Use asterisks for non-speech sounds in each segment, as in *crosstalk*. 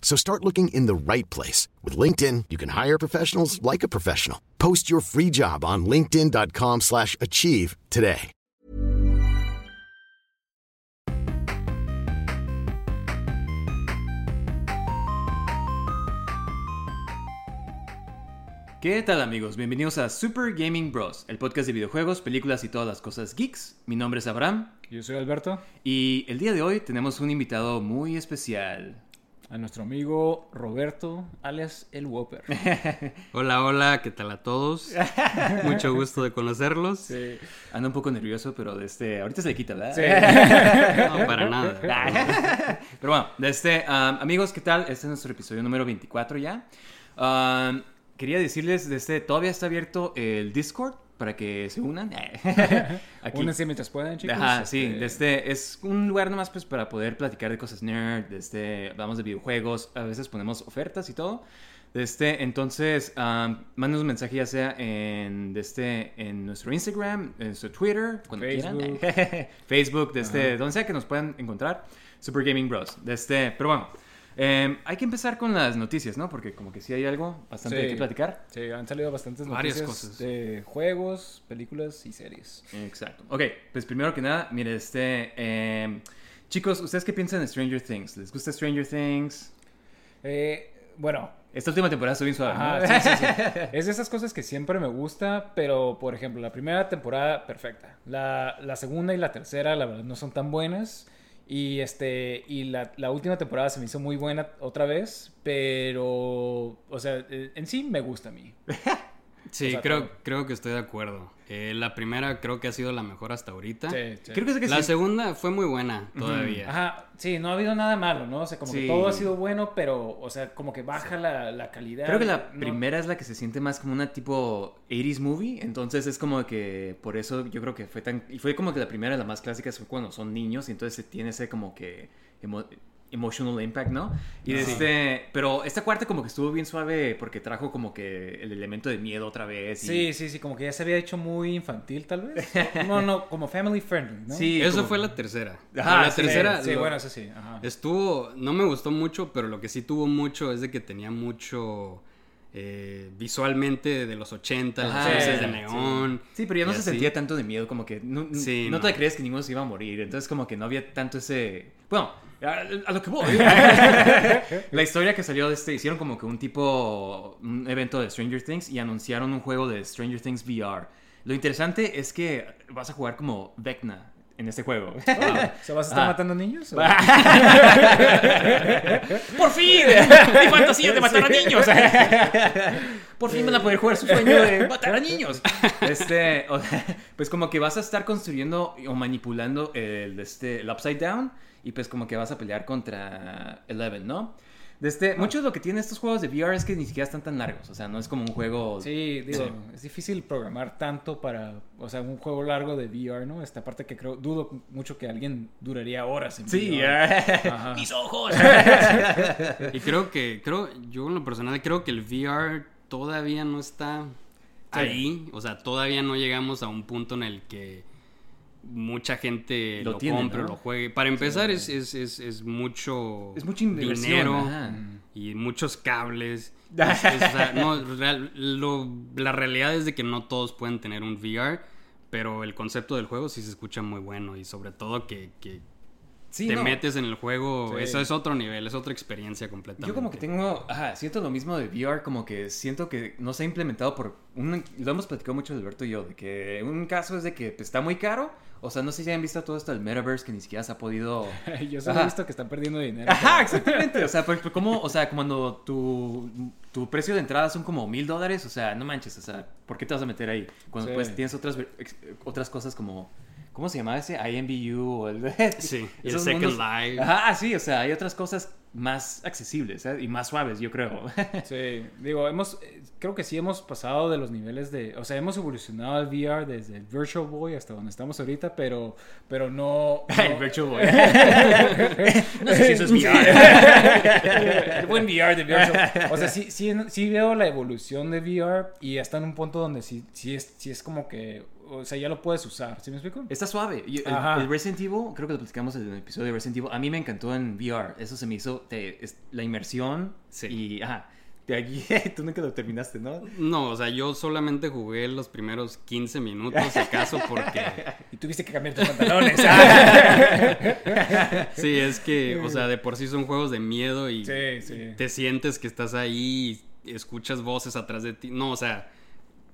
So start looking in the right place. With LinkedIn, you can hire professionals like a professional. Post your free job on linkedin.com slash achieve today. ¿Qué tal amigos? Bienvenidos a Super Gaming Bros, el podcast de videojuegos, películas y todas las cosas geeks. Mi nombre es Abraham Yo soy Alberto, y el día de hoy tenemos un invitado muy especial. A nuestro amigo Roberto, alias el Whopper. *laughs* Hola, hola, ¿qué tal a todos? *laughs* Mucho gusto de conocerlos. Anda un poco nervioso, pero de este, ahorita se le quita, ¿verdad? *laughs* No, para nada. Pero bueno, de este, um, amigos, ¿qué tal? Este es nuestro episodio número 24 ya. Um, quería decirles, de este, todavía está abierto el Discord para que se unan. *laughs* Aquí. Únanse mientras puedan, chicos. Ajá, sí, Este, este, es un lugar nomás pues para poder platicar de cosas nerd, de este, hablamos de videojuegos, a veces ponemos ofertas y todo. De este, entonces, um, mándenos un mensaje ya sea en, de este, en nuestro Instagram, en nuestro Twitter, cuando Facebook. quieran. *laughs* Facebook, de este, donde sea que nos puedan encontrar. Super Gaming Bros. De este, pero bueno, em, hay que empezar con las noticias, ¿no? Porque como que sí hay algo bastante Sí. que platicar. Sí, han salido bastantes Varias noticias cosas. de juegos, películas y series. Exacto. Ok, pues primero que nada, mire, este. em, chicos, ¿ustedes qué piensan de Stranger Things? ¿Les gusta Stranger Things? Eh, bueno, Esta última temporada estuvo bien suave. ¿no? ajá, sí, sí, sí. *laughs* es de esas cosas que siempre me gusta, pero por ejemplo, la primera temporada, perfecta. La, la segunda y la tercera, la verdad, no son tan buenas. Y, este, y la, la última temporada se me hizo muy buena otra vez, pero, o sea, eh, en sí me gusta a mí. *laughs* Sí, O sea, creo, todo. creo que estoy de acuerdo. Eh, la primera creo que ha sido la mejor hasta ahorita. Sí, sí. Creo que es que La sí. segunda fue muy buena todavía. Ajá, sí, no ha habido nada malo, ¿no? O sea, como Sí. que todo ha sido bueno, pero, o sea, como que baja la, la calidad. Creo que la No- primera es la que se siente más como una tipo 80s movie, entonces es como que por eso yo creo que fue tan... Y fue como que la primera, la más clásica, fue cuando son niños y entonces se tiene ese como que... emo- emotional impact, ¿no? Y de Sí. este, pero esta cuarta como que estuvo bien suave porque trajo como que el elemento de miedo otra vez. y- Sí, sí, sí, como que ya se había hecho muy infantil, tal vez. *laughs* No, no, como family friendly, ¿no? Sí, Eso como- fue la tercera. Ajá, la sí, tercera Sí, lo- bueno, eso sí. Ajá. estuvo, no me gustó mucho, pero lo que sí tuvo mucho es de que tenía mucho eh, visualmente de los 80, las luces sí, de neón. Sí, pero ya no se así. sentía tanto de miedo, como que no, Sí, no, no. te creías que ninguno se iba a morir, entonces como que no había tanto ese... Bueno, a, a lo que voy. *laughs* La historia que salió de este, hicieron como que un tipo, un evento de Stranger Things y anunciaron un juego de Stranger Things VR. Lo interesante es que vas a jugar como Vecna en este juego. *laughs* ¿Se vas a estar Ajá. matando niños? *laughs* ¡Por fin! ¡Mi fantasía de matar a niños! *laughs* Por fin van a poder jugar su sueño de matar a niños. Este, pues como que vas a estar construyendo o manipulando el, este, el Upside Down y pues como que vas a pelear contra Eleven, ¿no? De este, mucho de lo que tienen estos juegos de VR es que ni siquiera están tan largos, o sea, no es como un juego... Sí, digo, Sí. es difícil programar tanto para, o sea, un juego largo de VR, ¿no? Esta parte que creo, dudo mucho que alguien duraría horas en Sí, VR. mis ojos. *laughs* Y creo que, creo, yo en lo personal creo que el VR todavía no está ahí. O sea, todavía no llegamos a un punto en el que mucha gente Lo lo, tiene, compre, ¿no? lo juegue. Para empezar, es, es, es, es mucho, Es dinero ajá. y muchos cables. *laughs* Es- es, o sea, no, real- lo- la realidad es de que no todos pueden tener un VR, pero el concepto del juego sí se escucha muy bueno y sobre todo que, que Sí, te no. metes en el juego, Sí. eso es otro nivel, es otra experiencia completamente. Yo como que tengo, ajá, siento lo mismo de VR, como que siento que no se ha implementado por un, lo hemos platicado mucho Alberto y yo, de que un caso es de que pues, está muy caro, o sea, no sé si han visto todo esto del metaverse que ni siquiera se ha podido... *laughs* Yo solo Ajá. he visto que están perdiendo dinero. Ajá, exactamente, o sea, ejemplo, ¿cómo, o sea, cuando tu, tu precio de entrada son como mil dólares, o sea, no manches, o sea, ¿por qué te vas a meter ahí? Cuando Sí. pues tienes otras, otras cosas como... ¿Cómo se llamaba ese? IMBU o el... *laughs* Sí, y el Second mundos- Life. Ajá, sí, o sea, hay otras cosas más accesibles ¿eh? y más suaves, yo creo. *laughs* Sí, digo, hemos, eh, creo que sí hemos pasado de los niveles de, o sea, hemos evolucionado el VR desde el Virtual Boy hasta donde estamos ahorita, pero, pero no... *laughs* El no- Virtual Boy. no sé si eso es VR. el buen VR de Virtual. O sea, sí, sí, sí veo la evolución de VR y está en un punto donde sí, sí, es, sí es como que, o sea, ya lo puedes usar, ¿sí me explico? Está suave. El, el Resident Evil, creo que lo platicamos en el episodio de Resident Evil. A mí me encantó en VR. Eso se me hizo te- es- la inmersión. Sí. Y, ajá. De aquí, *laughs* tú nunca lo terminaste, ¿no? No, o sea, yo solamente jugué los primeros 15 minutos, si acaso, porque *laughs* Y tuviste que cambiar tus pantalones. *laughs* sí, es que, o sea, de por sí son juegos de miedo y Sí, sí. te sientes que estás ahí y escuchas voces atrás de ti. No, o sea,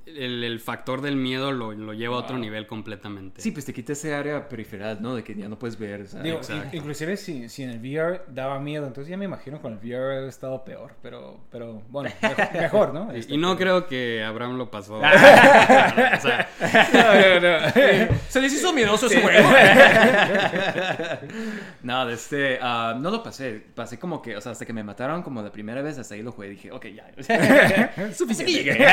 el, el factor del miedo lo, lo lleva a otro nivel completamente. Sí, pues te quita ese área periferal, ¿no? De que ya no puedes ver. o sea, Digo, inclusive si, si en el VR daba miedo, entonces ya me imagino con el VR ha estado peor, pero, pero bueno, *laughs* mejor, mejor, ¿no? Y- Este, y no pero- creo que Abraham lo pasó. Ah. o sea, No, no, no. *laughs* Se les hizo miedoso ese juego. *laughs* no, de este, ah, no lo pasé. Pasé como que, o sea, hasta que me mataron como la primera vez, hasta ahí lo jugué. Dije, ok, ya. Suficiente.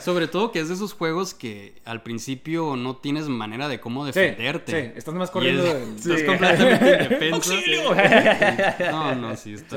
Sobre todo que es de esos juegos que al principio no tienes manera de cómo Sí, defenderte. sí, estás nomás Y corriendo es- del- Estás Sí. completamente indefenso. ¡Auxilio! No, no, sí, está.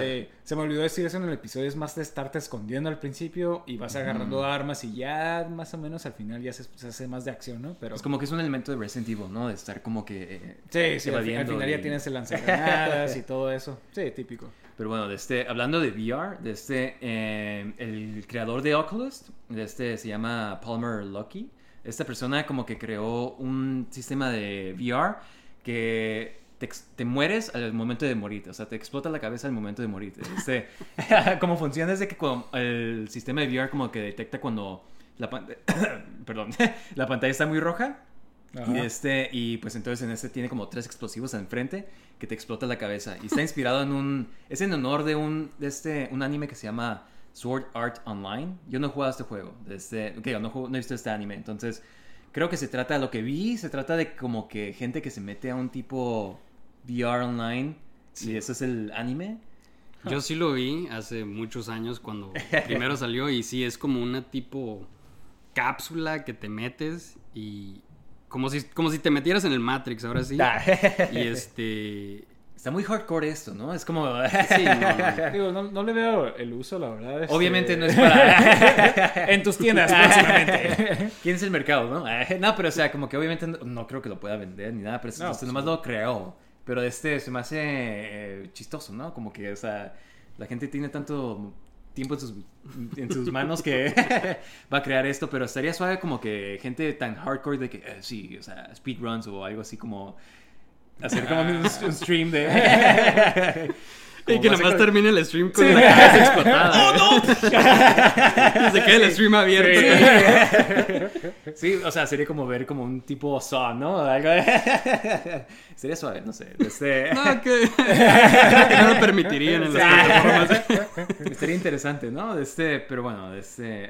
Se me olvidó decir eso en el episodio, es más de estarte escondiendo al principio y vas agarrando armas y ya más o menos al final ya se, se hace más de acción, ¿no? Pero Es como que es un elemento de Resident Evil, ¿no? De estar como que... eh, sí, sí, al, final y- ya tienes el *laughs* lanzagranadas y todo eso. Sí, típico. Pero bueno, de este, hablando de VR, de este, eh, el creador de Oculus, de este se llama Palmer Luckey. Esta persona como que creó un sistema de VR que te, mueres al momento de morir, o sea, te explota la cabeza al momento de morir. Este, *laughs* como funciona es de que cuando el sistema de VR como que detecta cuando la, pan- *coughs* perdón, *laughs* la pantalla está muy roja y, este, y pues entonces en este tiene como tres explosivos enfrente que te explota la cabeza. Y está inspirado en un... Es en honor de un, de este, un anime que se llama Sword Art Online. Yo no he jugado a este juego. De este, ok, no, no he visto este anime. Entonces creo que se trata, lo que vi, se trata de como que gente que se mete a un tipo VR online. Y eso es el anime. Yo sí lo vi hace muchos años cuando *laughs* primero salió y sí es como una tipo cápsula que te metes y como si como si te metieras en el Matrix ahora sí. *laughs* Y este Está muy hardcore esto, ¿no? Es como... sí, *laughs* no, no. Digo, no, no le veo el uso, la verdad. este- Obviamente no es para... en tus tiendas próximamente. ¿Quién es el mercado, no? No, pero o sea, como que obviamente no, no creo que lo pueda vender ni nada, pero No, este pues, nomás lo creó. Pero este se me hace eh, chistoso, ¿no? Como que, o sea, la gente tiene tanto tiempo en sus, en sus *laughs* manos que *laughs* va a crear esto, pero estaría suave como que gente tan hardcore de que, eh, sí, o sea, speedruns o algo así como... Hacer como un, un stream de... *laughs* Y que más nada más acá- termine el stream con la cabeza explotada. *laughs* ¡Oh, no! *laughs* Se queda el stream abierto. *laughs* Sí, o sea, sería como ver como un tipo Saw, ¿no? Algo- sería suave, no sé. Este... No, que, que no lo permitirían en las plataformas. Estaría interesante, ¿no? Este, pero bueno, de este,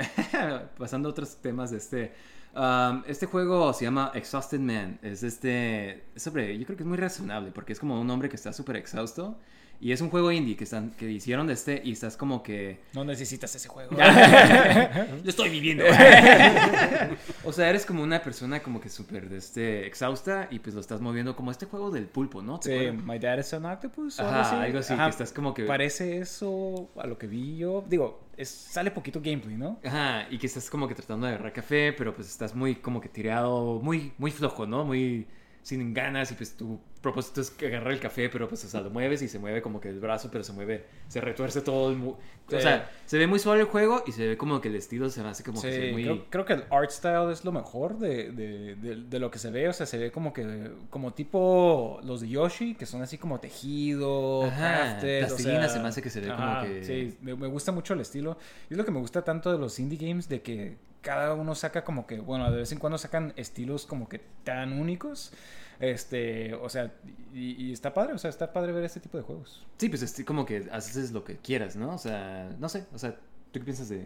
pasando a otros temas de este. um, este juego se llama Exhausted Man. Es este. Es sobre. Yo creo que es muy razonable porque es como un hombre que está súper exhausto. Y es un juego indie que, están, que hicieron de este y estás como que. No necesitas ese juego. *laughs* Lo estoy viviendo. *laughs* o sea, eres como una persona como que súper de este, exhausta y pues lo estás moviendo como este juego del pulpo, ¿no? ¿Te Sí, acuerdas? My Dad is an Octopus. o Ajá, algo así, que estás como que- Parece eso a lo que vi yo. Digo, es, sale poquito gameplay, ¿no? Ajá, y que estás como que tratando de agarrar café, pero pues estás muy como que tirado, muy, muy flojo, ¿no? Muy... sin ganas y pues tu propósito es que agarrar el café, pero pues, o sea, lo mueves y se mueve como que el brazo, pero se mueve, se retuerce todo. el mu- Sí. O sea, se ve muy suave el juego y se ve como que el estilo se me hace como Sí, que se ve muy... creo, creo que el art style es lo mejor de, de, de- de lo que se ve. O sea, se ve como que, como tipo los de Yoshi, que son así como tejido, Ajá, crafted, o plastilina, sea, se me hace que se ve como que- Sí, me, me gusta mucho el estilo. Y es lo que me gusta tanto de los indie games, de que cada uno saca como que, bueno, de vez en cuando sacan estilos como que tan únicos. Este, o sea, y, y está padre, o sea, está padre ver este tipo de juegos. Sí, pues es como que haces lo que quieras, ¿no? O sea, no sé, o sea, ¿tú qué piensas de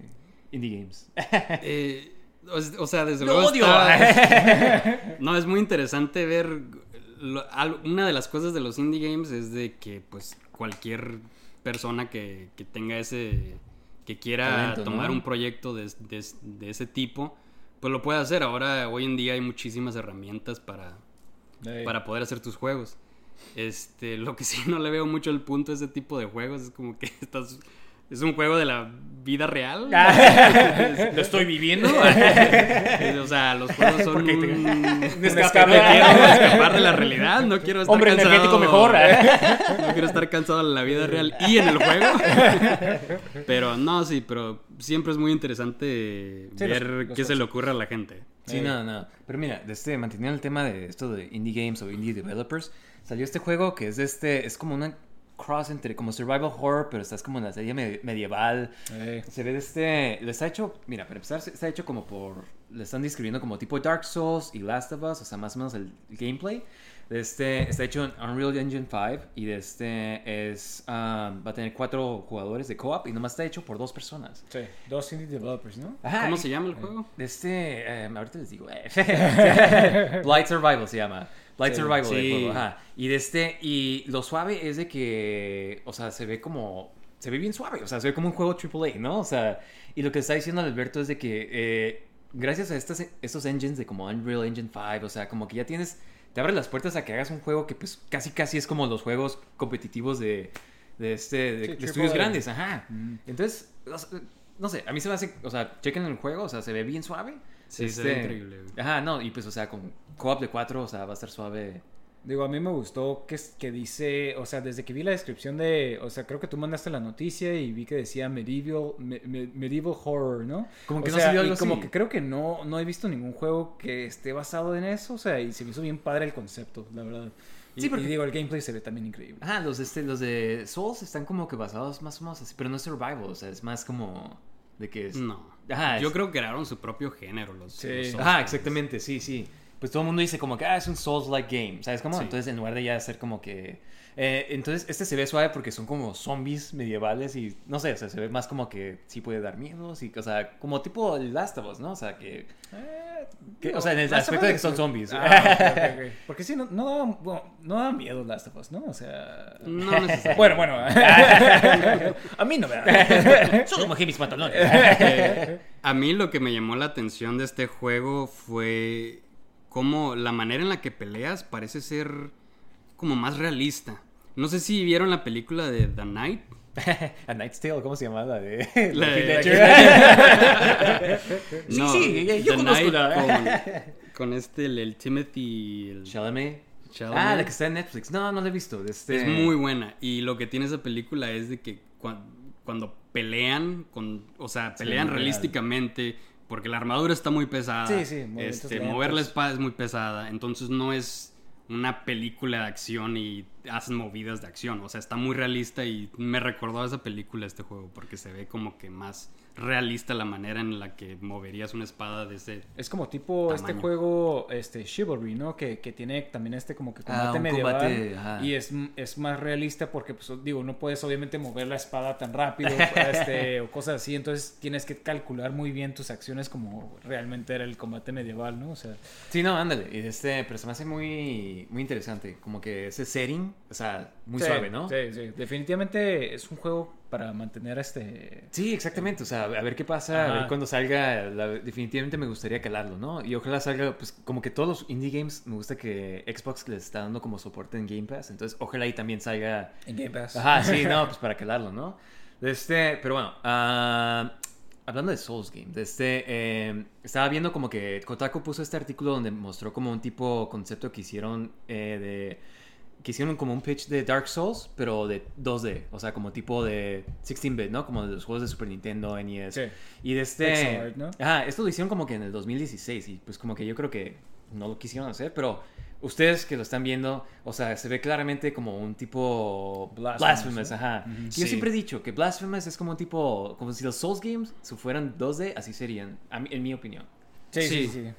indie games? *laughs* Eh, o, o sea, desde ¡Lo luego odio! está- *laughs* no, es muy interesante ver... lo- al- una de las cosas de los indie games es de que, pues, cualquier persona que, que tenga ese... que quiera Talento, ¿no? tomar un proyecto de, de- de ese tipo, pues lo puede hacer. Ahora, hoy en día hay muchísimas herramientas para, para poder hacer tus juegos. Este, lo que sí no le veo mucho el punto a ese tipo de juegos es como que *laughs* estás es un juego de la vida real. *laughs* ¿Lo estoy viviendo? *laughs* o sea, los juegos son un... *laughs* Un escape. quiero escapar de la realidad, no quiero estar Hombre cansado. energético mejor. No quiero estar cansado en la vida real y en el juego. Pero no, sí, pero siempre es muy interesante Sí, ver los- los qué se le ocurre a la gente. Sí, no, no. Pero mira, de este, manteniendo el tema de esto de indie games o indie developers, salió este juego que es de este, es como una cross entre como survival horror, pero estás como en la serie me- medieval. Se ve de este, le está hecho, mira, para empezar, está hecho como por, le están describiendo como tipo Dark Souls y Last of Us, o sea, más o menos el, el gameplay. De este, está hecho en Unreal Engine 5 y de este es, um, va a tener cuatro jugadores de co-op y nomás está hecho por dos personas. sí, dos indie developers, ¿no? Ajá, ¿Cómo y- se llama el juego? de este, eh, ahorita les digo. eh. *laughs* *laughs* Blight Survival se llama. Blight Sí, Survival sí. el juego, ajá. Y de este, y lo suave es de que, o sea, se ve como, se ve bien suave, o sea, se ve como un juego AAA, ¿no? O sea, y lo que está diciendo Alberto es de que, eh, gracias a estas, estos engines de como Unreal Engine 5, o sea, como que ya tienes, te abre las puertas a que hagas un juego que pues casi casi es como los juegos competitivos de, de este, de, Sí, de estudios grandes, ajá. Entonces, o sea, no sé, a mí se me hace, o sea, chequen el juego, o sea, se ve bien suave. Sí, se ve increíble, güey. Ajá, no, y pues, o sea, con co-op de cuatro, o sea, va a estar suave. Digo, a mí me gustó que, es- que dice, o sea, desde que vi la descripción de, o sea, creo que tú mandaste la noticia y vi que decía medieval, me- me- medieval horror, ¿no? Como que O no sea, se vio y algo como así. que creo que no, no he visto ningún juego que esté basado en eso, o sea, y se me hizo bien padre el concepto, la verdad. Y, Sí, porque- y digo, el gameplay se ve también increíble. Ajá, los, este, los de Souls están como que basados más o menos así, pero no es survival, o sea, es más como de que es... No. Ajá, Yo es- creo que crearon su propio género los, Sí. los Souls Ajá, games. exactamente, sí, sí. Pues todo el mundo dice como que, ah, es un Souls-like game, ¿sabes cómo? Sí. Entonces, en lugar de ya hacer como que... eh, entonces, este se ve suave porque son como zombies medievales y, no sé, o sea, se ve más como que sí puede dar miedo, sí, o sea, como tipo Last of Us, ¿no? O sea, que... que- o sea, en el Last aspecto de que son zombies. Ah. *laughs* Porque sí, no, no, daba, bueno, no miedo Last of Us, ¿no? O sea... No necesariamente. Bueno, bueno. *laughs* a mí no me da. *laughs* Solo mojé mis pantalones. A mí lo que me llamó la atención de este juego fue cómo la manera en la que peleas parece ser como más realista. No sé si vieron la película de The Night. *laughs* A Night's Tale, ¿cómo se llama? La de... La de-. *laughs* Sí, sí, yo The conozco la- con, *laughs* con este, el, el Timothy. el- Chalamet. Chalamet. Ah, la que está en Netflix. No, no la he visto. Este... Es muy buena. Y lo que tiene esa película es de que cuan- cuando pelean, con, o sea, pelean muy real. Porque la armadura está muy pesada. Sí, sí, Este, mover la espada es muy pesada. Entonces no es una película de acción y hacen movidas de acción. O sea, está muy realista y me recordó a esa película este juego, porque se ve como que más realista la manera en la que moverías una espada de ese... Es como tipo este Tamaño. juego, este Chivalry, ¿no? Que, que tiene también este como que Ah, combate un medieval. combate, y es, es más realista porque, pues, digo, no puedes obviamente mover la espada tan rápido *laughs* este, o cosas así. Entonces tienes que calcular muy bien tus acciones como realmente era el combate medieval, ¿no? O sea, Sí, no, ándale. Y este, pero se me hace muy, muy interesante. Como que ese setting, o sea, muy sí, suave, ¿no? Sí, sí. Definitivamente es un juego para mantener este. Sí, exactamente. O sea, a ver qué pasa, a ver cuando salga. la- definitivamente me gustaría calarlo, ¿no? Y ojalá salga, pues, como que todos los indie games, me gusta que Xbox les está dando como soporte en Game Pass. Entonces, ojalá ahí también salga. En Game Pass. Ajá, sí, *laughs* no, pues para calarlo, ¿no? Este, pero bueno, ah, hablando de Souls Games, este, eh, estaba viendo como que Kotaku puso este artículo donde mostró como un tipo concepto que hicieron eh, de que hicieron como un pitch de Dark Souls, pero de 2D, o sea, como tipo de 16-bit, ¿no? Como de los juegos de Super Nintendo, NES. Sí. Y de este... Pixel art, ¿no? Ajá, esto lo hicieron como que en el 2016 y pues como que yo creo que no lo quisieron hacer, pero ustedes que lo están viendo, o sea, se ve claramente como un tipo Blasphemous, Blasphemous, ¿no? ajá. Y Yo Sí. siempre he dicho que Blasphemous es como un tipo, como si los Souls Games si fueran 2D, así serían, en mi opinión. Sí, sí, Sí. sí.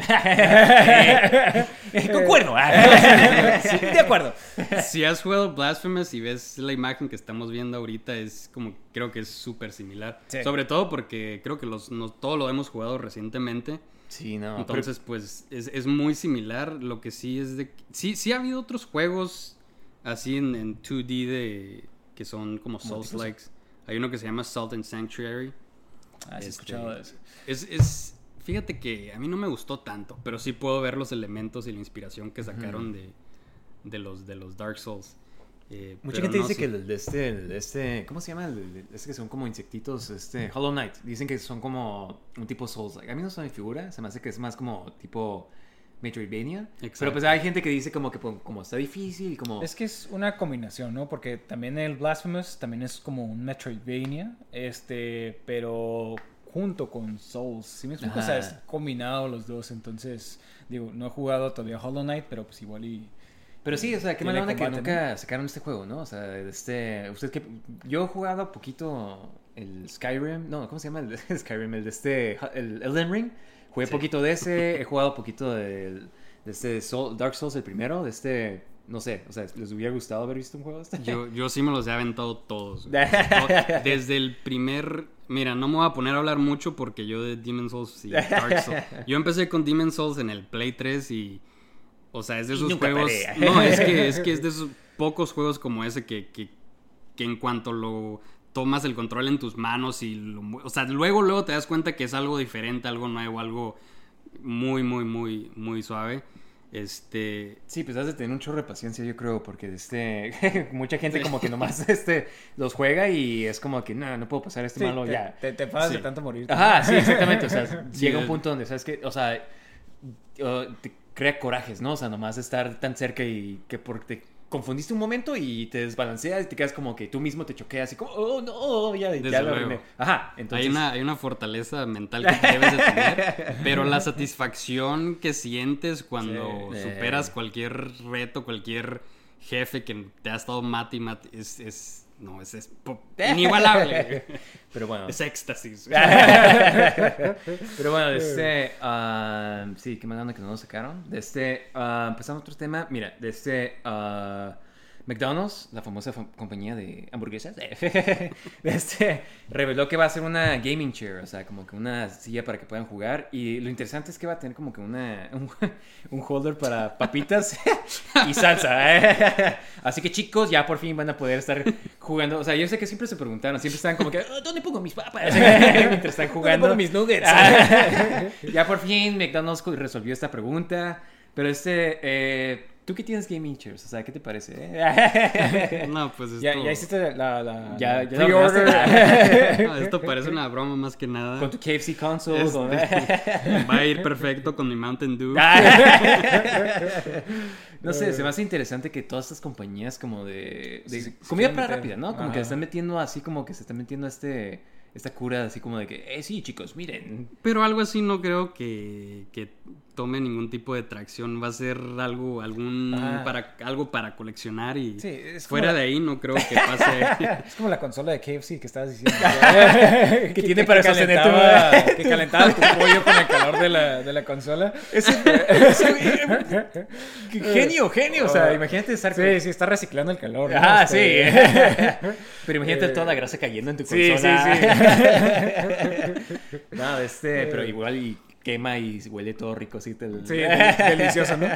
*laughs* Concuerdo. *laughs* de acuerdo. si has jugado Blasphemous y ves la imagen que estamos viendo ahorita, es como, creo que es súper similar. Sí. Sobre todo porque creo que los, no, todo lo hemos jugado recientemente. Sí, no. Entonces, pues, es, es muy similar. Lo que sí es de... Sí, sí ha habido otros juegos así en, en 2D de... Que son como Souls-likes. Hay uno que se llama Salt and Sanctuary. Ah, sí, he Este, escuchado de eso. Es, es- fíjate que a mí no me gustó tanto, pero sí puedo ver los elementos y la inspiración que sacaron de, de, los, de los Dark Souls. Eh, Mucha gente no, dice sí. que el de este, el de este, ¿cómo se llama? El este que son como insectitos, este, Hollow Knight. Dicen que son como un tipo Souls. A mí no se me figura, se me hace que es más como tipo Metroidvania. Pero pues hay gente que dice como que po- como está difícil, como... Es que es una combinación, ¿no? Porque también el Blasphemous también es como un Metroidvania, este, pero junto con Souls. ¿Sí me explico? O sea, es combinado los dos. Entonces, digo, no he jugado todavía Hollow Knight, pero pues igual y. Pero sí, o sea, qué mala onda que nunca sacaron este juego, ¿no? O sea, este, usted que yo he jugado poquito el Skyrim, no, ¿cómo se llama el de *laughs* Skyrim? El de este, el Elden Ring. Jugué poquito de ese, he jugado poquito del, de este Soul- Dark Souls el primero, de este, no sé, o sea, ¿les hubiera gustado haber visto un juego de este? Yo, yo sí me los he aventado todos. güey. *laughs* Desde el primer... Mira, no me voy a poner a hablar mucho porque yo de Demon Souls y Dark Souls... *laughs* Yo empecé con Demon Souls en el Play 3 y... O sea, es de esos juegos... paré. No, es que, *laughs* es que es de esos pocos juegos como ese que, que, que en cuanto lo tomas el control en tus manos y lo O sea, luego, luego te das cuenta que es algo diferente, algo nuevo, algo muy, muy, muy, muy suave. Este... Sí, pues has de tener un chorro de paciencia, yo creo, porque este, *laughs* mucha gente como que nomás *laughs* este, los juega y es como que, no, no puedo pasar este Sí, malo te, ya. te, te enfadas de tanto morir. Ajá, sí, exactamente. O sea, *laughs* Sí, llega un punto donde, ¿sabes que O sea, te crea corajes, ¿no? O sea, nomás estar tan cerca y que porque te confundiste un momento y te desbalanceas y te quedas como que tú mismo te choqueas y como, oh, no, ya, ya Desde lo luego. arruiné. Ajá, entonces... Hay una, hay una fortaleza mental que debes de tener, *laughs* pero la satisfacción que sientes cuando Sí. superas cualquier reto, cualquier jefe que te ha estado mate y mate, es, es no, es, es *laughs* inigualable. Pero bueno. es éxtasis. *laughs* Pero bueno, de este. ah, sí, qué mala que no lo sacaron. De este. ah, empezamos otro tema. Mira, de este. ah, McDonald's, la famosa fam- compañía de hamburguesas, *laughs* este, reveló que va a ser una gaming chair, o sea, como que una silla para que puedan jugar. Y lo interesante es que va a tener como que una, un, *laughs* un holder para papitas *laughs* y salsa. Así que chicos, ya por fin van a poder estar jugando. O sea, yo sé que siempre se preguntaron, siempre estaban como que, "Oh, ¿dónde pongo mis papas? Mientras están jugando. pongo mis nuggets? ya por fin McDonald's resolvió esta pregunta. Pero este, eh, ¿tú qué tienes gaming chairs? O sea, ¿qué te parece? eh? *laughs* No, pues esto, Ya, ya hiciste la, la, Ya- ya pre-order. *laughs* no, esto parece una broma más que nada. Con tu KFC console. Este, con- *laughs* va a ir perfecto con mi Mountain Dew. no sé, se me hace interesante que todas estas compañías como de, de Sí, comida para rápida, ¿no? Como que Ajá. están metiendo así como que se están metiendo este esta cura así como de que, eh, sí, chicos, miren. Pero algo así no creo que, que tome ningún tipo de tracción. Va a ser algo, algún Ah. para, algo para coleccionar y Sí, es fuera de ahí no creo que pase. *laughs* Es como la consola de KFC que estabas diciendo. *laughs* *laughs* Que tiene para sostener tu- calentaba, Que calentaba tu pollo con el calor de la, de la consola. genio, genio. O sea, imagínate estar con- Sí, sí, está reciclando el calor. ¿no? Ah, Este, sí. Pero imagínate toda la grasa cayendo en tu Sí, consola. sí, no, este, pero igual y quema y huele todo rico así. Sí, *laughs* del- delicioso, ¿no?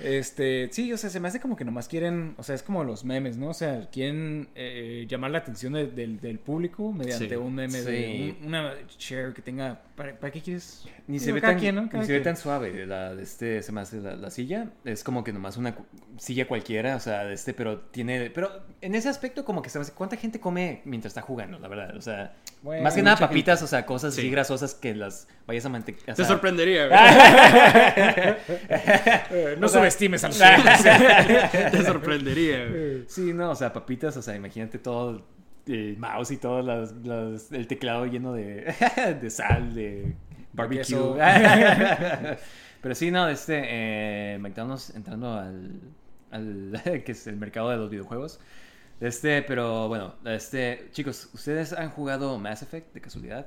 Este, sí, o sea, se me hace como que nomás quieren, o sea, es como los memes, ¿no? O sea, quieren eh, llamar la atención de- del, del público mediante Sí. un meme de un- una share que tenga, ¿para, para qué quieres? Ni se ve tan, quien, ¿no? ni se ve tan suave la de este se me hace la, la silla es como que nomás una silla cualquiera o sea de este pero tiene pero en ese aspecto como que se me hace cuánta gente come mientras está jugando la verdad o sea Bueno, Más que nada papitas, o sea, cosas así Sí. grasosas que las vayas a mantener. Te sorprendería, *laughs* Eh, no O sea- subestimes al güey. *laughs* Te sorprendería, güey. Sí, no, o sea, papitas, o sea, imagínate todo el mouse y todo las- las- el teclado lleno de, *laughs* de sal, de barbecue. *laughs* Pero sí, no, este, eh, McDonald's entrando al, al *laughs* que es el mercado de los videojuegos. Este, pero bueno, este, chicos, ¿ustedes han jugado Mass Effect de casualidad?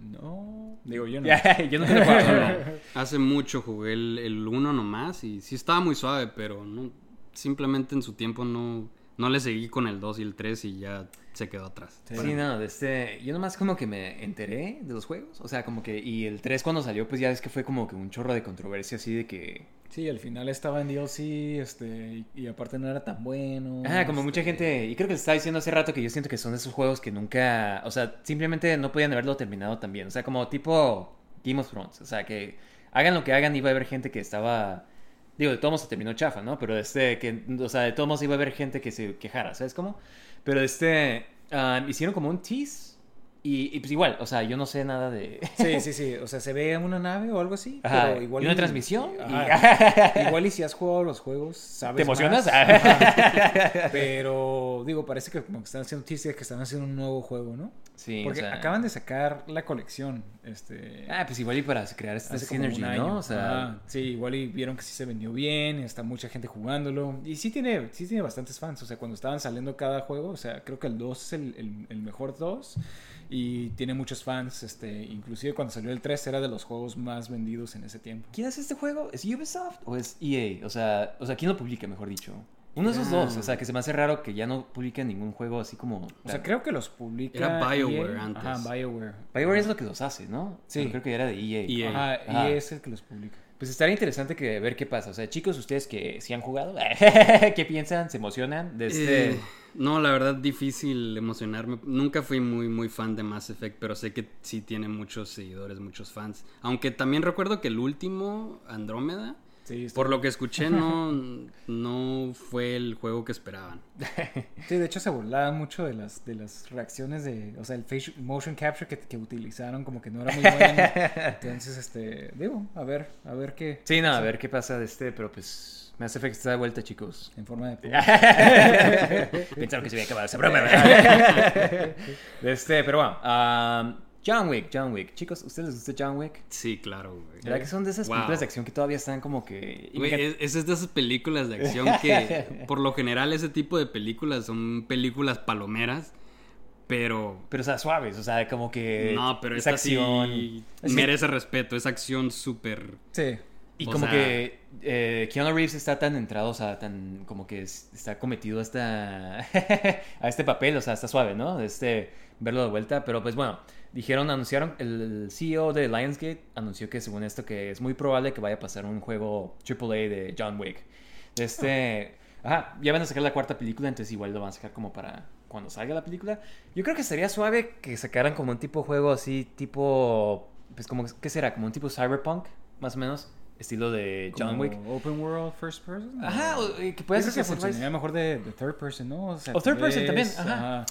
No, digo yo no. yo no jugar. Hace mucho jugué el, el 1 nomás y sí estaba muy suave, pero no, simplemente en su tiempo no, no le seguí con el 2 y el 3 y ya se quedó atrás. Sí, no, de este, yo nomás como que me enteré de los juegos, o sea, como que, y el 3 cuando salió, pues ya es que fue como que un chorro de controversia así de que, Sí, al final estaba en DLC, este, y, y aparte no era tan bueno. ah, como mucha este, gente, y creo que les estaba diciendo hace rato que yo siento que son de esos juegos que nunca, o sea, simplemente no podían haberlo terminado también, o sea, como tipo Game of Thrones, o sea, que hagan lo que hagan, iba a haber gente que estaba, digo, de todos modos se terminó chafa, ¿no? Pero este, que, o sea, de todos modos iba a haber gente que se quejara, ¿sabes cómo? Pero este, ah, hicieron como un tease, y, y pues igual, o sea, yo no sé nada de... Sí, sí, sí. O sea, se ve una nave o algo así. Ajá, pero igual y una transmisión, y- *laughs* igual y si has jugado los juegos, sabes. ¿Te emocionas? más. *laughs* Pero, digo, parece que como que están haciendo teaser que están haciendo un nuevo juego, ¿no? Sí, Porque o sea- acaban de sacar la colección. Este. Ah, pues igual y para crear como Synergy. ¿no? O sea, sí, igual y vieron que sí se vendió bien, está mucha gente jugándolo. Y sí tiene, sí tiene bastantes fans. O sea, cuando estaban saliendo cada juego, o sea, creo que el 2 es el, el- el mejor 2. Y tiene muchos fans. Este, inclusive cuando salió el 3 era de los juegos más vendidos en ese tiempo. ¿quién hace este juego? ¿Es Ubisoft o es EA? O sea, o sea, ¿quién lo publica, mejor dicho? Uno de esos dos, o sea, que se me hace raro que ya no publiquen ningún juego así como... O sea, creo que los publica. Era BioWare EA. antes. Ajá, BioWare. BioWare es lo que los hace, ¿no? Sí. Pero creo que era de EA. EA. Ajá, Ajá. EA es el que los publica. Pues estaría interesante que ver qué pasa. O sea, chicos, ustedes que sí han jugado, *laughs* ¿qué piensan? ¿Se emocionan? De este... Eh, no, la verdad, difícil emocionarme. Nunca fui muy, muy fan de Mass Effect, pero sé que sí tiene muchos seguidores, muchos fans. Aunque también recuerdo que el último, Andrómeda, Sí, por lo que escuché, no, no fue el juego que esperaban. *laughs* Sí, de hecho se burlaban mucho de las, de las reacciones de, o sea, el facial motion capture que, que utilizaron como que no era muy bueno. *laughs* Entonces, este, digo, a ver, a ver qué. Sí, no, a ver qué pasa de este, pero pues... Mass Effect está de vuelta, chicos. En forma de... *laughs* Pensaron que se había acabado esa broma, ¿verdad? De este, pero bueno. um, John Wick, John Wick. Chicos, ¿ustedes les gusta John Wick? Sí, claro, güey. ¿Verdad que son de esas Wow. películas de acción que todavía están como que... Güey, es, esa es de esas películas de acción que, *laughs* por lo general, ese tipo de películas son películas palomeras, pero Pero, o sea, suaves, o sea, como que... no, pero es esta sí acción. Sí. merece respeto, es acción súper... Sí. Y o como sea- que eh, Keanu Reeves está tan entrado, o sea, tan como que es- está cometido a, esta, *laughs* a este papel, o sea, está suave, ¿no? Este, verlo de vuelta, pero pues bueno, dijeron, anunciaron, el CEO de Lionsgate anunció que según esto que es muy probable que vaya a pasar un juego AAA de John Wick. Este, ajá, ya van a sacar la cuarta película, entonces igual lo van a sacar como para cuando salga la película. Yo creo que sería suave que sacaran como un tipo juego así, tipo, pues como, ¿qué será? Como un tipo cyberpunk, más o menos, estilo de John Como Wick. Open World First Person. Ajá, o, eh, que puedes Eso que hacer funcionaría mejor de, de third person, ¿no? O, sea, O third person también, ajá.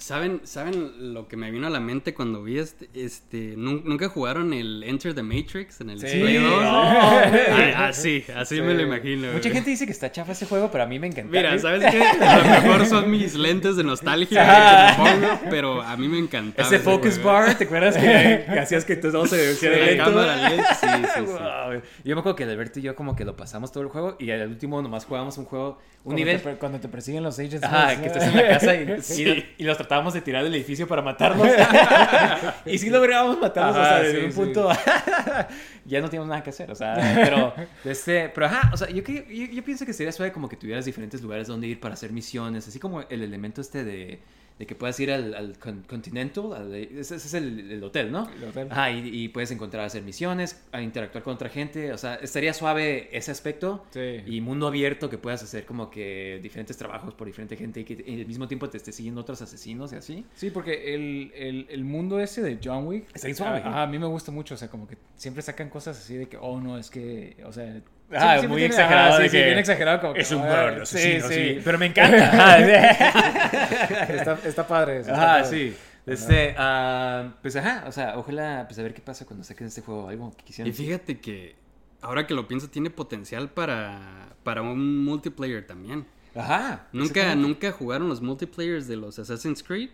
¿Saben, ¿Saben lo que me vino a la mente cuando vi este? este nun- ¿Nunca jugaron el Enter the Matrix en el Sí. Play 2? Oh, güey. Ah, así, así me lo imagino. Mucha güey. gente dice que está chafa ese juego, pero a mí me encanta. Mira, *laughs* ¿sabes qué? A lo mejor son mis lentes de nostalgia que me pongo, pero a mí me encantaba. Ese focus juego. bar, ¿te acuerdas que, *laughs* que hacías que todo se veía La lento? cámara lenta, sí, sí, sí. *laughs* Wow. Yo me acuerdo que Alberto y yo como que lo pasamos todo el juego y al último nomás jugábamos un juego, un Cuando nivel... te cuando te persiguen los agents. Ajá, ¿no? que estás en la casa y, y- y los tratábamos de tirar del edificio para matarlos. *laughs* y sí lográbamos matarlos, o sea, desde sí, un sí. punto *laughs* ya no teníamos nada que hacer, o sea, *laughs* pero este, pero ajá, o sea, yo, yo, yo pienso que sería suave como que tuvieras diferentes lugares donde ir para hacer misiones, así como el elemento este de, de que puedas ir al, al Con- Continental, al- ese, es el, el hotel, ¿no? El hotel. Ajá, y, y puedes encontrar hacer misiones, a interactuar con otra gente, o sea, estaría suave ese aspecto Sí. y mundo abierto que puedas hacer como que diferentes trabajos por diferente gente y que al mismo tiempo te esté siguiendo otros asesinos y así. Sí, porque el, el, el mundo ese de John Wick. Está bien suave. Ajá, a mí me gusta mucho. O sea, como que siempre sacan cosas así de que, oh, no, es que. O sea. Ah, siempre muy exagerado sí, sí, que bien exagerado. Como que, Es un ah, gordo sí, sí. sí, pero me encanta. *laughs* está, está padre eso. está Ajá, padre. sí. Este, ah, pues ajá, o sea, ojalá, pues a ver qué pasa cuando saquen este juego, algo que quisieran. Y fíjate que ahora que lo pienso tiene potencial para, para un multiplayer también. Ajá. ¿Nunca. ¿Nunca jugaron los multiplayers de los Assassin's Creed?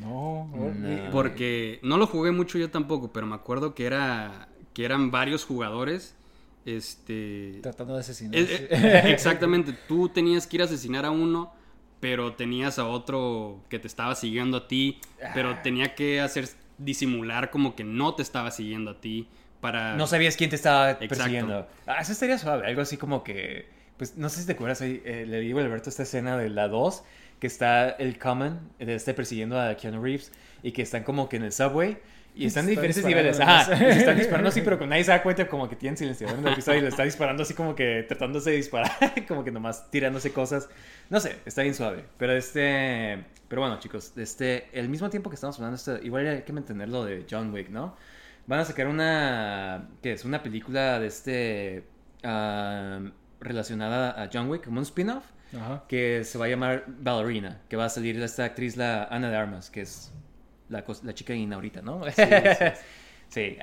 No, No. Porque no lo jugué mucho yo tampoco, pero me acuerdo que era que eran varios jugadores. Este. Tratando de asesinar. Eh, eh, *laughs* exactamente, tú tenías que ir a asesinar a uno, pero tenías a otro que te estaba siguiendo a ti, pero Ah. tenía que hacer disimular como que no te estaba siguiendo a ti para No sabías quién te estaba Exacto. persiguiendo. Ah, eso estaría suave. Algo así como que. Pues no sé si te acuerdas, ahí, eh, le digo a Alberto esta escena de la 2, que está el Common, este persiguiendo a Keanu Reeves, y que están como que en el subway. Y están en Está diferentes niveles. Ajá. se están *laughs* disparando así, pero con nadie se da cuenta como que tienen silenciador en el y le está disparando así como que tratándose de disparar, *laughs* como que nomás tirándose cosas. No sé, está bien suave. Pero este. Pero bueno, chicos, este. El mismo tiempo que estamos hablando, esto, igual hay que mantener lo de John Wick, ¿no? Van a sacar una. ¿Qué es? Una película de este. relacionada a John Wick, como un spin-off. Ajá. Que se va a llamar Ballerina. Que va a salir esta actriz, la Ana de Armas, que es la, chica inaudita, ¿no? Sí. *laughs* sí.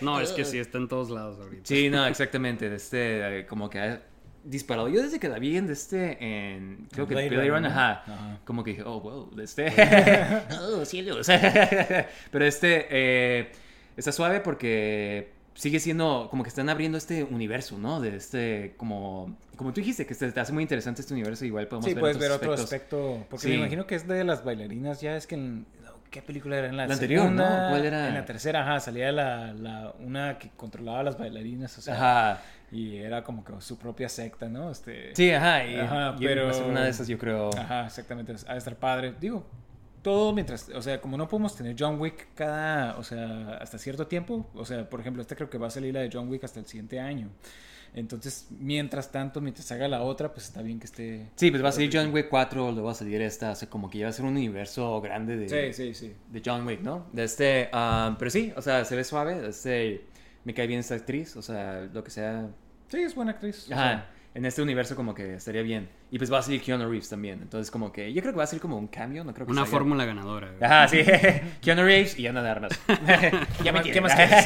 No, es que sí, está en todos lados ahorita. Sí, no, exactamente. De este, eh, como que ha disparado. Yo desde que la vi en de este, en, creo que Blade Blade Runner, ajá, Ajá. como que dije, oh, wow, de este, *laughs* oh, cielos. *laughs* Pero este, eh, está suave porque sigue siendo, como que están abriendo este universo, ¿no? De este, como, como tú dijiste, que se te hace muy interesante este universo, igual podemos Sí, ver puedes otros ver otro aspectos. aspecto. Porque Sí. me imagino que es de las bailarinas. Ya es que en. ¿Qué película era? En la, La anterior, ¿no? ¿Cuál era? En la tercera, ajá, salía la, la, una que controlaba a las bailarinas. O sea, Ajá. Y era como que su propia secta, ¿no? Este, Sí, ajá, y, Ajá, y pero- va a ser una de esas, yo creo. Ajá, exactamente. Ha de estar padre. Digo, todo mientras, o sea, como no podemos tener John Wick cada, o sea, hasta cierto tiempo, o sea, por ejemplo, este creo que va a salir la de John Wick hasta el siguiente año. Entonces, mientras tanto, mientras haga la otra, pues está bien que esté... Sí, pues va a salir John Wick 4, luego va a salir esta, o sea, como que ya va a ser un universo grande de, Sí, sí, sí. de John Wick, ¿no? De este, ah, pero sí, o sea, se ve suave, este, me cae bien esta actriz, o sea, lo que sea, Sí, es buena actriz. o ajá, sea, en este universo como que estaría bien. Y pues va a salir Keanu Reeves también, entonces como que, yo creo que va a ser como un cambio, no creo que Una salga- fórmula ganadora. güey. Ajá, sí, *laughs* Keanu Reeves y Ana de Armas. *laughs* ya me *laughs* ¿Qué más quieres?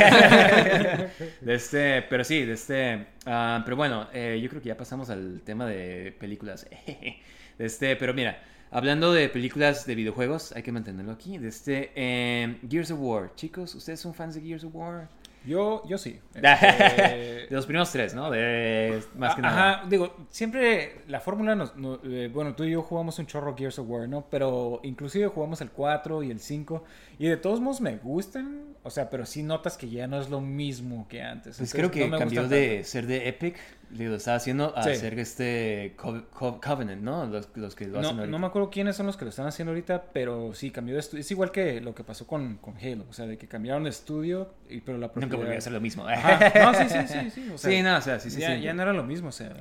de este, pero sí, de este, ah, pero bueno, eh, yo creo que ya pasamos al tema de películas. de este, pero mira, hablando de películas de videojuegos, hay que mantenerlo aquí. De este, eh, Gears of War, chicos, ¿ustedes son fans de Gears of War? Yo, yo sí. *laughs* de Este, los primeros tres, ¿no? De más que Ah, nada. Ajá, digo, siempre la fórmula nos... no- eh, bueno, tú y yo jugamos un chorro Gears of War, ¿no? Pero inclusive jugamos el 4 y el 5 y de todos modos me gustan, o sea, pero sí notas que ya no es lo mismo que antes. Pues Entonces, creo que no me cambió de tanto. ser de Epic, le lo estaba haciendo, a Sí. ser este Co- Co- Covenant, ¿no? Los, los que lo hacen No, ahorita. no me acuerdo quiénes son los que lo están haciendo ahorita, pero sí cambió de estudio. Es igual que lo que pasó con, con Halo, o sea, de que cambiaron de estudio, y, pero la Nunca propiedad- volvió a hacer lo mismo. Ajá. *laughs* No, sí, sí, sí, sí. O sea, sí, no, o sea, sí, sí, ya, sí. ya no era lo mismo, o sea.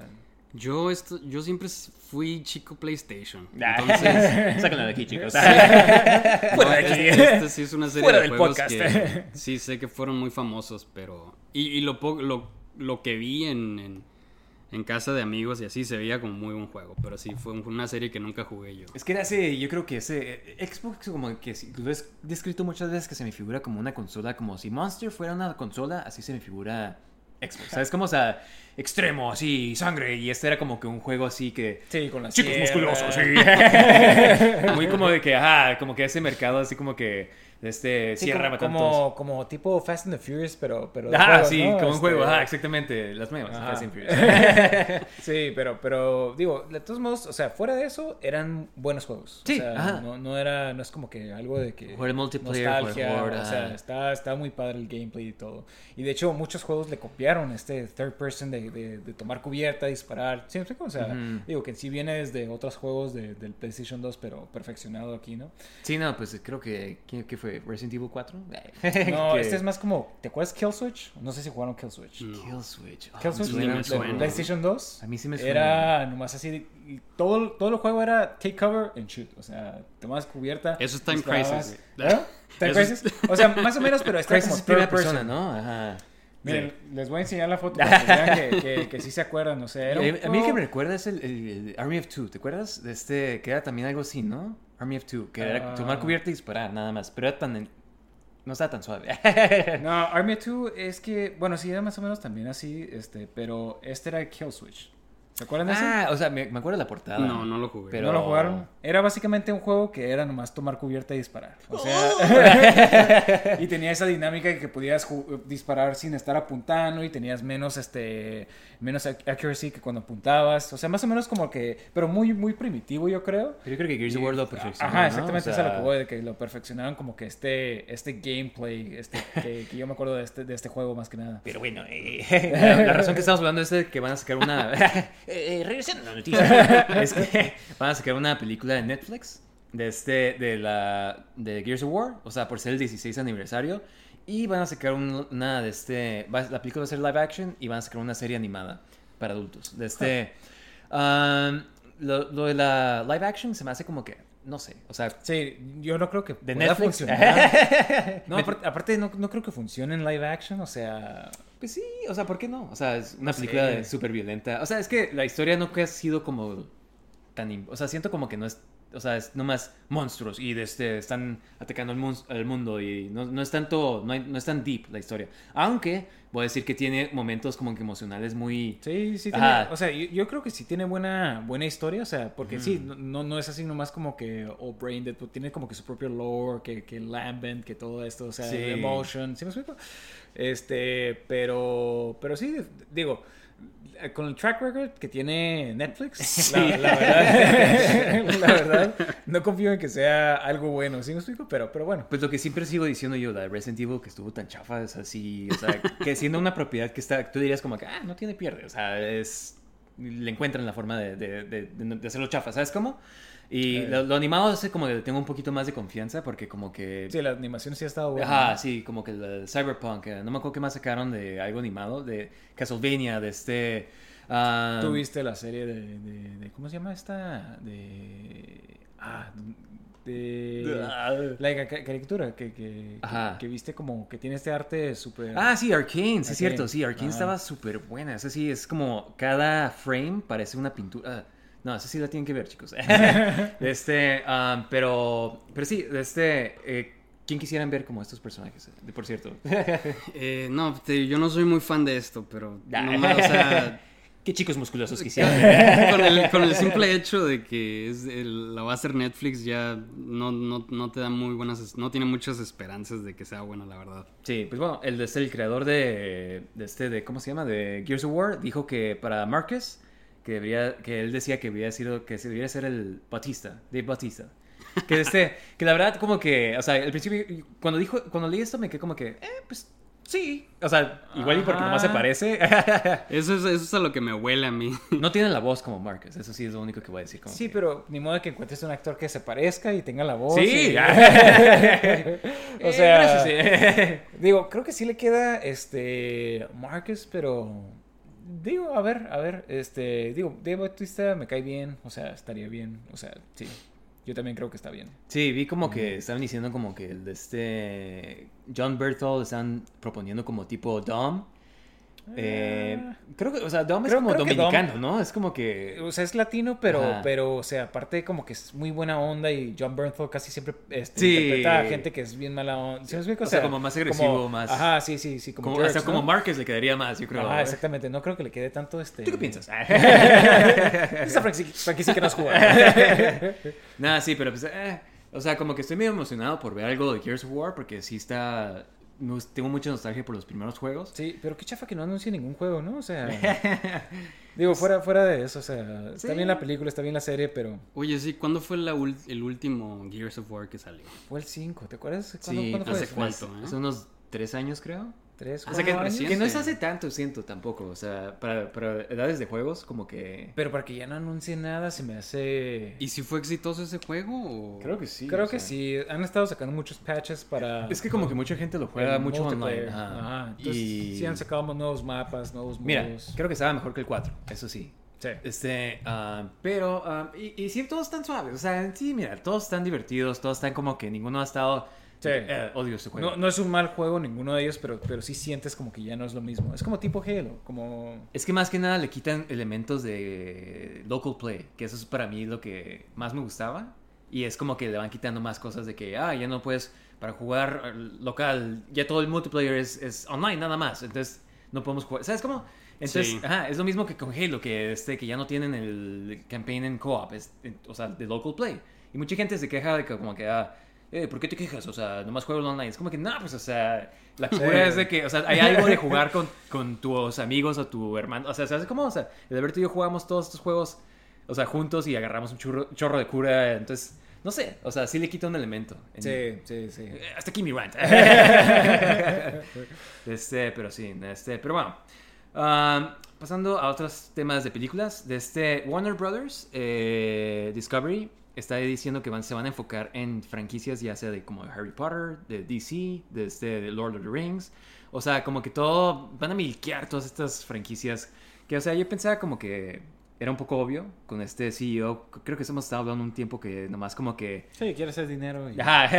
Yo, esto, yo siempre fui chico PlayStation. Ah, Entonces, *laughs* Sáquenlo de aquí, chicos. *laughs* no, este, este sí es una serie Fuera de del juegos podcast. que sí sé que fueron muy famosos, pero... Y, y lo, lo, lo que vi en, en, en casa de amigos y así se veía como muy buen juego, pero sí fue una serie que nunca jugué yo. Es que era ese, yo creo que ese eh, Xbox como que si- lo he descrito muchas veces que se me figura como una consola, como si Monster fuera una consola, así se me figura Xbox. ¿Sabes? Como, o sea, extremo, así, sangre, y este era como que un juego así que... Sí, con las Chicos musculosos, sí. *laughs* Muy como de que, ajá, como que ese mercado así como que, este, Sí, cierra como, como, tipo Fast and the Furious, pero... pero juegos, sí, ¿no? como un Este, juego, ajá, exactamente, las. Ajá. Fast and *laughs* Furious. Sí, pero, pero digo, de todos modos, o sea, fuera de eso, eran buenos juegos. Sí, o sea, ajá. no, no era, no es como que algo de que... Jugar multiplayer, nostalgia, o sea, está, está muy padre el gameplay y todo. Y de hecho, muchos juegos le copiaron este third person de, de, de tomar cubierta, disparar. ¿Sí me explico? O sea, digo que en sí viene desde otros juegos de- del PlayStation 2, pero perfeccionado aquí, ¿no? Sí, no, pues creo que, ¿qué, qué fue? ¿Resident Evil 4? *laughs* No, Que- este es más como, ¿te acuerdas Killswitch? No sé si jugaron Killswitch. No. Killswitch. Ah, Killswitch sí me de- de suena. PlayStation 2. A mí sí me suena. Era nomás así. de- todo, todo el juego era take cover and shoot. O sea, tomabas cubierta. Eso es Time. Crisis. ¿Eh? Time Crisis. O sea, más o menos, pero Crisis como es primera persona, person. ¿no? Ajá. Miren, les voy a enseñar la foto *laughs* para que vean que, que, que sí se acuerdan, o sea, era un Eh, a mí el que me recuerda es el, el- el Army of Two, ¿te acuerdas? De este, que era también algo así, ¿no? Army of Two, que era Ah. tomar cubierta y disparar, nada más, pero era tan... No estaba tan suave. No, Army 2 es que, bueno, sí era más o menos también así, este, pero este era Kill Switch. ¿Se acuerdan de ese? ah, o sea, me, me acuerdo de la portada. No, no lo jugué. Pero- ¿No lo jugaron? Era básicamente un juego que era nomás tomar cubierta y disparar. O sea, *laughs* y tenía esa dinámica de que podías disparar sin estar apuntando y tenías menos este menos ac- accuracy que cuando apuntabas. O sea, más o menos como que, pero muy muy primitivo, yo creo. Pero yo creo que Gears of War lo perfeccionó, Ajá, ¿no? exactamente, O eso es a lo sea, que voy, de que lo perfeccionaron como que este este gameplay, este que, que yo me acuerdo de este de este juego más que nada. Pero bueno, eh, *laughs* la, la razón que estamos hablando es de que van a sacar una... *laughs* eh, eh, regresando a la *laughs* noticia. *laughs* es que van a sacar una película de Netflix de este de la de Gears of War, o sea, por ser el 16 aniversario y van a sacar un- una de este va- la película va a ser live action y van a sacar una serie animada para adultos. De este um, lo, lo de la live action se me hace como que no sé, o sea, Sí, yo no creo que ¿De Netflix? funcionar. *laughs* No, aparte, aparte no, no creo que funcione en live action, o sea, Pues sí, o sea, ¿por qué no? O sea, es una película súper violenta. O sea, es que la historia no ha sido como tan... O sea, siento como que no es... O sea, es nomás monstruos y de este, están atacando al, mun- al mundo y no, no es tanto... No, hay- no es tan deep la historia. Aunque voy a decir que tiene momentos como que emocionales muy... Sí, sí tiene, o sea, yo, yo creo que sí tiene buena, buena historia, o sea, porque sí, no, no es así nomás como que all brained, pues tiene como que su propio lore, que, que Lambent, que todo esto, o sea, Sí. emotion, ¿sí me explico? Este, pero, pero sí, digo, con el track record que tiene Netflix, la, la verdad, *laughs* la verdad, no confío en que sea algo bueno, ¿sí me explico? Pero, pero bueno. Pues lo que siempre sigo diciendo yo, la de Resident Evil que estuvo tan chafa, es así, o sea, que siendo una propiedad que está, tú dirías como que, ah, no tiene pierde, o sea, es, le encuentran la forma de, de, de, de- de hacerlo chafa, ¿sabes cómo? Y Eh. lo, lo animado hace como que tengo un poquito más de confianza porque como que... Sí, la animación sí ha estado buena. Ajá, sí, como que el Cyberpunk, eh, no me acuerdo qué más sacaron de algo animado, de Castlevania, de este... ah, ¿Tú viste la serie de, de, de- ¿Cómo se llama esta? De. Ah, de. *laughs* La ca- caricatura que, que, que, que viste como que tiene este arte súper. Ah, sí, Arkane, sí es cierto, sí, Arkane estaba súper buena. Esa sí, es como cada frame parece una pintura. No, esa sí la tienen que ver, chicos. *laughs* *laughs* este, ah, pero, pero sí, este, eh, ¿quién quisieran ver como estos personajes? eh, Por cierto. *laughs* Eh, no, te- yo no soy muy fan de esto, pero nomás, o sea, ¿Qué chicos musculosos quisieran ver? con, el, con el simple hecho de que es el- la va a hacer Netflix ya no, no, no te da muy buenas, no tiene muchas esperanzas de que sea buena, la verdad. Sí, pues bueno, el, el creador de, de este, de, ¿cómo se llama? De Gears of War, dijo que para Marcus, que debería, que él decía que debería sido, que se debería ser el Batista, Dave Batista. Que este, *laughs* que la verdad como que, o sea, al principio, cuando dijo, cuando leí esto me quedé como que, eh, pues, sí. O sea, igual y porque nomás se parece. *laughs* Eso es, eso es a lo que me huele a mí. *laughs* no tiene la voz como Marcus, eso sí es lo único que voy a decir. Como Sí, que- pero ni modo que encuentres un actor que se parezca y tenga la voz. Sí. y- o Eh, sea, gracias, sí. digo, creo que sí le queda este Marcus, pero digo, a ver, a ver, este, digo, Dave Bautista me cae bien, o sea, estaría bien, o sea, sí. Yo también creo que está bien. Sí, vi como que estaban diciendo como que el de este John Berthold están proponiendo como tipo Dom. Eh, creo que, o sea, Dom es como Dom- dominicano, ¿no? Es como que... O sea, es latino, pero, Ajá. pero, o sea, aparte como que es muy buena onda y John Bernthal casi siempre este, Sí. interpreta a gente que es bien mala onda. ¿Sí me explico? O sea, como más agresivo, más- Ajá, sí, sí, sí, como, Como, jerks, hasta como ¿no? Marcus le quedaría más, yo creo. Ajá, exactamente. No creo que le quede tanto este... ¿Tú qué piensas? *laughs* Esa Frankie Frankie sí que nos juega. *laughs* Nada, sí, pero pues... eh, o sea, como que estoy medio emocionado por ver algo de Gears of War porque sí está... no- Tengo mucha nostalgia por los primeros juegos. Sí, pero qué chafa que no anuncie ningún juego, ¿no? O sea... *laughs* digo, fuera, fuera de eso, o sea... Está bien la película, está bien la serie, pero... Oye, sí, ¿cuándo fue la el último Gears of War que salió? Fue el 5, ¿te acuerdas? ¿Cuándo, Sí, ¿cuándo fue hace eso? cuánto, ¿eh? Hace unos tres años, creo. ¿Tres, O sea, que, cuatro años? que no es hace tanto, siento, tampoco. O sea, para, para edades de juegos, como que... Pero para que ya no anuncie nada se me hace... ¿Y si fue exitoso ese juego? O... Creo que sí. Creo que sea. sí, han estado sacando muchos patches para... Es que como que mucha gente lo juega mucho online. Ajá. Ajá. Entonces, y... sí han sacado nuevos mapas, nuevos Mira, modos. creo que estaba mejor que el 4, eso sí. Sí. Este, ah, pero, ah, y, y sí, todos están suaves. O sea, sí, mira, todos están divertidos, todos están como que ninguno ha estado Sí. Eh, odio este juego. No, no es un mal juego ninguno de ellos, pero, pero sí sientes como que ya no es lo mismo. Es como tipo Halo, como... Es que más que nada le quitan elementos de local play, que eso es para mí lo que más me gustaba. Y es como que le van quitando más cosas de que, ah, ya no puedes, para jugar eh, local, ya todo el multiplayer es, es online nada más. Entonces no podemos jugar. ¿Sabes cómo? Entonces, Sí. ajá, es lo mismo que con Halo, que, este, que ya no tienen el campaign en co-op, o sea, de local play. Y mucha gente se queja de que como que, ah, eh, ¿por qué te quejas? O sea, nomás juego online. Es como que, no, pues, o sea, la cura es de que, o sea, hay algo de jugar *laughs* con, con tus amigos o tu hermano. O sea, ¿sabes cómo? O sea, el Alberto y yo jugamos todos estos juegos, o sea, juntos y agarramos un churro, chorro de cura. Entonces, no sé, o sea, sí le quita un elemento. En- Sí, sí, sí. eh, Hasta aquí mi rant. *laughs* este, pero sí, este, pero bueno. Pasando a otros temas de películas, de este Warner Brothers, eh, Discovery está diciendo que van, se van a enfocar en franquicias ya sea de como Harry Potter, de DC, de, este, de Lord of the Rings. O sea, como que todo, van a milquear todas estas franquicias. Que, o sea, yo pensaba como que era un poco obvio con este CEO. Creo que hemos estado hablando un tiempo que nomás como que... Sí, quiere hacer dinero. Y... Ajá.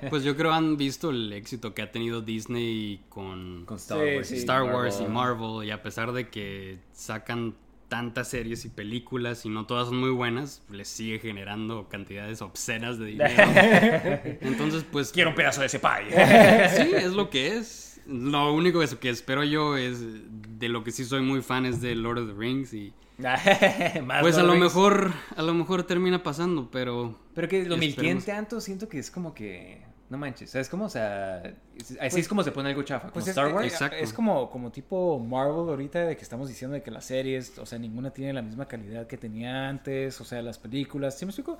*laughs* Pues yo creo han visto el éxito que ha tenido Disney con, con Star Sí, Wars. sí. Star Wars y Marvel y a pesar de que sacan tantas series y películas y no todas son muy buenas, les sigue generando cantidades obscenas de *laughs* dinero. Entonces, pues Quiero un pedazo de ese pie. *laughs* sí, es lo que es. Lo único que, espero yo es de lo que sí soy muy fan es de Lord of the Rings y *laughs* Más pues a lo Rings. mejor a lo mejor termina pasando, pero Pero que lo Esperemos. tanto, siento que es como que. No manches, ¿sabes cómo? O sea, así es como se pone algo chafa. Como Pues es, Star es- Wars. Exacto. es como, como tipo Marvel ahorita de que estamos diciendo de que las series, o sea, ninguna tiene la misma calidad que tenía antes, o sea, las películas, ¿sí me explico?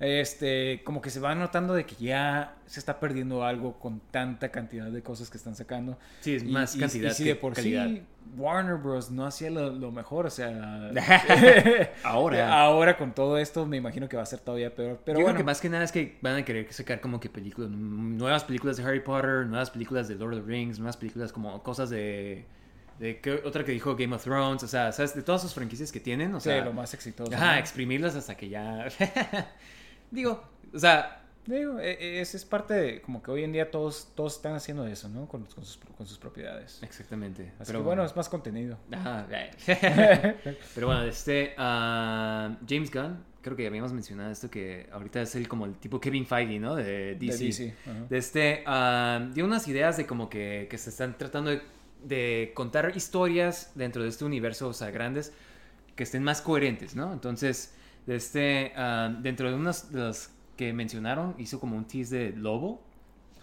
Este, como que se va notando de que ya se está perdiendo algo con tanta cantidad de cosas que están sacando. Sí, es más cantidad si que de por calidad. sí Warner Bros. no hacía lo, lo mejor, o sea... *laughs* Ahora. *laughs* Ahora con todo esto me imagino que va a ser todavía peor. Pero Yo bueno, creo que más que nada es que van a querer sacar como que películas, nuevas películas de Harry Potter, nuevas películas de Lord of the Rings, nuevas películas como cosas de. de ¿qué otra que dijo Game of Thrones, o sea, ¿sabes? De todas sus franquicias que tienen, o sí, sea. lo más exitoso. Ajá, ¿no? exprimirlas hasta que ya. *laughs* Digo, o sea, Digo, e- e- es, es parte de, como que hoy en día todos, todos están haciendo eso, ¿no? Con, con sus, con sus propiedades. exactamente. Así que bueno, es más contenido. Ajá. *laughs* *laughs* Pero bueno, este ah, James Gunn, creo que ya habíamos mencionado esto que ahorita es el como el tipo Kevin Feige, ¿no? De DC. De DC. De este ah, dio unas ideas de como que, que se están tratando de, de contar historias dentro de este universo, o sea, grandes que estén más coherentes, ¿no? Entonces, de este ah, dentro de unas de las que mencionaron, hizo como un tease de Lobo.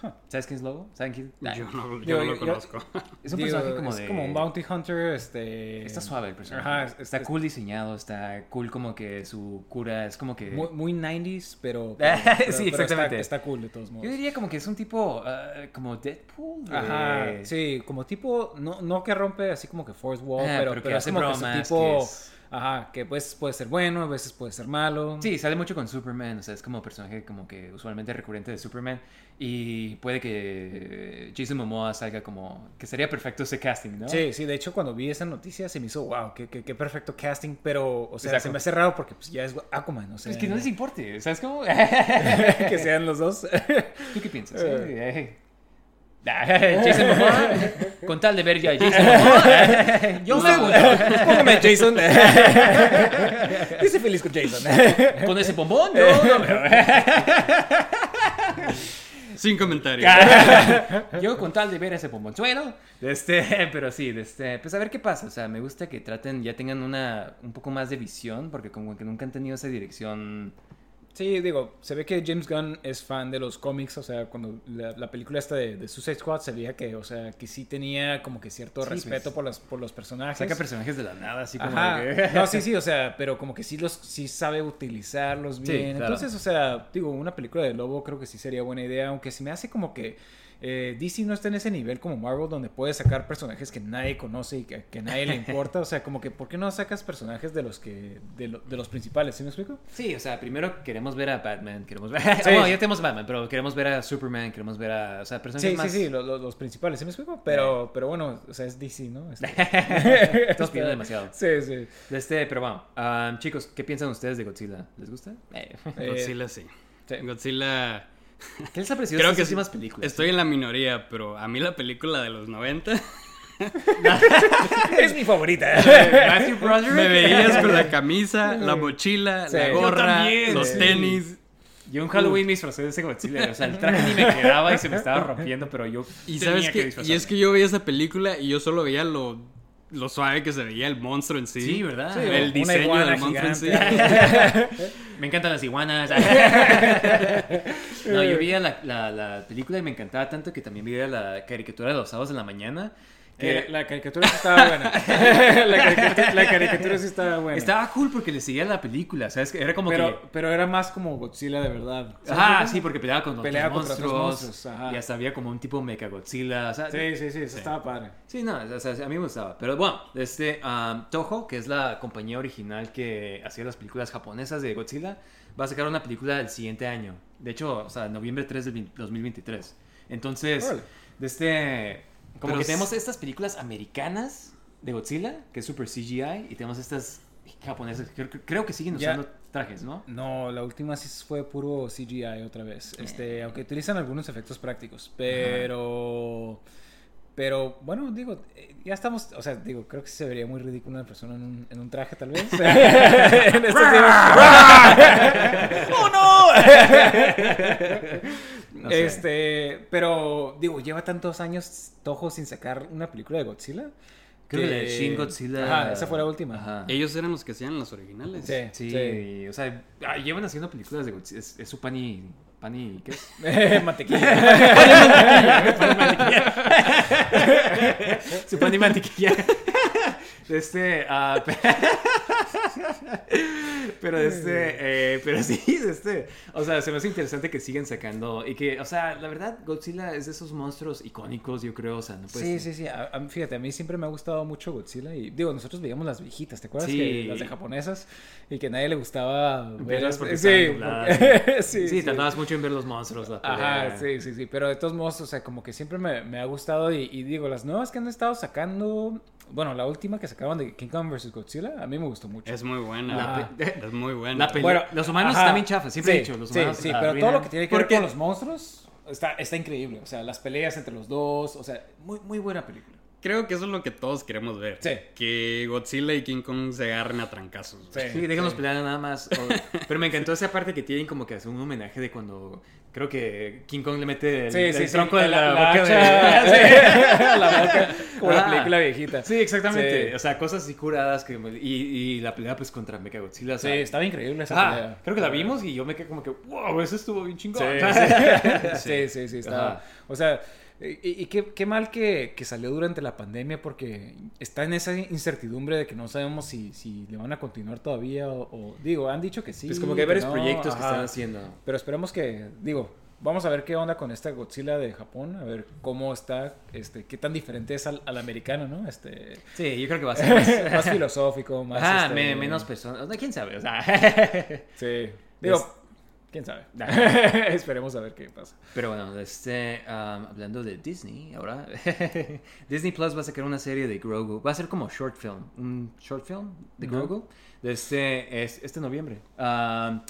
Huh. ¿Sabes quién es Lobo? ¿Saben quién? yo no, yo Yo- no lo yo- conozco. Es un Digo, personaje como es de como un bounty hunter, este... Está suave el personaje. Ajá, es- está es- cool diseñado, está cool como que su cura es como que... Muy, muy 90s, *laughs* pero... Pero- sí, pero exactamente. Está, está cool de todos modos. Yo diría como que es un tipo ah, como Deadpool. de- Ajá, sí, como tipo, no, no que rompe así como que Fourth Wall, pero, pero que pero es hace como que su tipo, que es- ajá, que pues puede ser bueno, a veces puede ser malo. Sí, sale mucho con Superman, o sea, es como personaje como que usualmente recurrente de Superman y puede que Jason Momoa salga como que sería perfecto ese casting, ¿no? Sí, sí, de hecho cuando vi esa noticia se me hizo, wow, qué, qué, qué perfecto casting, pero, o sea, Exacto. se me hace raro porque pues ya es Aquaman, o sea, Es que no les importe, ¿sabes cómo? *laughs* *laughs* que sean los dos. ¿Tú qué piensas? Eh, *laughs* Jason Momoa, con tal de ver ya a Jason *laughs* Momoa, *laughs* yo me. Póngame Jason. Yo soy feliz con Jason. con ese bombón, no, no, pero- Sin comentarios. Yo con tal de ver ese bombonzuelo, de este, pero sí, este, pues a ver qué pasa, o sea, me gusta que traten, ya tengan una, un poco más de visión, porque como que nunca han tenido esa dirección, Sí, digo, se ve que James Gunn es fan de los cómics, o sea, cuando la, la película esta de, de Suicide Squad se veía que, o sea, que sí tenía como que cierto Sí, respeto pues, por, los, por los personajes. saca personajes de la nada, así como Ajá. de que- No, *laughs* sí, sí, o sea, pero como que sí los sí sabe utilizarlos Sí, bien. claro. Entonces, o sea, digo, una película de Lobo creo que sí sería buena idea, aunque se me hace como que eh, DC no está en ese nivel como Marvel donde puede sacar personajes que nadie conoce y que, que a nadie le *laughs* importa, o sea, como que ¿por qué no sacas personajes de los que de, lo- de los principales, ¿sí me explico? Sí, o sea, primero queremos ver a Batman, queremos ver... Sí. bueno, ya tenemos Batman, pero queremos ver a Superman, queremos ver a... O sea, personajes Sí, más... sí, sí, lo- lo- los, principales, ¿sí me explico? Pero, pero bueno, o sea, es DC, ¿no? Este- *laughs* Estamos *laughs* pidiendo demasiado. Sí, sí. Este, pero bueno, ah, chicos, ¿qué piensan ustedes de Godzilla? ¿Les gusta? Eh. Eh, Godzilla sí. sí. Godzilla ¿Qué les ha parecido Creo que últimas películas? Estoy en la minoría, pero a mí la película de los 90 *laughs* es mi favorita. *laughs* Matthew Broderick. me veías con la *laughs* camisa, la mochila, Sí. la gorra, los sí. tenis. Yo en Halloween me disfrazé de ese Godzilla. O sea, el traje ni me quedaba y se me estaba rompiendo, pero yo Y tenía sabes que que, y es que yo veía esa película y yo solo veía lo, lo suave que se veía el monstruo en sí. Sí, ¿verdad? Sí, El diseño del monstruo en sí. *laughs* *laughs* Me encantan las iguanas. *laughs* no, yo veía la, la, la película y me encantaba tanto que también veía la caricatura de los sábados en la mañana. Eh, la caricatura sí estaba buena. *laughs* la, caricatura, la caricatura sí estaba buena. Estaba cool porque le seguía la película, ¿sabes? Que Era como pero, que... pero era más como Godzilla de verdad. ¿Sabes Ajá, sí, porque peleaba con otros Peleaba contra monstruos. otros monstruos, ajá. Y hasta había como un tipo Mecha Godzilla. O sea, Sí, sí, sí, eso estaba padre. Sí, no, o sea, a mí me gustaba. Pero bueno, este um, Toho, que es la compañía original que hacía las películas japonesas de Godzilla, va a sacar una película el siguiente año. De hecho, o sea, noviembre 3 del 20 2023. Entonces, de este... Como Pero que tenemos estas películas americanas de Godzilla, que es super CGI, y tenemos estas japonesas creo, creo que siguen Ya. usando trajes, ¿no? No, la última sí fue puro CGI otra vez. Este, aunque utilizan algunos efectos prácticos, pero pero bueno, digo, eh, ya estamos, o sea, digo, creo que se vería muy ridículo una persona en un, en un traje tal vez. *laughs* *laughs* En tiempos. ¡Oh no! *laughs* No sé. Este, pero digo, lleva tantos años Toho sin sacar una película de Godzilla. Creo que de Shin Godzilla... Ajá, esa fue la última. Ajá. Ellos eran los que hacían las originales. Sí, Sí, sí. o sea, ah, llevan haciendo películas de Godzilla. Es, es su pan y... ¿Pan y qué es? Mantequilla. su pan y mantequilla. Este, ah, *laughs* *laughs* pero este, eh, pero sí, este, o sea, se me hace interesante que sigan sacando y que, o sea, la verdad, Godzilla es de esos monstruos icónicos, yo creo, o sea, no puede Sí, sí, sí. A- a- fíjate, a mí siempre me ha gustado mucho Godzilla. Y digo, nosotros veíamos las viejitas, ¿te acuerdas? Sí. Que las de japonesas. Y que a nadie le gustaba Verlas porque sí, porque- *laughs* Sí, sí, sí. tardabas mucho en ver los monstruos, la Ajá, sí, sí, sí. Pero de todos modos, o sea, como que siempre me, me ha gustado. Y, y digo, las nuevas que han estado sacando. Bueno, la última que sacaban de King Kong vs. Godzilla, a mí me gustó mucho. Es muy buena. La pe- *laughs* es muy buena. La pelea- los humanos están bien chafas, siempre he dicho, los humanos Sí, sí, pero todo lo que tiene que ver con los monstruos está, está increíble. O sea, las peleas entre los dos, o sea, muy, muy buena película. Creo que eso es lo que todos queremos ver. Sí. Que Godzilla y King Kong se agarren a trancazos. güey. Sí, déjanos pelear nada más. o- *laughs* pero me encantó esa parte que tienen como que hacer un homenaje de cuando creo que King Kong le mete el, Sí, el sí, sí, tronco de la, la boca de... *laughs* sí, *laughs* la boca, como la Ah. película viejita. Sí, exactamente. O sea, cosas así curadas que y, y la pelea pues contra Mechagodzilla. O Sí, estaba increíble esa ah, pelea. creo que la vimos y yo me quedé como que, wow, eso estuvo bien chingón. Sí, *laughs* sí, sí, estaba. Ajá. O sea, y, y qué, qué mal que, que salió durante la pandemia porque está en esa incertidumbre de que no sabemos si, si le van a continuar todavía o, o- digo, han dicho que sí. Pues como que hay varios no, proyectos que ajá. están haciendo. Pero esperemos que, digo, vamos a ver qué onda con esta Godzilla de Japón, a ver cómo está, este, qué tan diferente es al, al americano, ¿no? Este, Sí, yo creo que va a *laughs* ser más... más filosófico, más... Ajá, *laughs* este, me- menos personas. ¿Quién sabe? O sea... Sí. *laughs* Digo, Es- quién sabe. *laughs* Esperemos a ver qué pasa. Pero bueno, este, um, hablando de Disney, ahora *laughs* Disney Plus va a sacar una serie de Grogu. Va a ser como short film, un short film de. Grogu de este, es, este noviembre. Um,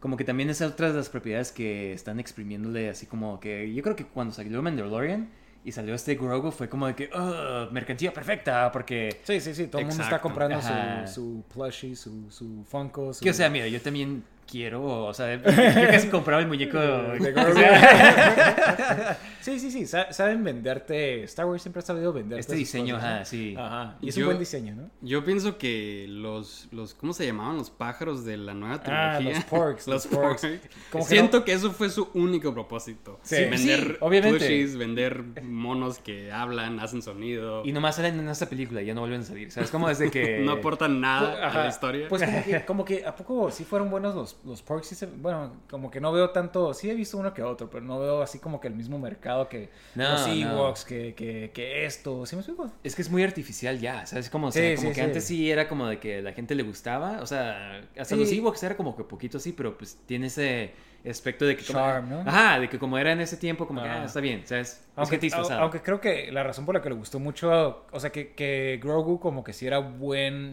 como que también es otra de las propiedades que están exprimiéndole, así como que yo creo que cuando salió Mandalorian y salió este Grogu fue como de que, "Ugh, mercancía perfecta, porque... Sí, sí, sí, todo el mundo está comprando Ajá. su, su plushie, su, su Funko. Su... Que o sea, mira, yo también quiero, o sea, yo casi compraba el muñeco *laughs* De sea- *laughs* Sí, sí, sí, sa- saben venderte. Star Wars siempre ha sabido venderte. Este diseño, cosas, ¿no? ajá, sí. Ajá. Y es Yo- un buen diseño, ¿no? Yo pienso que los, los, ¿cómo se llamaban? Los pájaros de la nueva Ah, trilogía. los porks, *laughs* los los porks. porks. Como que Siento que eso fue su único propósito. Sí. Vender Sí, obviamente. plushies, vender monos que hablan, hacen sonido. Y nomás salen en esta película y ya no vuelven a salir. ¿Sabes? Como desde que. no aportan nada a Ajá. la historia. Pues como que, como que ¿a poco sí fueron buenos los, los porks? Sí se- bueno, como que no veo tanto, sí he visto uno que otro, pero no veo así como que el mismo mercado que No, los no. Ewoks, que, que, que esto, ¿sí me explico? Es que es muy artificial ya, ¿sabes? Como, o sea, Sí, como sí, que sí. antes sí era como de que la gente le gustaba. O sea, hasta los Ewoks era como que poquito así, pero pues tiene ese. aspecto de que como, ¿no? ajá, de que como era en ese tiempo, como que Ah. ah, está bien, ¿sabes? Es aunque creo que la razón por la que le gustó mucho, o sea, que, que Grogu como que sí era buen,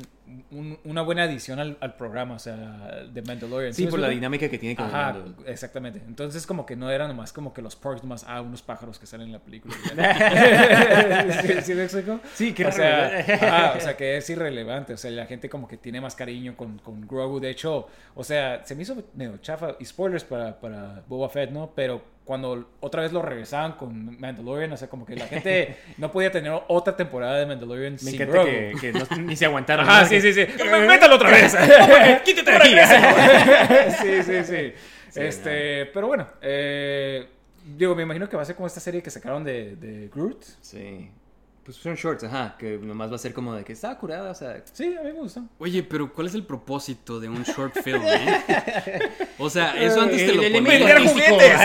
un- una buena adición al, al programa, o sea, de Mandalorian. sí, por la dinámica que tiene el Ajá, exactamente. Entonces como que no era nomás como que los porks nomás, ah, unos pájaros que salen en la película. *laughs* ¿Sí, sí me explico? Sí, qué o sea, o sea, que es irrelevante. O sea, la gente como que tiene más cariño con, con Grogu. De hecho, o sea, se me hizo medio chafa. Y spoilers para, para Boba Fett, ¿no? Pero cuando otra vez lo regresaban con Mandalorian, o sea, como que la gente *laughs* no podía tener otra temporada de Mandalorian Me sin Grogu. que, que no- ni se aguantaron. ¿no? sí, sí, sí. *laughs* Métalo otra vez. *laughs* Quítate de aquí. sí, sí, sí. este, pero bueno, eh, digo, me imagino que va a ser como esta serie que sacaron de, de Groot. Sí. Pues son shorts, ajá, que nomás va a ser como de que estaba curada, o sea, Sí, a mí me gustó. Oye, pero ¿cuál es el propósito de un short film, eh? O sea, eso antes te El- lo el ponían. vender juguetes.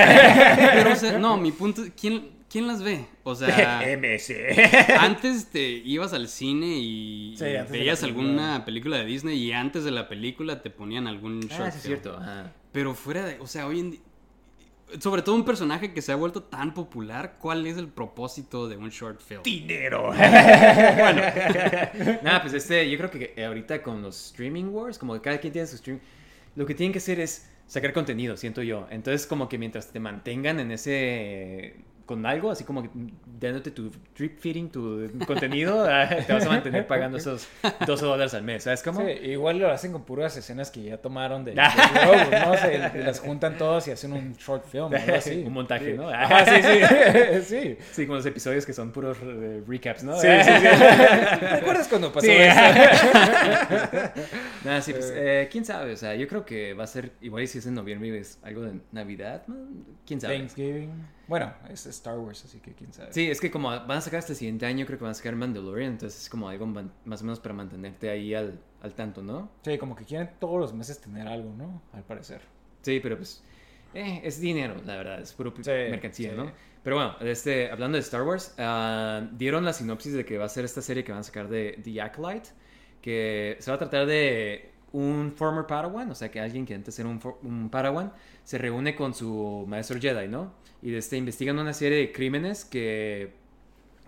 Pero, o sea, no, mi punto, ¿quién, quién las ve? O sea, *laughs* MS. antes te ibas al cine y, Sí, veías película. alguna película de Disney y antes de la película te ponían algún short Ah, sí, es cierto, ajá. Pero fuera de, o sea, hoy en día, sobre todo un personaje que se ha vuelto tan popular, ¿cuál es el propósito de un short film? Dinero. *laughs* bueno. *laughs* Nada, pues este, yo creo que ahorita con los streaming wars, como que cada quien tiene su stream, lo que tienen que hacer es sacar contenido, siento yo. Entonces, como que mientras te mantengan en ese con algo, así como dándote tu drip feeding, tu contenido, *laughs* ah, te vas a mantener pagando esos 12 dólares al mes, ¿sabes cómo? Sí, igual lo hacen con puras escenas que ya tomaron de, de *laughs* ¿no? Se las juntan todas y hacen un short film, algo así. *laughs* Un montaje, Sí. ¿no? Sí, sí. sí. Sí, como los episodios que son puros eh, recaps, ¿no? Sí, sí, sí. ¿Te acuerdas cuando pasó Sí. eso? Nada, sí, pues, eh, quién sabe, o sea, yo creo que va a ser, igual si es en noviembre es algo de Navidad, ¿no? quién sabe. Thanksgiving. Bueno, es Star Wars, así que quién sabe. Sí, es que como van a sacar hasta el siguiente año, creo que van a sacar Mandalorian, entonces es como algo más o menos para mantenerte ahí al, al tanto, ¿no? Sí, como que quieren todos los meses tener algo, ¿no? Al parecer. Sí, pero pues, eh, es dinero, la verdad, es puro Sí, mercancía, sí. ¿no? Pero bueno, este, hablando de Star Wars, ah, dieron la sinopsis de que va a ser esta serie que van a sacar de The Acolyte, que se va a tratar de un former Padawan, o sea, que alguien que antes era un, un Padawan, se reúne con su maestro Jedi, ¿no? Y este, investigan una serie de crímenes que,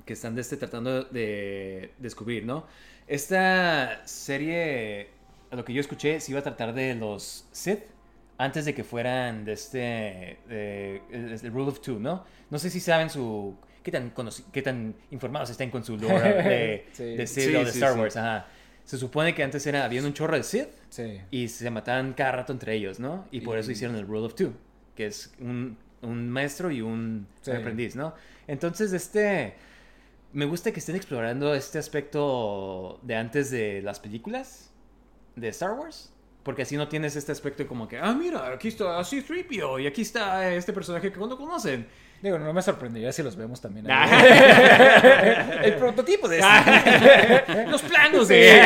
que están este, tratando de descubrir, ¿no? Esta serie, a lo que yo escuché, se iba a tratar de los Sith antes de que fueran de este de, Rule of Two, ¿no? No sé si saben su qué tan qué tan informados estén con su lore *laughs* de, Sí. de Sith Sí, o de sí, Star sí. Wars, ajá. Se supone que antes era había un chorro de Sith Sí. y se mataban cada rato entre ellos, ¿no? Y por eso hicieron el Rule of Two, que es un, un maestro y un Sí. aprendiz, ¿no? Entonces, este... Me gusta que estén explorando este aspecto de antes de las películas de Star Wars. Porque así no tienes este aspecto como que, ah, mira, aquí está C-3PO y aquí está este personaje que cuando conocen. Digo, no me sorprendería si los vemos también. *laughs* *laughs* El prototipo de *laughs* este. Los planos de...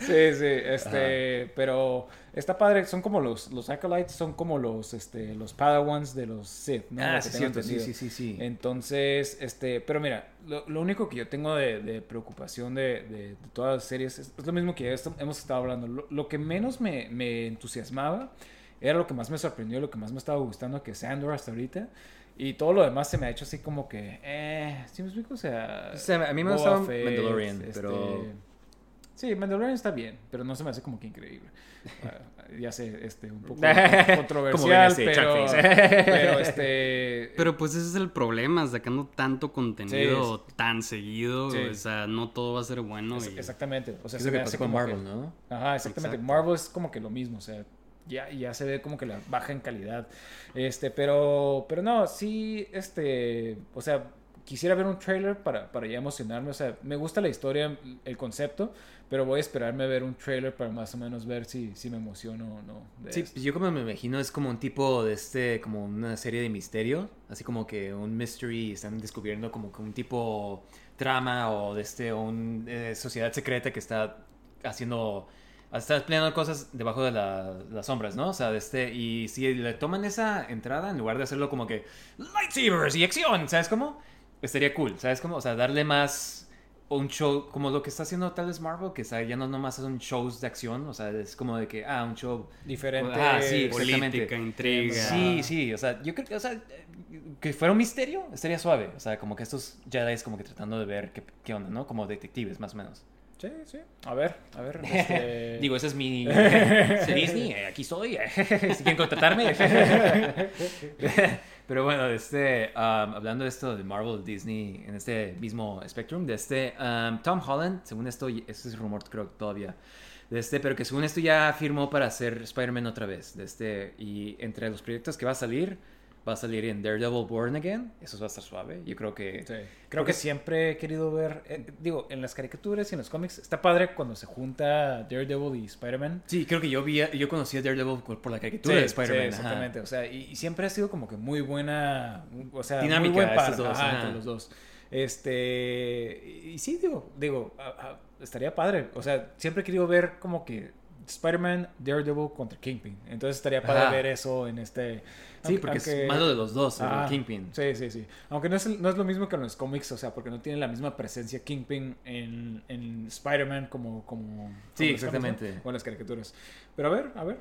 Sí, sí, este, pero está padre, son como los, los acolytes, son como los, este, los padawans de los Sith, ¿no? Ah, sí, cierto, sí, sí, sí, sí. Entonces, este, pero mira, lo, lo único que yo tengo de, de preocupación de, de- de todas las series es, es lo mismo que esto- hemos estado hablando. Lo, lo que menos me, me entusiasmaba era lo que más me sorprendió, lo que más me estaba gustando, que es Andor hasta ahorita. Y todo lo demás se me ha hecho así como que, eh, ¿sí me explico? O sea, O sea, a mí me gustaba Mandalorian, este, pero- Sí, Mandalorian está bien, pero no se me hace como que increíble. Ah, ya sé, este, un poco *laughs* controversial, ese pero, pero *laughs* este... Pero pues ese es el problema, sacando tanto contenido tan seguido, Sí. o sea, no todo va a ser bueno. es- y- exactamente, o sea, Es se lo que pasó con Marvel, que- ¿no? Ajá, exactamente. Exacto. Marvel es como que lo mismo, o sea, ya, ya se ve como que la baja en calidad. Este, pero, pero no, sí, este, o sea, quisiera ver un trailer para, para ya emocionarme. O sea, me gusta la historia, el concepto, pero voy a esperarme a ver un trailer para más o menos ver si, si me emociono o no. Sí, esto. yo como me imagino es como un tipo de este, como una serie de misterio, así como que un mystery, están descubriendo como que un tipo trama o de este, o un eh, sociedad secreta que está haciendo, está planeando cosas debajo de la- las sombras, ¿no? O sea, de este, y si le toman esa entrada en lugar de hacerlo como que lightsabers y acción, ¿sabes cómo? Estaría cool, ¿sabes cómo? O sea, darle más un show como lo que está haciendo tal vez Marvel, que está, ya no nomás son shows de acción, o sea, es como de que, ah, un show Diferente. Ah, sí. Política, intriga. Sí, sí, o sea, yo creo que, o sea, que fuera un misterio estaría suave, o sea, como que estos Jedi como que tratando de ver qué, qué onda, ¿no? Como detectives, más o menos. Sí, sí. A ver, a ver. este- *laughs* Digo, ese es mi *laughs* Disney, eh, aquí estoy, eh, *laughs* si quieren contratarme. Pero bueno, este, um, hablando de esto de Marvel, Disney, en este mismo Spectrum, de este, um, Tom Holland, según esto, este es rumor creo todavía, de este, pero que según esto ya firmó para hacer Spider-Man otra vez, de este, y entre los proyectos que va a salir, va a salir en Daredevil Born Again, eso va a estar suave, yo creo que... Sí. Creo que siempre he querido ver, eh, digo, en las caricaturas y en los cómics, está padre cuando se junta Daredevil y Spider-Man. Sí, creo que yo vi, yo conocí a Daredevil por la caricatura de Spider-Man. sí, ajá. exactamente. O sea, y, y siempre ha sido como que muy buena, o sea, Dinámica muy buen par estos dos, ajá. entre los dos. Este, y sí, digo, digo, a- a- estaría padre. O sea, siempre he querido ver como que Spider-Man, Daredevil contra Kingpin. Entonces estaría padre Ajá. ver eso en este... Sí, aunque- porque aunque- es malo de los dos, el Ajá. Kingpin. Sí, sí, sí. Aunque no es, el- no es lo mismo que en los cómics, o sea, porque no tiene la misma presencia Kingpin en, en Spider-Man como, como, como Sí, los cómics, ¿no? exactamente. O en las caricaturas. Pero a ver, a ver.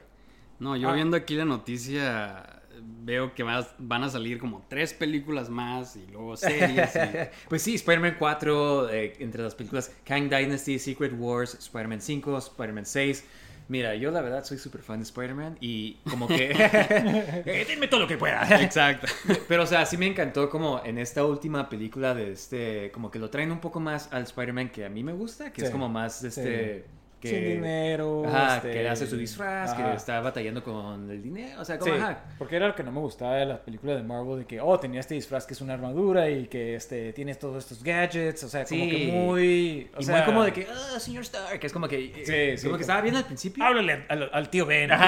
No, yo Ah. viendo aquí la noticia veo que vas- van a salir como tres películas más y luego series. y- *laughs* Pues sí, Spider-Man 4, eh, entre las películas Kang Dynasty, Secret Wars, Spider-Man 5, Spider-Man 6. Mira, yo la verdad soy súper fan de Spider-Man y como que... *laughs* *laughs* eh, denme todo lo que pueda. Exacto. Pero, o sea, sí me encantó como en esta última película de este... Como que lo traen un poco más al Spider-Man que a mí me gusta, que es como más de este... Que, Sin dinero. Ajá, este, que hace su disfraz, ajá. que está batallando con el dinero, o sea, Sí, como, ajá. porque era lo que no me gustaba de la película de Marvel, de que, oh, tenía este disfraz que es una armadura y que este, tienes todos estos gadgets, o sea, como Sí. que muy... o y sea, muy como de que, ah, señor Stark, que es como que... Sí, eh, sí, como como- que estaba bien al principio. Háblale al, al tío Ben. *laughs*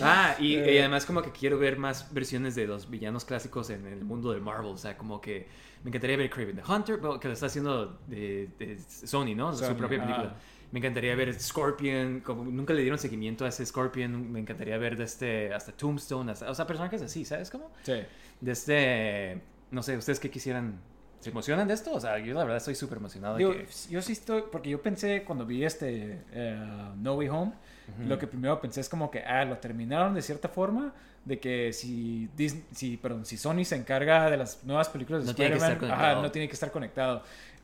Ah, y, y además como que quiero ver más versiones de los villanos clásicos en el mundo de Marvel. O sea, como que me encantaría ver Craven the Hunter, que lo está haciendo de, de Sony, ¿no? Sony, Su propia película. ajá. Me encantaría ver Scorpion, como nunca le dieron seguimiento a ese Scorpion. Me encantaría ver de este, hasta Tombstone, hasta- o sea, personajes así, ¿sabes cómo? Sí. De este, no sé, ¿ustedes qué quisieran? ¿Se emocionan de esto? O sea, yo la verdad estoy súper emocionado. Digo, que- yo sí estoy, porque yo pensé cuando vi este eh, No Way Home, lo que primero pensé es como que, ah, lo terminaron de cierta forma, de que si Disney, si, perdón, si Sony se encarga de las nuevas películas de No Spider-Man, no tiene que estar conectado.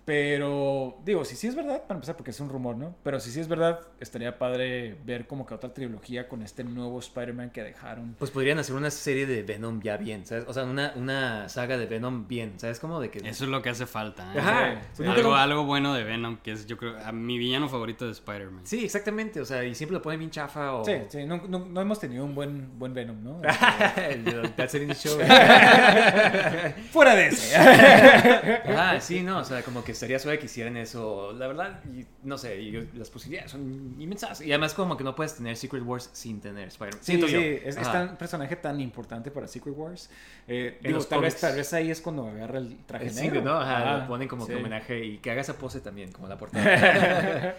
Pero, digo, si sí es verdad, para empezar, porque es un rumor, ¿no? Pero si sí es verdad, estaría padre ver como que otra trilogía con este nuevo Spider-Man que dejaron. Pues podrían hacer una serie de Venom ya bien, ¿sabes? O sea, una, una saga de Venom bien, ¿sabes? Como de que... Eso es lo que hace falta. ¿eh? Ajá. Sí, Nunca Algo, algo bueno de Venom, que es yo creo a mi villano favorito de Spider-Man. Sí, exactamente. O sea, y siempre lo ponen bien chafa o... Sí, sí, no, no- no hemos tenido un buen, buen Venom, ¿no? *laughs* El de That's It in the Show. *laughs* Fuera de ese. *laughs* ah, sí, no, o sea, como que estaría suave que hicieran eso. La verdad, y, no sé, y las posibilidades son inmensas. Y además como que no puedes tener Secret Wars sin tener Spider-Man. Sí, sí, es, es tan- personaje tan importante para Secret Wars. Eh, digo, tal vez, cómics. tal vez ahí es cuando agarra el traje El negro. signo, ¿no? Ajá, lo ponen como que homenaje y que haga esa pose también, como la *laughs* portada.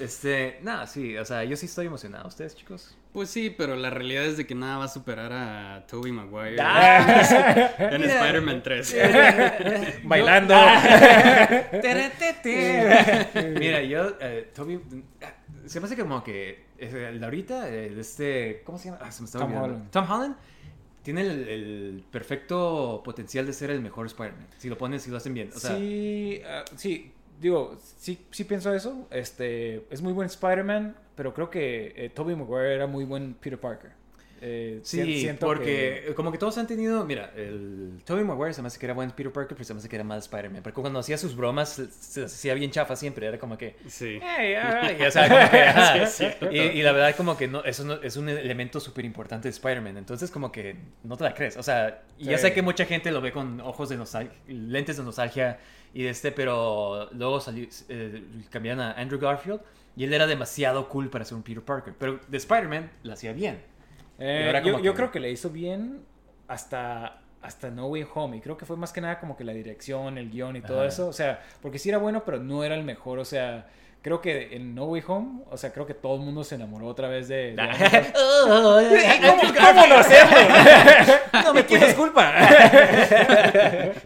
este, nada, sí, o sea, yo sí estoy emocionado. ¿Ustedes, chicos? Pues sí, pero la realidad es de que nada va a superar a Tobey Maguire Ah. en Spider-Man 3. *laughs* Bailando. Mira, yo, eh, Toby, se me hace como que el de ahorita, el de este, ¿cómo se llama? Ah, se me está Tom olvidando. Holland. Tom Holland tiene el, el perfecto potencial de ser el mejor Spider-Man. Si lo pones, si lo hacen bien. O sea, sí, ah, sí, digo, sí, sí pienso eso. Este, es muy buen Spider-Man, pero creo que eh, Tobey Maguire era muy buen Peter Parker. Eh, Sí, siento porque que- como que todos han tenido, mira, el Tobey Maguire se me hace que era buen Peter Parker, pero se me hace que era mal Spider-Man. Porque cuando hacía sus bromas, se, se hacía bien chafa siempre, era como que... Sí. Y, y la verdad como que no, eso no- es un elemento súper importante de Spider-Man. Entonces como que no te la crees. O sea, y ya sé que mucha gente lo ve con ojos de nostalgia, lentes de nostalgia y de este, pero luego salió, eh, cambiaron a Andrew Garfield y él era demasiado cool para ser un Peter Parker. Pero de Spider-Man lo hacía bien. Eh, yo, como yo que- creo que le hizo bien hasta, hasta No Way Home. Y creo que fue más que nada como que la dirección, el guion y todo Ajá. eso. O sea, porque sí era bueno, pero no era el mejor. O sea, creo que en No Way Home, o sea, creo que todo el mundo se enamoró otra vez de... de *laughs* ¿Cómo, ¿Cómo no hacerlo? *laughs* No me tienes culpa.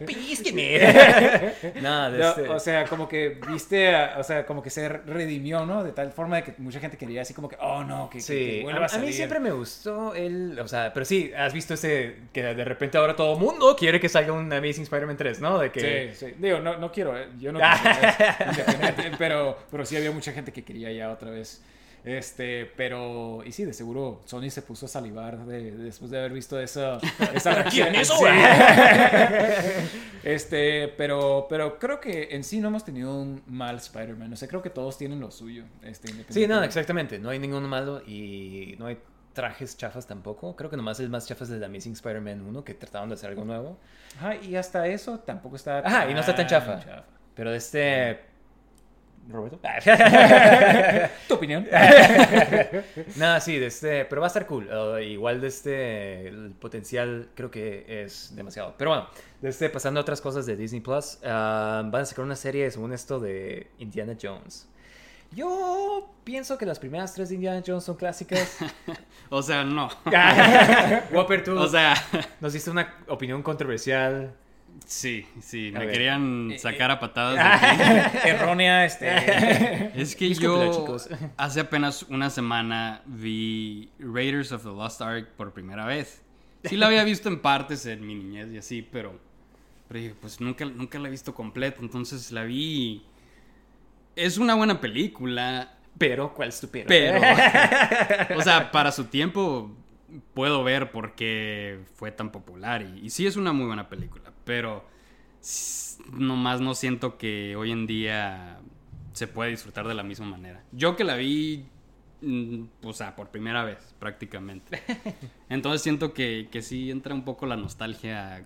Písqueme. *laughs* No, de No, este- O sea, como que viste, a- o sea, como que se redimió, ¿no? De tal forma de que mucha gente quería así como que, oh no, que, que- que Sí, vuelva a, a, a mí siempre me gustó el, o sea, pero sí, has visto ese que de repente ahora todo el mundo quiere que salga un Amazing Spider-Man 3, ¿no? De que Sí, sí. Digo, no, no quiero, eh, yo no quiero, independiente, pero, pero sí había mucha gente que quería ya otra vez. Este, pero, y sí, de seguro Sony se puso a salivar de- después de haber visto esa, *laughs* esa ¿Quién es Sí. ahora? Este, pero, pero creo que en sí no hemos tenido un mal Spider-Man. O sea, creo que todos tienen lo suyo. Este, Sí, no, exactamente, no hay ninguno malo y no hay trajes chafas tampoco. Creo que nomás el más chafas es el Amazing Spider-Man 1 que trataron de hacer algo nuevo. Ajá, y hasta eso tampoco está. Ajá, y no está tan chafa. chafa. Pero de este Roberto. *laughs* ¿Tu opinión? *laughs* no, sí, de este, pero va a estar cool. Uh, igual de este, el potencial creo que es demasiado. Pero bueno, de este, pasando a otras cosas de Disney Plus, ah, van a sacar una serie, según esto, de Indiana Jones. Yo pienso que las primeras tres de Indiana Jones son clásicas. *laughs* O sea, no. Whopper, tú O sea, nos diste una opinión controversial. Sí, sí, A me ver. querían sacar a patadas. de. *laughs* *laughs* Errónea, este. *laughs* Es que yo chicos. hace apenas una semana vi Raiders of the Lost Ark por primera vez. Sí la había visto en partes en mi niñez y así, pero, pero dije, pues nunca, nunca la he visto completa, entonces la vi. Es una buena película, Pero, ¿cuál es tu pero? pero, o sea, para su tiempo puedo ver por qué fue tan popular y, y sí es una muy buena película, pero nomás no siento que hoy en día se puede disfrutar de la misma manera. Yo que la vi, mm, o sea, por primera vez prácticamente. *laughs* Entonces siento que, que sí entra un poco la nostalgia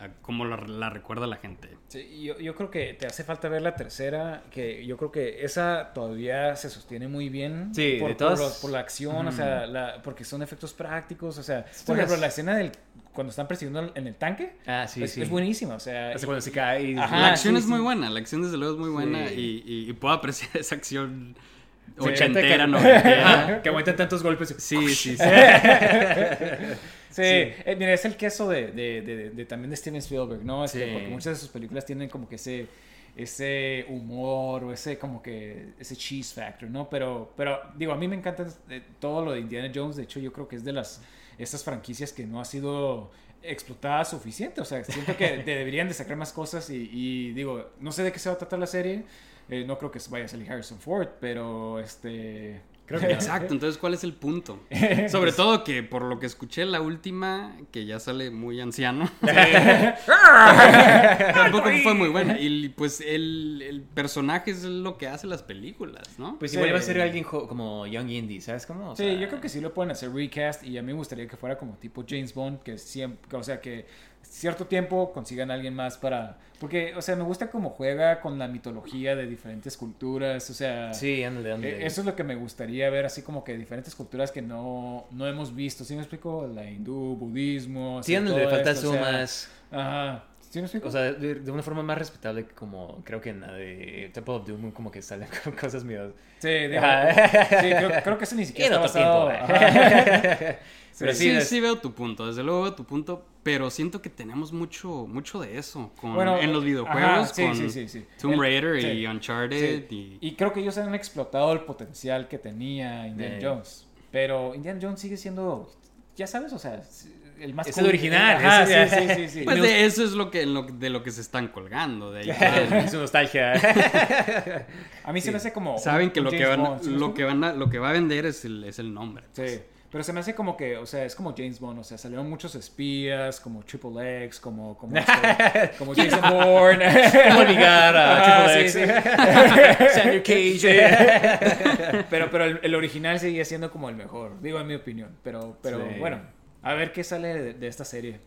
a, a cómo la, la recuerda la gente. Sí, yo, yo creo que te hace falta ver la tercera, que yo creo que esa todavía se sostiene muy bien. Sí, por, todas- los- por la acción, o sea, la- porque son efectos prácticos, o sea, por ejemplo, la escena del cuando están persiguiendo en el tanque, Ah, sí, es, sí. es buenísima, o sea, Hasta y- cuando se cae y... Ajá, la acción sí, es muy buena, la acción desde luego es muy buena Sí. y, y- y puedo apreciar *laughs* esa acción ochentera. *laughs* Ajá, que aguantan tantos golpes. Sí, sí, *laughs* sí. Sí, eh, mira, es el queso de, de- de- de- también de Steven Spielberg, ¿no? Este, Sí. Porque muchas de sus películas tienen como que ese, ese humor o ese como que ese cheese factor, ¿no? Pero, pero digo, a mí me encanta eh, todo lo de Indiana Jones. De hecho, yo creo que es de las estas franquicias que no ha sido explotada suficiente. O sea, siento que *laughs* de- deberían de sacar más cosas y, y digo, no sé de qué se va a tratar la serie. Eh, no creo que vaya a salir Harrison Ford, pero este... Creo que Exacto, entonces ¿cuál es el punto? *laughs* Sobre todo que por lo que escuché la última, que ya sale muy anciano, *laughs* *laughs* tampoco fue muy buena. Y pues el, el personaje es lo que hace las películas, ¿no? Pues Sí. igual va a ser alguien como Young Indie, ¿sabes cómo? O Sí, yo creo que sí lo pueden hacer recast y a mí me gustaría que fuera como tipo James Bond, que siempre, o sea, que cierto tiempo consigan a alguien más para... Porque, o sea, me gusta cómo juega con la mitología de diferentes culturas, o sea... Sí, ándale, ándale. eh, Eso es lo que me gustaría ver, así como que diferentes culturas que no, no hemos visto. ¿Sí me explico? La hindú, budismo... Sí, ándale, todo falta o sea, más... Ajá. ¿Sí me explico? O sea, de, de una forma más respetable que como creo que en la de Temple of Doom como que salen *laughs* con cosas mías. sí, digo, Ajá. sí, creo, creo que eso ni siquiera *laughs* está otro basado... tiempo, ajá. *laughs* Pero sí, sí, sí, veo tu punto, desde luego veo tu punto, pero siento que tenemos mucho, mucho de eso con, Bueno, en los ajá, videojuegos, sí, con sí, sí, sí. Tomb El- Raider sí. y Uncharted Sí. y... Y creo que ellos han explotado el potencial que tenía Indiana. Jones. Pero Indiana Jones sigue siendo, ya sabes, o sea, el más Es cool. el original, Ajá, es- sí, sí, sí, sí. Pues de eso es lo que, lo- de lo que se están colgando, de ahí. *laughs* Es su nostalgia. A mí se me hace como... Saben que lo que, van, Bond, ¿sí me lo, que van a, lo que va a vender es el, es el nombre. pues. Sí. Pero se me hace como que, o sea, es como James Bond, o sea, salieron muchos espías, como Triple X, como, como, *laughs* este, como Jason Bourne. *laughs* ¿Cómo ligar a Ah, Triple X? sí. Cage. pero, pero el, el original seguía siendo como el mejor, digo en mi opinión. Pero, pero Sí. bueno, a ver qué sale de, de esta serie.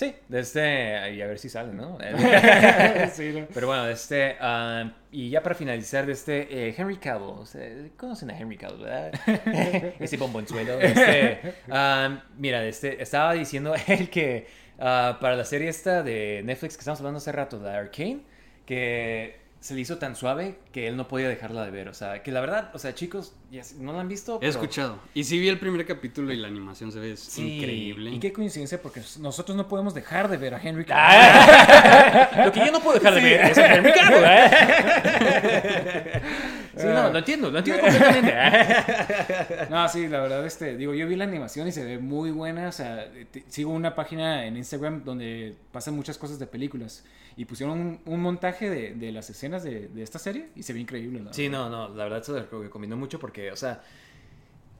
Sí, de este, y a ver si sale, ¿no? *laughs* *laughs* Sí, ¿no? Pero bueno, de este, ah, y ya para finalizar, de este, eh, Henry Cavill, conocen a Henry Cavill, ¿verdad? *laughs* Ese bombonzuelo. de Este, ah, mira, de este, estaba diciendo él que ah, para la serie esta de Netflix que estamos hablando hace rato, la Arcane, que se le hizo tan suave que él no podía dejarla de ver. O sea, que la verdad, o sea, chicos, ya s- no la han visto. He pero- escuchado. Y sí vi el primer capítulo y la animación se ve Sí, increíble. Y qué coincidencia, porque nosotros no podemos dejar de ver a Henry Ah. *laughs* Lo que yo no puedo dejar de ver es a Henry Cavill, ¿eh? *laughs* Sí, no, lo entiendo, lo entiendo completamente. *laughs* No, sí, la verdad, este, digo, yo vi la animación y se ve muy buena. O sea, sigo una página en Instagram donde pasan muchas cosas de películas. Y pusieron un, un montaje de, de las escenas de, de esta serie y se ve increíble. la Sí, verdad. no, no, la verdad se lo recomiendo mucho porque, o sea,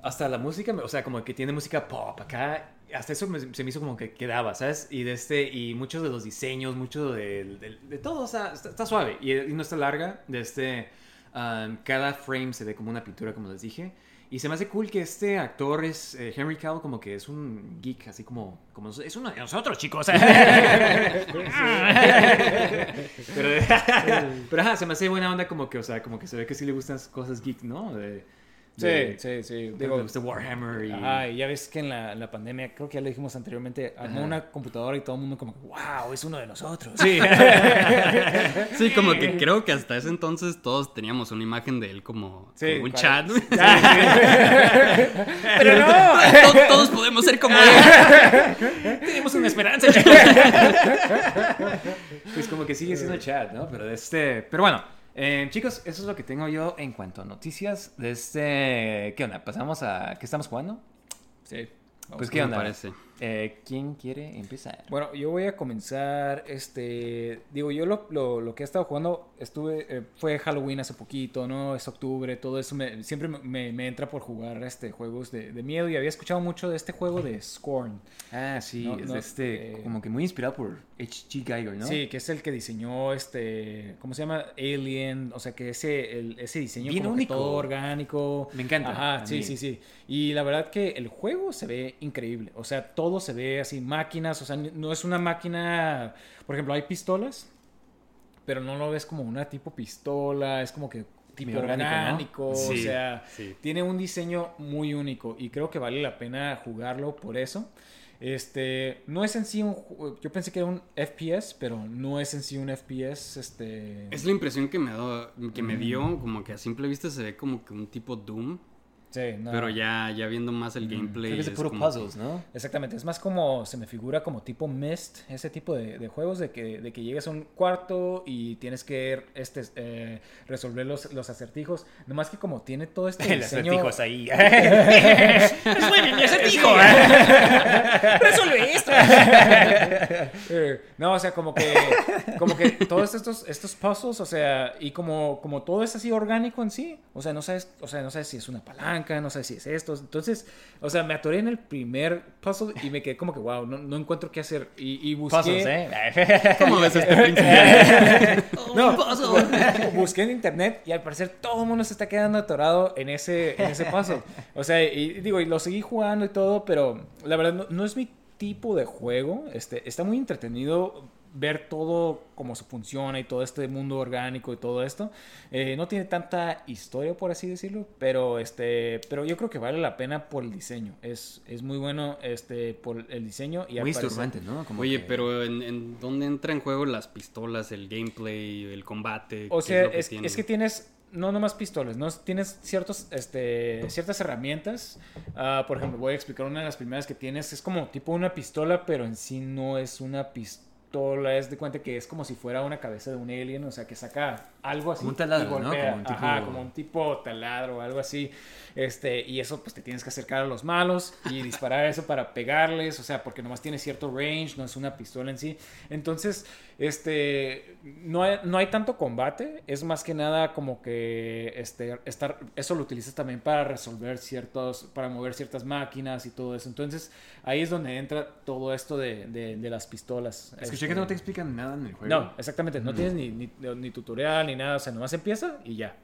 hasta la música, o sea, como que tiene música pop acá, hasta eso me- se me hizo como que quedaba, ¿sabes? Y de este, y muchos de los diseños, mucho de, de- de todo, o sea, está, está suave y, y no está larga, de este, um, cada frame se ve como una pintura, como les dije. Y se me hace cool que este actor es eh, Henry Cavill, como que es un geek, así como, como es uno de nosotros, chicos. *laughs* pero, *laughs* pero ajá, se me hace buena onda como que, o sea, como que se ve que sí le gustan cosas geek, ¿no? De, de- sí, sí. de- Digo, de Warhammer y... Ajá, y ya ves que en la, la pandemia, creo que ya lo dijimos anteriormente, armó Ajá. una computadora y todo el mundo como, wow, es uno de nosotros. Sí. *laughs* Sí, como que creo que hasta ese entonces todos teníamos una imagen de él como, Sí, como un chat. *laughs* *laughs* Pero no. todos, todos podemos ser como él. Tenemos una esperanza, chicos. pues como que sigue siendo chat, ¿no? Pero de este... Pero bueno, eh, chicos, eso es lo que tengo yo en cuanto a noticias de este... ¿Qué onda? ¿Pasamos a... ¿Qué estamos jugando? Sí. Pues, Me ¿qué onda? parece. Eh, ¿Quién quiere empezar? Bueno, yo voy a comenzar, este, digo, yo lo, lo, lo que he estado jugando, estuve, eh, fue Halloween hace poquito, ¿no? Es octubre, todo eso, me- siempre me- entra por jugar, este, juegos de, de miedo y había escuchado mucho de este juego de Scorn. Ah, sí, No, es no, de este... eh, Como que muy inspirado por H.G. Geiger, ¿no? Sí, que es el que diseñó, este, ¿cómo se llama? Alien, o sea, que ese, el- ese diseño Bien como único. todo orgánico. Me encanta, Ajá, sí, mí. sí, sí. Y la verdad que el juego se ve increíble, o sea, todo se ve así, máquinas, o sea, no es una máquina, por ejemplo, hay pistolas, pero no lo ves como una tipo pistola, es como que tipo orgánico, orgánico, ¿no? o Sí, sea, sí. tiene un diseño muy único y creo que vale la pena jugarlo por eso. Este, no es en sí un yo pensé que era un FPS, pero no es en sí un FPS, este Es la impresión que me, da- que me dio, como que a simple vista se ve como que un tipo Doom, sí, no. pero ya, ya viendo más el gameplay. Creo que es de puro como puzzles, ¿no? Exactamente, es más como, se me figura como tipo Myst, ese tipo de, de juegos de que, de que llegues a un cuarto y tienes que este, eh, resolver los, los acertijos, nomás que como tiene todo este *laughs* El diseño... acertijo es ahí. *laughs* ¡Resuelve mi acertijo! *laughs* ¡Resuelve esto! No, o sea, como que, como que todos estos, estos puzzles, o sea, y como, como todo es así orgánico en sí, o sea, no sabes, o sea, no sabes si es una palanca, no sabes si es esto, entonces, o sea, me atoré en el primer puzzle y me quedé como que, wow, no, no encuentro qué hacer, y, y busqué... Puzzles, ¿eh? *laughs* ¿Cómo ves este *laughs* príncipe? No, *laughs* busqué en internet y al parecer todo el mundo se está quedando atorado en ese, en ese puzzle. O sea, y digo, y lo seguí jugando y todo, pero la verdad no, no es mi tipo de juego. Este, está muy entretenido ver todo cómo se funciona y todo este mundo orgánico y todo esto. Eh, no tiene tanta historia, por así decirlo, pero este, pero yo creo que vale la pena por el diseño. Es, es muy bueno este, por el diseño y Muy disturbante, ¿no? Como Oye, que- pero ¿en, en dónde entra en juego las pistolas, el gameplay, el combate? O ¿Qué sea, es que tienes no nomás pistolas, ¿no? Tienes ciertos, este, ciertas herramientas. Ah, por ejemplo, voy a explicar una de las primeras que tienes. Es como tipo una pistola, pero en sí no es una pistola. Es de cuenta que es como si fuera una cabeza de un alien, o sea, que saca algo así. Como un taladro, ¿no? Como un tipo- Ajá, como un tipo taladro o algo así. Este, y eso, pues te tienes que acercar a los malos y *laughs* disparar eso para pegarles, o sea, porque nomás tiene cierto range, no es una pistola en sí. Entonces, este, no hay, no hay tanto combate, es más que nada como que, este, estar, eso lo utilizas también para resolver ciertos, para mover ciertas máquinas y todo eso. Entonces, ahí es donde entra todo esto de, de, de las pistolas. Escuché Este, que no te explican nada en el juego. No, exactamente, no tienes ni, ni, ni tutorial ni nada, o sea, nomás empieza y ya.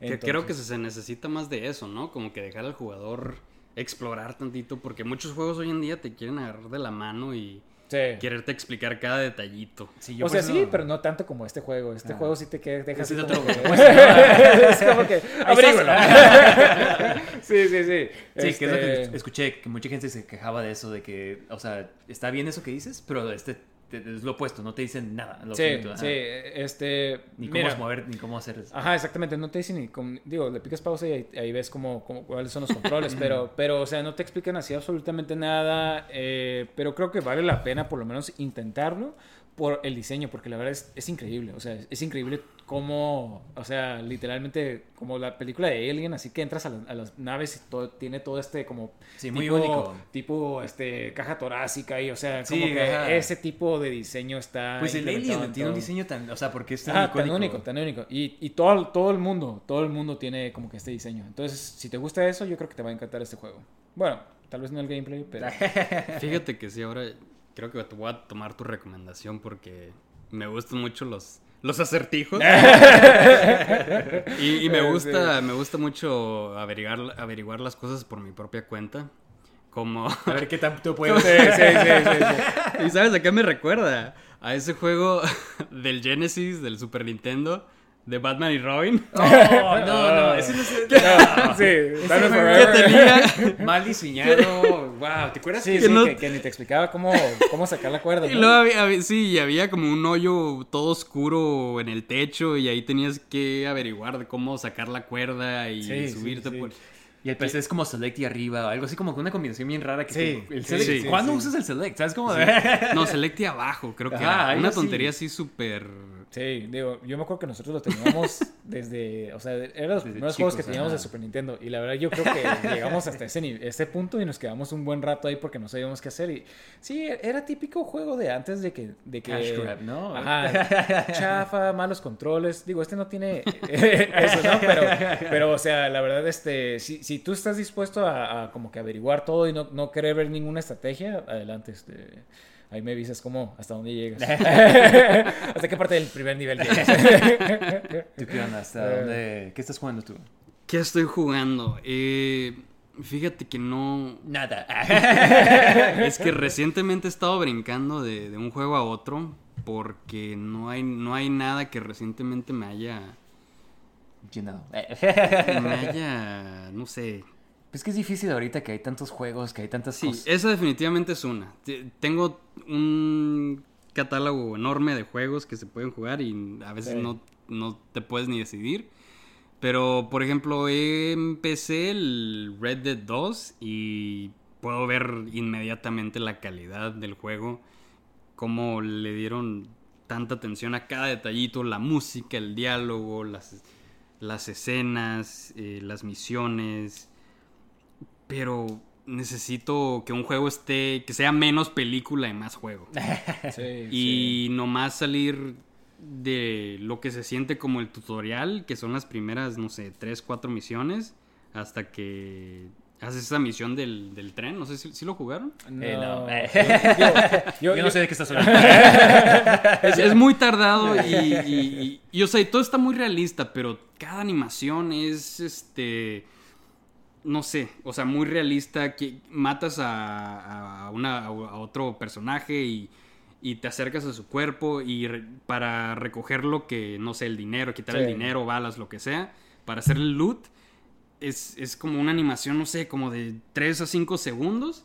Que creo que se necesita más de eso, ¿no? Como que dejar al jugador explorar tantito, porque muchos juegos hoy en día te quieren agarrar de la mano y Sí. quererte explicar cada detallito. Sí, yo o sea, sí, no- pero no tanto como este juego. Este Ah. juego sí te queda, deja Es otro- que- *laughs* es como que... *laughs* Sí, sí, sí. Sí, que es lo que Este, escuché, que mucha gente se quejaba de eso, de que, o sea, está bien eso que dices, pero este te- es lo opuesto, no te dicen nada. lo Sí, ajá. sí, este... Ni mira, cómo mover, ni cómo hacer. Ajá, exactamente, no te dicen ni, cómo- digo, le picas pausa y ahí, ahí ves cómo, cómo- cuáles son los controles, *laughs* pero, pero, o sea, no te explican así absolutamente nada, eh, pero creo que vale la pena por lo menos intentarlo por el diseño, porque la verdad es, es increíble, o sea, es, increíble cómo, o sea, literalmente como la película de Alien, así que entras a, la- a las naves y todo, tiene todo este como... Sí, muy tipo- único. Tipo, este, caja torácica y, o sea, Sí, como que ajá. ese tipo de diseño está... Pues el Alien en tiene un diseño tan. O sea, porque es tan Ah, tan único, tan único. Y, y todo, todo el mundo, todo el mundo tiene como que este diseño. Entonces, si te gusta eso, yo creo que te va a encantar este juego. Bueno, tal vez no el gameplay, pero... *laughs* *laughs* Fíjate que sí, ahora creo que te voy a tomar tu recomendación porque me gustan mucho los, los acertijos. *laughs* y, y me gusta, me gusta mucho averiguar, averiguar las cosas por mi propia cuenta. Como... A ver qué tanto *laughs* puedo Sí, sí, sí, sí, sí. ¿Y sabes a qué me recuerda? A ese juego *laughs* del Genesis, del Super Nintendo, de Batman y Robin. *laughs* No, no, no. Ese no es. No, *laughs* sí, Ese Batman juego Forever. que tenía... *laughs* Mal diseñado. Wow, ¿te acuerdas? Sí, que sí, no- que, que ni te explicaba cómo, cómo sacar la cuerda. Y ¿no? luego había, había- sí, y había como un hoyo todo oscuro en el techo y ahí tenías que averiguar de cómo sacar la cuerda y Sí, subirte sí. por... Y el PC es como select y arriba, o algo así como con una combinación bien rara que Sí, el sí, select- sí, ¿Cuándo sí. usas el select? ¿Sabes cómo? No, selecte abajo, creo que era una tontería así súper... Sí, digo, yo me acuerdo que nosotros lo teníamos *laughs* desde, o sea, eran los Desde primeros juegos que teníamos ajá. de Super Nintendo y la verdad yo creo que *laughs* llegamos hasta ese, ese punto y nos quedamos un buen rato ahí porque no sabíamos qué hacer y sí, era típico juego de antes de que... De que Cash grab, ¿no? Ajá, *laughs* chafa, malos controles, digo, este no tiene eso, ¿no? Pero, pero, o sea, la verdad, este, si, si tú estás dispuesto a, a como que averiguar todo y no, no querer ver ninguna estrategia, adelante, este... Ahí me avisas cómo, hasta dónde llegas. *laughs* *laughs* ¿Hasta qué parte del primer nivel llegas? *laughs* ¿Tú qué onda? ¿Hasta dónde? ¿Qué estás jugando tú? ¿Qué estoy jugando? Eh, fíjate que no... Nada. Es que recientemente he estado brincando de, de un juego a otro porque no hay, no hay nada que recientemente me haya... Llenado. Me haya... no sé, Pues que es difícil ahorita que hay tantos juegos, que hay tantas Sí, cosas. esa definitivamente es una. Te- Tengo un catálogo enorme de juegos que se pueden jugar y a veces Sí. no, no te puedes ni decidir. Pero, por ejemplo, empecé el Red Dead 2 y puedo ver inmediatamente la calidad del juego, cómo le dieron tanta atención a cada detallito, la música, el diálogo, las, las escenas, eh, las misiones pero necesito que un juego esté, que sea menos película y más juego. *laughs* Sí, y nomás salir de lo que se siente como el tutorial, que son las primeras, no sé, tres, cuatro misiones, hasta que haces esa misión del, del tren. No sé si, lo jugaron. Eh, no. *laughs* Yo, Yo no sé de qué estás hablando. *laughs* Es, es muy tardado y, y- y- y, o sea, y todo está muy realista, pero cada animación es, este, no sé, o sea, muy realista, que matas a, a una, a otro personaje y, y te acercas a su cuerpo y re- para recoger lo que, no sé, el dinero, quitar el dinero, balas, lo que sea, para hacer el loot, es, es como una animación, no sé, como de 3 a 5 segundos.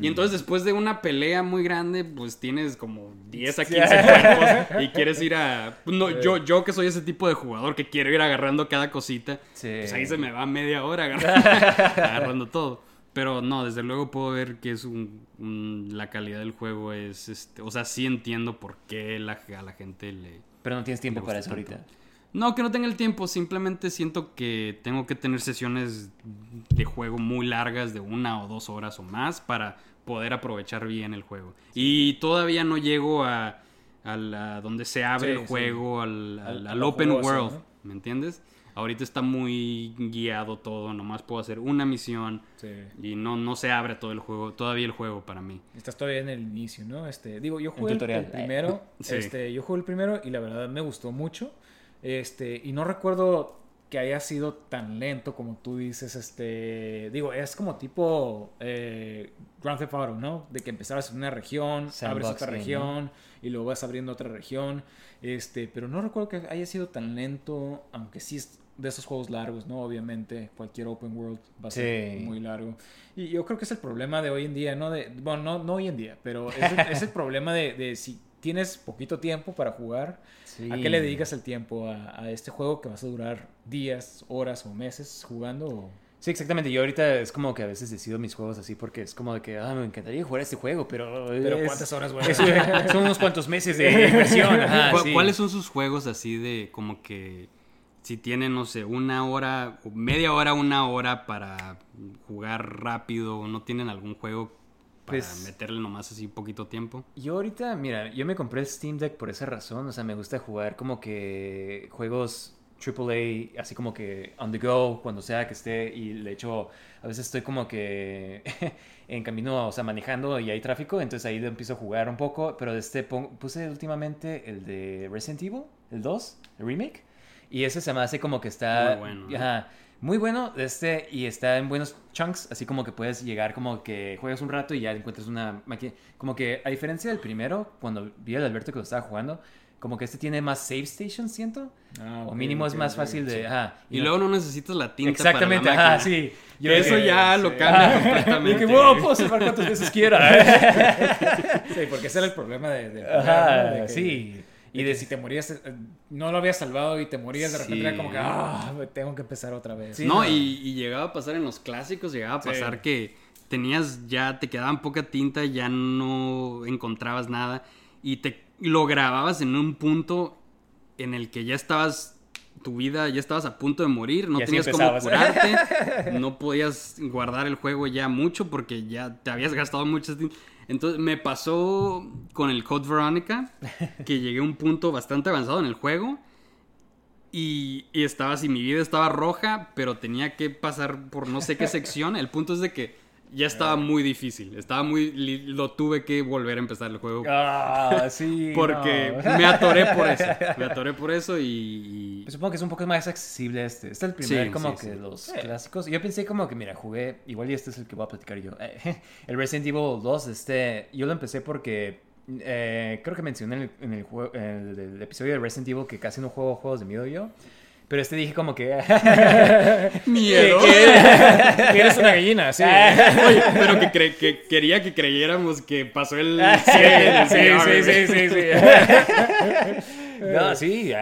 Y entonces después de una pelea muy grande, pues tienes como 10 a 15 cuerpos *laughs* y quieres ir a... No, yo, yo que soy ese tipo de jugador que quiero ir agarrando cada cosita, Sí. pues ahí se me va media hora agarrando, *laughs* agarrando todo. Pero no, desde luego puedo ver que es un, un- la calidad del juego es, este, o sea, sí entiendo por qué la, a la gente le... Pero no tienes tiempo para eso tanto. ahorita. No, que no tenga el tiempo, simplemente siento que tengo que tener sesiones de juego muy largas, de una o dos horas o más, para poder aprovechar bien el juego. Y todavía no llego a, a la- donde se abre Sí, el sí. juego, al, al- Al- a al lo open world, ¿no? ¿me entiendes? Ahorita está muy guiado todo, nomás puedo hacer una misión Sí. y no, no se abre todo el juego, todavía el juego para mí. Estás todavía en el inicio, ¿no? Este, digo, yo jugué el, primero, *laughs* Sí. este, yo jugué el primero y la verdad me gustó mucho. Este, y no recuerdo que haya sido tan lento como tú dices, este, digo, es como tipo eh, Grand Theft Auto, ¿no? De que empezabas en una región, abres otra región y luego vas abriendo otra región, este, pero no recuerdo que haya sido tan lento, aunque sí es de esos juegos largos, ¿no? Obviamente, cualquier open world va a ser Sí. muy largo. Y yo creo que es el problema de hoy en día, ¿no? De, bueno, no, no hoy en día, pero es el, es el *laughs* problema de, de si tienes poquito tiempo para jugar, ¿a qué le dedicas el tiempo? ¿A, a este juego que vas a durar días, horas o meses jugando? o- Sí, exactamente. Yo ahorita es como que a veces decido mis juegos así porque es como de que, ah, me encantaría jugar este juego, pero... Pero es- ¿cuántas horas, güey? *laughs* son unos cuantos meses de inversión. ajá, ¿Cu- sí. ¿Cuáles son sus juegos así de como que si tienen, no sé, una hora, media hora, una hora para jugar rápido o no tienen algún juego para Pues- meterle nomás así poquito tiempo? Yo ahorita, mira, yo me compré el Steam Deck por esa razón. O sea, me gusta jugar como que juegos AAA, así como que on the go, cuando sea que esté. Y de hecho, a veces estoy como que *laughs* en camino, o sea, manejando y hay tráfico. Entonces ahí empiezo a jugar un poco. Pero de este puse últimamente el de Resident Evil, el 2, el remake. Y ese se me hace como que está... Muy bueno, ¿no? Ajá, muy bueno este y está en buenos chunks, así como que puedes llegar como que juegas un rato y ya encuentras una máquina. Como que a diferencia del primero, cuando vi al Alberto que lo estaba jugando, como que este tiene más save stations, siento. Ah, o mínimo es ok, más ok, fácil de... sí. ajá, Y no- luego no necesitas la tinta Exactamente, para la ajá, sí. Que eso que- ya lo cambia *laughs* completamente. Y que, wow, puedo salvar cuantas veces quiera. *laughs* Sí, porque ese era el problema de, de, Ajá. De que- sí. Y de si te morías, eh, no lo habías salvado y te morías, de repente era como que, ah, tengo que empezar otra vez. Sí, no, no. Y, y llegaba a pasar en los clásicos, llegaba a Sí. pasar que tenías ya, te quedaban poca tinta, ya no encontrabas nada y te lo grababas en un punto en el que ya estabas, tu vida, ya estabas a punto de morir, no tenías cómo curarte, *laughs* no podías guardar el juego ya mucho porque ya te habías gastado muchas tintas. Entonces me pasó con el Code Veronica, que llegué a un punto bastante avanzado en el juego. Y, y estaba así, mi vida estaba roja, pero tenía que pasar por no sé qué sección. El punto es de que ya estaba muy difícil. Estaba muy. Lo tuve que volver a empezar el juego. Ah, sí. *laughs* porque no. me atoré por eso. Me atoré por eso y. y- Pues supongo que es un poco más accesible este. Este es el primer Sí, como sí, que sí. los clásicos. Yo pensé como que, mira, jugué, igual y este es el que voy a platicar yo. Eh, *laughs* el Resident Evil 2, este, yo lo empecé porque eh, creo que mencioné en el, en el, en el- el episodio de Resident Evil que casi no juego juegos de miedo yo. Pero este dije como que... *laughs* *laughs* ¡Miedo! Que eres una gallina, sí. *laughs* Oye, pero que, cre- que quería que creyéramos que pasó el 7 sí, sí, sí, sí, sí. No, sí.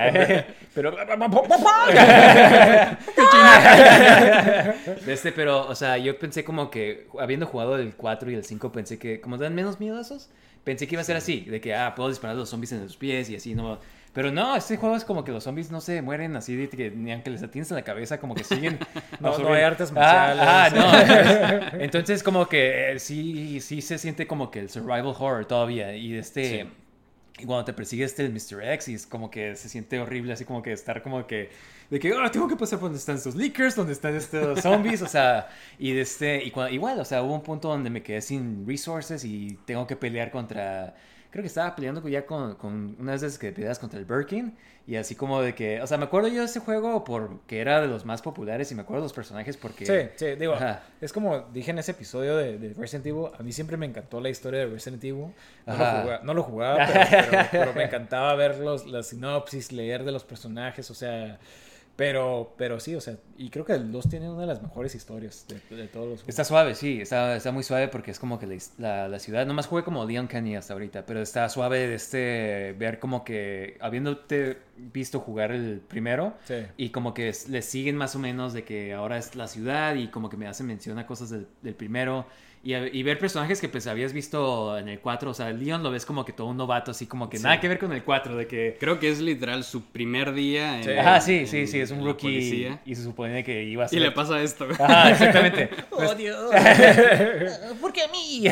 Pero... *laughs* De este, pero, o sea, yo pensé como que, habiendo jugado el 4 y el 5, pensé que, como dan menos miedo esos, pensé que iba a ser así, de que, ah, puedo disparar a los zombies en los pies y así, no. Pero no, este juego es como que los zombies no se mueren así, de que ni aunque les atines en la cabeza, como que siguen. *laughs* No, no hay artes Ah, marciales. ah, no. Entonces, como que eh, sí, sí se siente como que el survival horror todavía. Y este. Y cuando te persigue este el Mr. X y es como que se siente horrible, así como que estar como que de que ah tengo que pasar por donde están estos leakers, donde están estos *laughs* zombies, o sea, y de este y igual, o sea, hubo un punto donde me quedé sin resources y tengo que pelear contra creo que estaba peleando ya con, con unas veces que peleas contra el Birkin y así como de que, o sea, me acuerdo yo de ese juego porque era de los más populares y me acuerdo de los personajes porque Sí, sí, digo, Ajá. es como dije en ese episodio de, de Resident Evil, a mí siempre me encantó la historia de Resident Evil. No, lo jugaba, no lo jugaba, *laughs* pero, pero- pero me encantaba ver los, las sinopsis, leer de los personajes, o sea, pero, pero sí, o sea, y creo que el 2 tiene una de las mejores historias de, de todos los juegos. Está suave, sí, está, está muy suave porque es como que la, la, la ciudad, nomás jugué como Leon Kenny hasta ahorita, pero está suave de este, ver como que, habiéndote visto jugar el primero, Sí. y como que le siguen más o menos de que ahora es la ciudad y como que me hacen mención a cosas del, del primero, y, y ver personajes que pues habías visto en el 4, o sea, Leon lo ves como que todo un novato, así como que nada que ver con el 4, de que... Creo que es literal su primer día. En, Sí. Ajá, sí, en- sí, sí, es un rookie y se supone que iba a Y ser... le pasa esto. *laughs* Ajá, exactamente. *laughs* ¡Oh, Dios! *laughs* ¿Por qué a mí?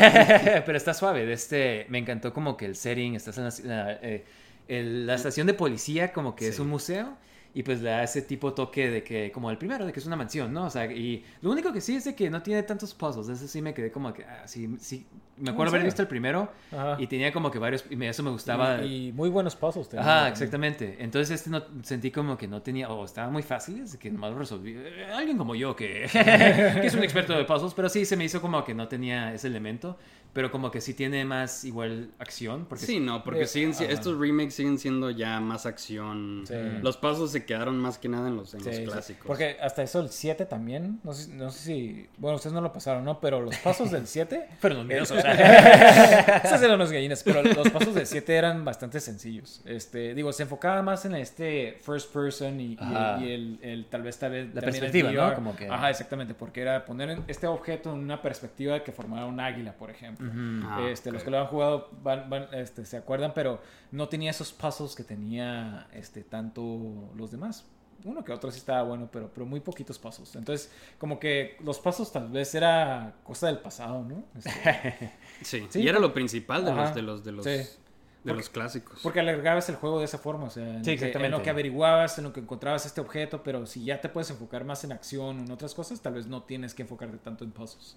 Pero está suave. de Este, me encantó como que el setting, estás en la, eh, el- la estación de policía, como que es Sí. un museo. Y pues le da ese tipo toque de que, como el primero, de que es una mansión, ¿no? O sea, y lo único que sí es de que no tiene tantos puzzles. Eso sí me quedé como que, ah, sí, sí. Me acuerdo haber visto el primero Ajá. y tenía como que varios, y eso me gustaba. Y, y muy buenos pasos. tenía Ajá, exactamente. Entonces este no sentí como que no tenía, o estaban muy fáciles, de que nomás lo resolví. Alguien como yo que, *laughs* que es un experto de puzzles, pero sí se me hizo como que no tenía ese elemento, pero como que sí tiene más igual acción. Porque Sí, no, porque Eh, siguen, estos remakes siguen siendo ya más acción. Sí. Los pasos se quedaron más que nada en los, en Sí, los sí. clásicos. Porque hasta eso el 7 también, no sé, no sé si, bueno, ustedes no lo pasaron, ¿no? Pero los pasos del 7 *laughs* Pero los miedosos. *laughs* Esas eran las gallinas, pero los pasos del 7 eran bastante sencillos. Este, digo, se enfocaba más en este first person y, y- y el, el- tal vez, tal vez. La perspectiva, ¿no? VR. Como que- Ajá, exactamente, porque era poner este objeto en una perspectiva que formara un águila, por ejemplo. Ah, este, Los que lo han jugado van, van, este, se acuerdan, pero no tenía esos puzzles que tenía este, tanto los demás. Uno que otro sí estaba bueno, pero, pero muy poquitos pasos. Entonces, como que los pasos tal vez era cosa del pasado, ¿no? Este, *laughs* Sí, Sí, y era lo principal de Ajá. los de los de los, Sí. De Porque- los clásicos. Porque alargabas el juego de esa forma, o sea, en, Sí, lo que, en exactamente. lo que averiguabas, en lo que encontrabas este objeto, pero si ya te puedes enfocar más en acción o en otras cosas, tal vez no tienes que enfocarte tanto en puzzles.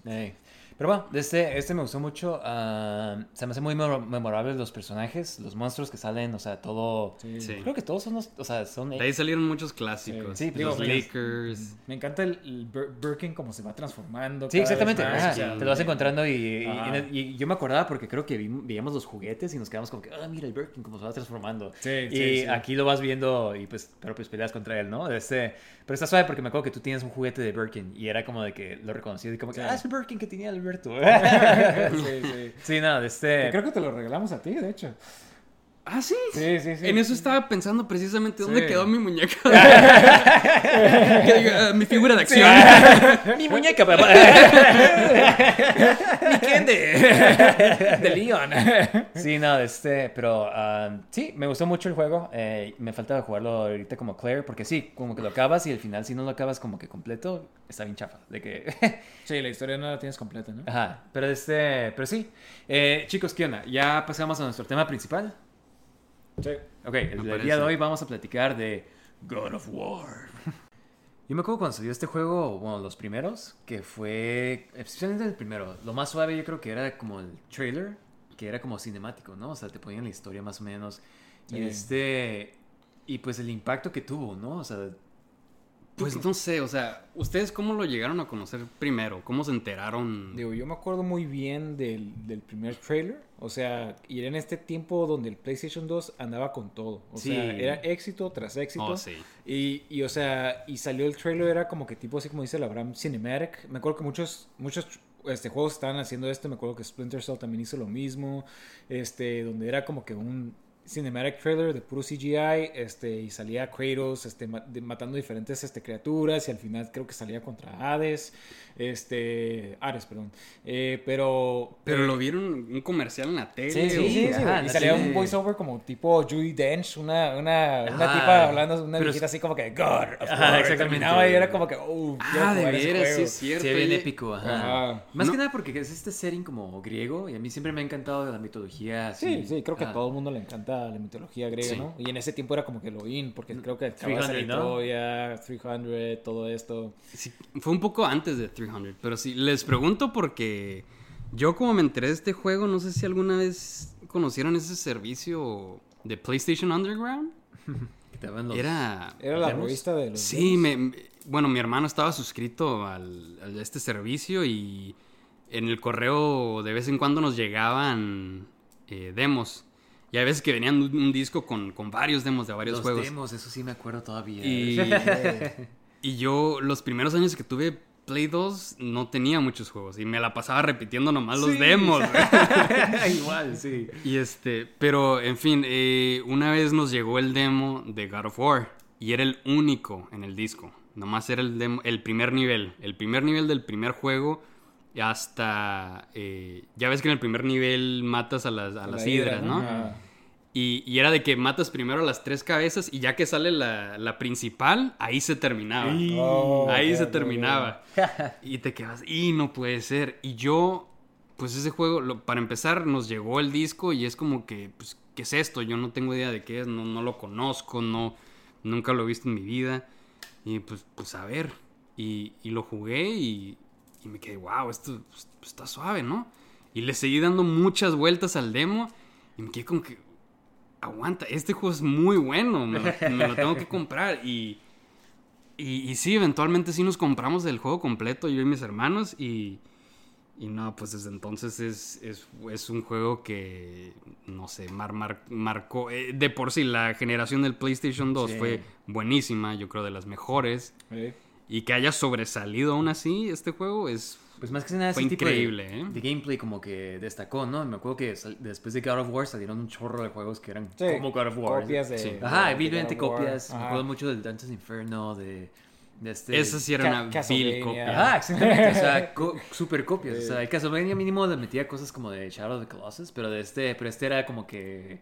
Pero bueno, este, este me gustó mucho. ah, se me hace muy memo- memorables los personajes, los monstruos que salen, o sea, todo. Sí. Creo que todos son los. O sea, son. De ahí salieron muchos clásicos. Sí, pues, los Lakers. Me encanta el, el Bir- Birkin como se va transformando. Sí, exactamente. más, te lo vas encontrando y, y- y yo me acordaba porque creo que vi- veíamos los juguetes y nos quedamos como que, ah, mira el Birkin cómo se va transformando. Sí, y sí, sí. aquí lo vas viendo y pues, pero pues peleas contra él, ¿no? Este, pero está suave porque me acuerdo que tú tienes un juguete de Birkin y era como de que lo reconocí y como que, ah, es el Birkin que tenía Alberto. *laughs* sí, sí. sí, no, de este... Creo que te lo regalamos a ti, de hecho. Ah, sí. Sí, sí, sí. En eso estaba pensando precisamente dónde Sí. quedó mi muñeca. *laughs* Que "Ah, mi figura de acción. *laughs* Mi muñeca, papá. *laughs* Mi Ken de, de Leon. Sí, no, este, pero ah, sí, me gustó mucho el juego. eh, me falta jugarlo ahorita como Claire, porque sí, como que lo acabas y al final, si no lo acabas como que completo, está bien chafa. De que. Sí, la historia no la tienes completa, ¿no? Ajá, pero este, pero sí. Eh, chicos, ¿qué onda? Ya pasamos a nuestro tema principal. Sí. Ok, el Me día de hoy vamos a platicar de God of War. Yo me acuerdo cuando salió este juego, bueno, los primeros, que fue, especialmente el primero, lo más suave yo creo que era como el trailer, que era como cinemático, ¿no? O sea, te ponían la historia más o menos. Y Sí. este, y pues el impacto que tuvo, ¿no? O sea, Pues no sé, o sea, ¿ustedes cómo lo llegaron a conocer primero? ¿Cómo se enteraron? Digo, yo me acuerdo muy bien del, del primer trailer. O sea, y era en este tiempo donde el PlayStation 2 andaba con todo. O Sí. sea, era éxito tras éxito. Oh, sí. Y, y, o sea, y salió el trailer, era como que tipo así como dice el Abraham Cinematic. Me acuerdo que muchos, muchos este, juegos estaban haciendo esto. Me acuerdo que Splinter Cell también hizo lo mismo. Este, donde era como que un cinematic trailer de puro CGI. Este, y salía Kratos este, ma- de- matando diferentes este, criaturas. Y al final creo que salía contra Hades. Este, Ares, perdón. Eh, pero. Pero eh, lo vieron un comercial en la tele. Sí, o- sí, sí, ajá, y salía un voiceover como tipo Judy Dench, una, una, una Ajá. tipa hablando, una viejita así como que God of Ajá, War", exactamente. terminaba y era como que, oh, Ah, de veras, sí juego. es cierto. se ve bien y- épico, ajá. Ajá. Más No. que nada porque es este setting como griego y a mí siempre me ha encantado la mitología así. Sí, sí, creo que a todo el mundo le encanta la mitología griega, Sí. ¿no? Y en ese tiempo era como que lo in, porque creo que acaba de 300, salir ¿no? Troya, 300, todo esto. Sí, fue un poco antes de 300, pero sí, les pregunto porque yo como me enteré de este juego, no sé si alguna vez conocieron ese servicio de PlayStation Underground. *laughs* Los- Era... Era la ¿Demos? revista de los... Sí, me, bueno, mi hermano estaba suscrito al, al- a este servicio y en el correo de vez en cuando nos llegaban eh, demos. Y a veces que venían un, un disco con, con varios demos de varios los juegos. demos, eso sí me acuerdo todavía. Y, *laughs* *laughs* y yo, los primeros años que tuve Play 2, no tenía muchos juegos. Y me la pasaba repitiendo nomás los demos. *laughs* Igual, sí. y este, pero en fin, eh, una vez nos llegó el demo de God of War. Y era el único en el disco. Nomás era el, demo- el primer nivel. El primer nivel del primer juego. Y Hasta. eh, ya ves que en el primer nivel matas a las, a las la hidra, hidras, ¿no? Ajá. Y, y era de que matas primero a las tres cabezas y ya que sale la, la principal, ahí se terminaba. Oh, ahí se terminaba. *laughs* y te quedas, y no puede ser. Y yo, pues ese juego, lo- para empezar, nos llegó el disco y es como que, pues, ¿qué es esto? Yo no tengo idea de qué es, no, no lo conozco, no, nunca lo he visto en mi vida. Y pues, pues a ver. Y, y lo jugué y, y me quedé, wow, esto pues, pues, está suave, ¿no? Y le seguí dando muchas vueltas al demo y me quedé como que, aguanta, este juego es muy bueno, me lo, me lo tengo que *laughs* comprar. Y, y, y sí, eventualmente sí nos compramos el juego completo, yo y mis hermanos, y, y no, pues desde entonces es, es, es un juego que, no sé, mar, mar- marcó, eh, de por sí la generación del PlayStation 2 Sí. fue buenísima, yo creo de las mejores. Sí. Y que haya sobresalido aún así este juego es Pues más que nada Fue ese tipo de- increíble, ¿eh? de, gameplay como que destacó, ¿no? Me acuerdo que sal- después de God of War salieron un chorro de juegos que eran Sí, como God of War. Copias de. Sí. de- Ajá, de evidentemente copias. Me acuerdo mucho del Dante's Inferno, de, de este... esa sí era Ca- una vil copia. Ajá, exactamente. O sea, co- *laughs* super copias. O sea, el Castlevania mínimo le metía cosas como de Shadow of the Colossus, pero de este, pero este era como que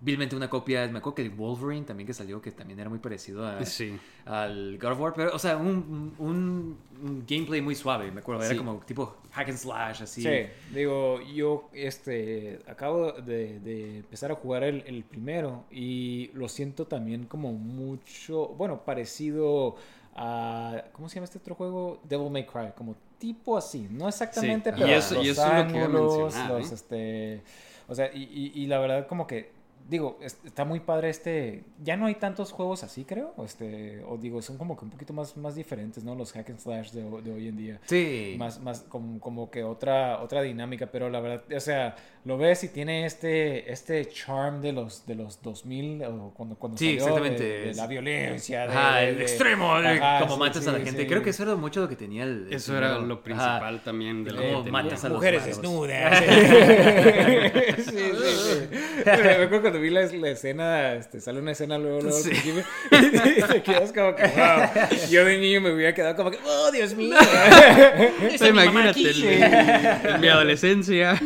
vilmente una copia. Me acuerdo que el Wolverine también que salió, que también era muy parecido a, Sí. al God of War, pero, o sea, un, un, un gameplay muy suave, me acuerdo. Era Sí. como tipo hack and slash, así. Sí, digo, yo este acabo de, de empezar a jugar el, el primero y lo siento también como mucho, bueno, parecido a, ¿cómo se llama este otro juego? Devil May Cry, como tipo así, no exactamente, Sí, pero y eso- los y eso es lo que iba a ángulos, mencionar, los, ¿eh? este, o sea, y, y- y la verdad como que digo, es- está muy padre este. Ya no hay tantos juegos así, creo. O este, o digo, son como que un poquito más, más diferentes, ¿no? Los hack and slash de, ho- de hoy en día. Sí. Más, más como, como que otra, otra dinámica, pero la verdad, o sea, lo ves y tiene este, este charm de los, de los 2000, o cuando, cuando Sí, salió, exactamente. De, de la violencia. de- Ajá, de- el de- extremo, de Ajá, como sí, matas a la gente. sí. Creo que eso era mucho lo que tenía el. el Eso era lo Ajá. principal también de lo que matas a los Mujeres desnudas. *laughs* *laughs* sí, sí, sí. Me acuerdo cuando vi la, la escena, este, sale una escena luego, luego Sí. *laughs* y te quedas como que, wow. *laughs* Yo de niño me hubiera quedado como que, oh, Dios mío. *laughs* Imagínate en, en mi adolescencia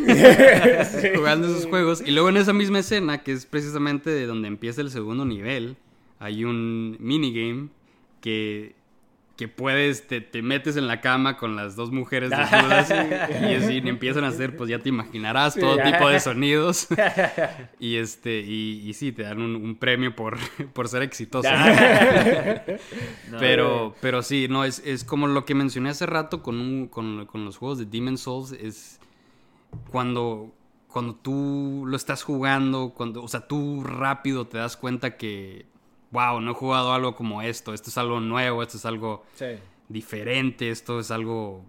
jugando esos juegos. Y luego en esa misma escena, que es precisamente de donde empieza el segundo nivel, hay un minigame que, que puedes, te, te metes en la cama con las dos mujeres *laughs* desnudas y así empiezan a hacer, pues ya te imaginarás, todo tipo de sonidos. *laughs* Y este, y, y sí, te dan un, un premio por, *laughs* por ser exitoso. No, Pero, pero sí, no, es, es como lo que mencioné hace rato con, un- con, con los juegos de Demon Souls, es cuando, cuando tú lo estás jugando, cuando, o sea, tú rápido te das cuenta que, wow, no he jugado algo como esto, esto es algo nuevo, esto es algo Sí. diferente, esto es algo,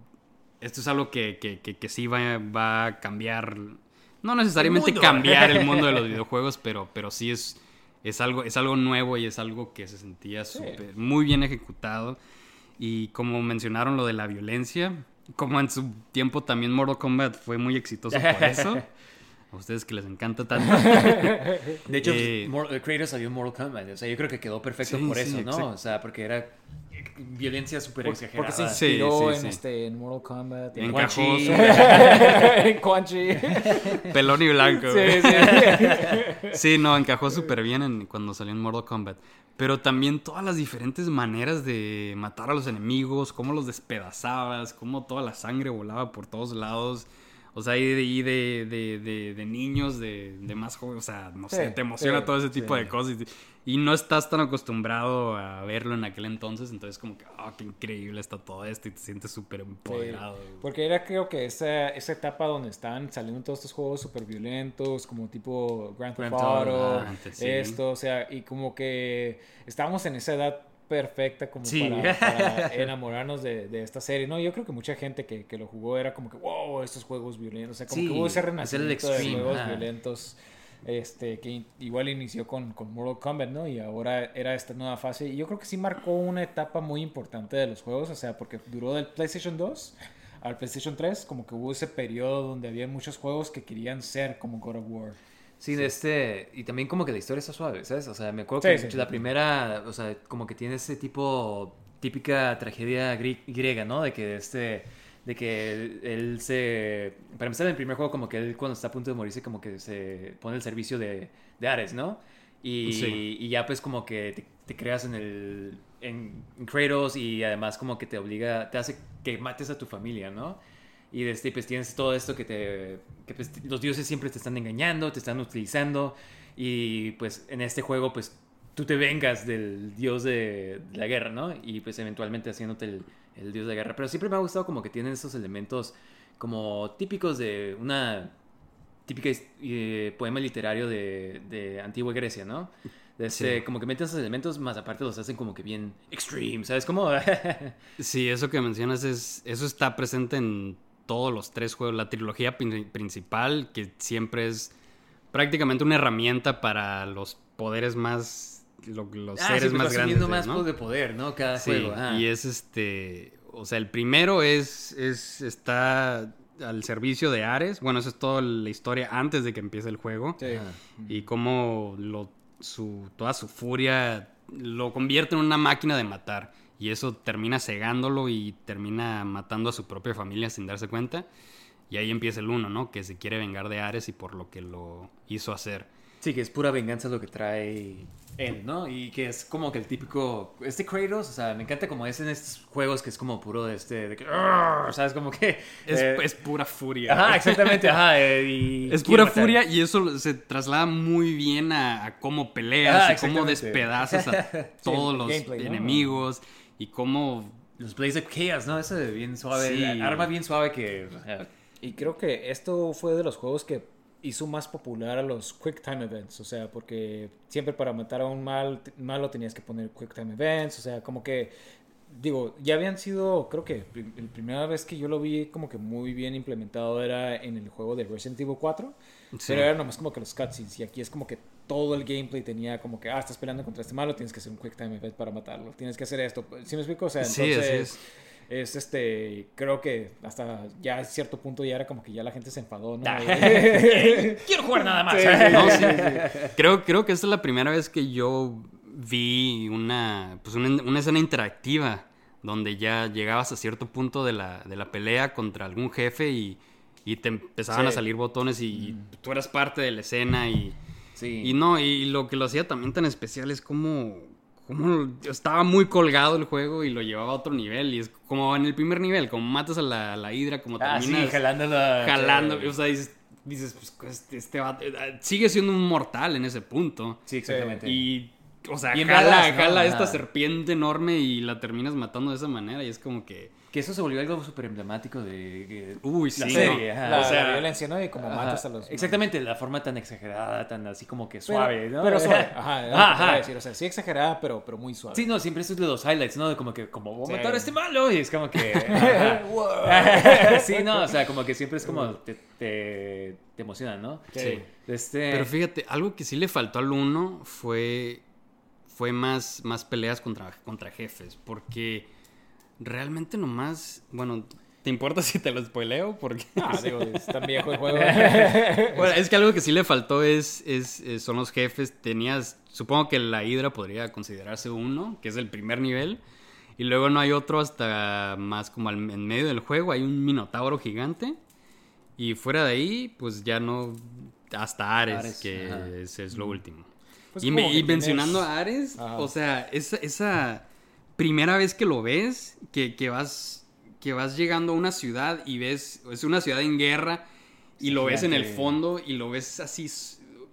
esto es algo que, que, que, que sí va, va a cambiar, no necesariamente cambiar el mundo de los *laughs* videojuegos, pero, pero sí es, es, algo, es algo nuevo y es algo que se sentía súper, muy bien ejecutado. Y como mencionaron lo de la violencia, como en su tiempo también Mortal Kombat fue muy exitoso por eso. *laughs* A ustedes que les encanta *laughs* tanto. De hecho, Eh, eh, Kratos salió en Mortal Kombat. O sea, yo creo que quedó perfecto Sí, por sí, eso, ¿no? exacto. O sea, porque era violencia súper exagerada. porque se Sí, inspiró sí, en, sí. este, en Mortal Kombat. En Quan Chi. Cajoso. en Quan Chi. Pelón y blanco. Sí, sí. Sí, no, encajó súper bien en- cuando salió en Mortal Kombat. Pero también todas las diferentes maneras de matar a los enemigos, cómo los despedazabas, cómo toda la sangre volaba por todos lados. O sea, y de, y de, de, de- de niños, de, de más jóvenes, o sea, no sé, te emociona sí, todo ese tipo sí. de cosas. Y, y no estás tan acostumbrado a verlo en aquel entonces, entonces como que, ah, qué increíble está todo esto y te sientes súper empoderado. Porque era creo que esa, esa etapa donde están saliendo todos estos juegos súper violentos, como tipo Grand Theft Auto, esto, o sea, y como que estábamos en esa edad perfecta como Sí. para, para *laughs* enamorarnos de, de esta serie, ¿no? Yo creo que mucha gente que, que lo jugó era como que, wow, estos juegos violentos, o sea, como Sí, que hubo ese es renacimiento de extreme, juegos ajá. violentos. Este, que igual inició con, con Mortal Kombat, ¿no? Y ahora era esta nueva fase. Y yo creo que sí marcó una etapa muy importante de los juegos, o sea, porque duró del PlayStation 2 al PlayStation 3, como que hubo ese periodo donde había muchos juegos que querían ser como God of War. Sí, de este. Y también como que la historia está suave, ¿sabes? O sea, me acuerdo que la primera. O sea, como que tiene ese tipo. Típica tragedia gri- griega, ¿no? De que este. De que él, él se. Para empezar, en el primer juego, como que él cuando está a punto de morirse, como que se pone el servicio de, de Ares, ¿no? Y, Sí. y ya pues como que te, te creas en el. En, en Kratos y además como que te obliga. Te hace que mates a tu familia, ¿no? Y este, pues tienes todo esto que te. que pues, los dioses siempre te están engañando, te están utilizando. Y pues en este juego, pues tú te vengas del dios de, de la guerra, ¿no? Y pues eventualmente haciéndote el, el dios de la guerra. Pero siempre me ha gustado como que tienen esos elementos como típicos de una típica eh, poema literario de, de antigua Grecia, ¿no? De este, Sí. Como que meten esos elementos, más aparte los hacen como que bien extreme, ¿sabes? Como... *laughs* Sí, eso que mencionas es. Eso está presente en todos los tres juegos. La trilogía prin- principal, que siempre es prácticamente una herramienta para los poderes más lo- los Ah, seres sí, más grandes. de- más ¿no? de poder, ¿no? Cada Sí, juego. ah. y es este, o sea, el primero es, es, está al servicio de Ares. Bueno, eso es toda la historia antes de que empiece el juego. Sí. Y cómo lo, su, toda su furia lo convierte en una máquina de matar. Y eso termina cegándolo y termina matando a su propia familia sin darse cuenta. Y ahí empieza el uno, ¿no? Que se quiere vengar de Ares y por lo que lo hizo hacer. Sí, que es pura venganza lo que trae él, ¿no? Y que es como que el típico... Este Kratos, o sea, me encanta como es en estos juegos que es como puro de este... De que, ¿Sabes? Como que... Es, eh, es pura furia. Ajá, exactamente, ajá. eh, y *laughs* Es pura matar. furia y eso se traslada muy bien a, a cómo peleas y cómo despedazas a *laughs* todos los gameplay, ¿no? Y cómo... Los Blaze of Chaos, ¿no? Eso de bien suave. Sí. Arma bien suave que... Y creo que esto fue de los juegos que hizo más popular a los Quick Time Events. O sea, porque siempre para matar a un mal, malo tenías que poner Quick Time Events. O sea, como que, digo, ya habían sido, creo que la primera vez que yo lo vi como que muy bien implementado era en el juego de Resident Evil 4. Sí. Pero era nomás como que los cutscenes. Y aquí es como que todo el gameplay tenía como que, ah, estás peleando contra este malo, tienes que hacer un Quick Time Event para matarlo. Tienes que hacer esto. ¿Sí me explico? O sea, Sí, entonces... así es. Es este, creo que hasta ya a cierto punto ya era como que ya la gente se enfadó, ¿no? *laughs* *laughs* Quiero jugar nada más. No, sí, sí. Creo, creo que esta es la primera vez que yo vi una, pues una, una escena interactiva donde ya llegabas a cierto punto de la, de la pelea contra algún jefe y, y te empezaban Sí. a salir botones y, y tú eras parte de la escena y... Sí. Y no, y lo que lo hacía también tan especial es como, como estaba muy colgado el juego y lo llevaba a otro nivel. Y es como en el primer nivel, como matas a la, a la hidra, como Ah, sí, terminas jalando la... jalando. Sí. O sea, dices, dices, pues este, este vato, eh, sigue siendo un mortal en ese punto. Sí, exactamente. Y, o sea, Bien jala, esta serpiente enorme y la terminas matando de esa manera. Y es como que, Que eso se volvió algo súper emblemático de... de- uy, La sí. serie, ¿no? ajá. La, O sea, la violencia, ¿no? Y como Ajá. matas a los... Exactamente, la forma tan exagerada, tan así como que Pero- suave, ¿no? Pero suave. *laughs* Ajá, decir. O sea, sí exagerada, pero, pero muy suave. Sí, no, siempre eso es de los highlights, ¿no? De como que, como voy a Sí. a este malo. Y es como que. *laughs* sí, no, o sea, como que siempre es como te, te, te emociona, ¿no? Sí. Este. Pero fíjate, algo que sí le faltó al uno fue, fue más, más peleas contra, contra jefes. Porque realmente nomás. Bueno, ¿te importa *laughs* si te lo spoileo? Porque. Ah, *laughs* digo, es tan viejo el juego. *laughs* Bueno, es que algo que sí le faltó es, es, es- son los jefes. Tenías, supongo que la Hidra podría considerarse uno, que es el primer nivel. Y luego no hay otro hasta más como al- en medio del juego. Hay un minotauro gigante. Y fuera de ahí, pues ya no. Hasta Ares, Ares, que es, es lo último. Pues y me- y mencionando a Ares, Ajá. o sea, esa, esa primera vez que lo ves, que, que vas, que vas llegando a una ciudad y ves, es una ciudad en guerra y lo ves en el fondo y lo ves así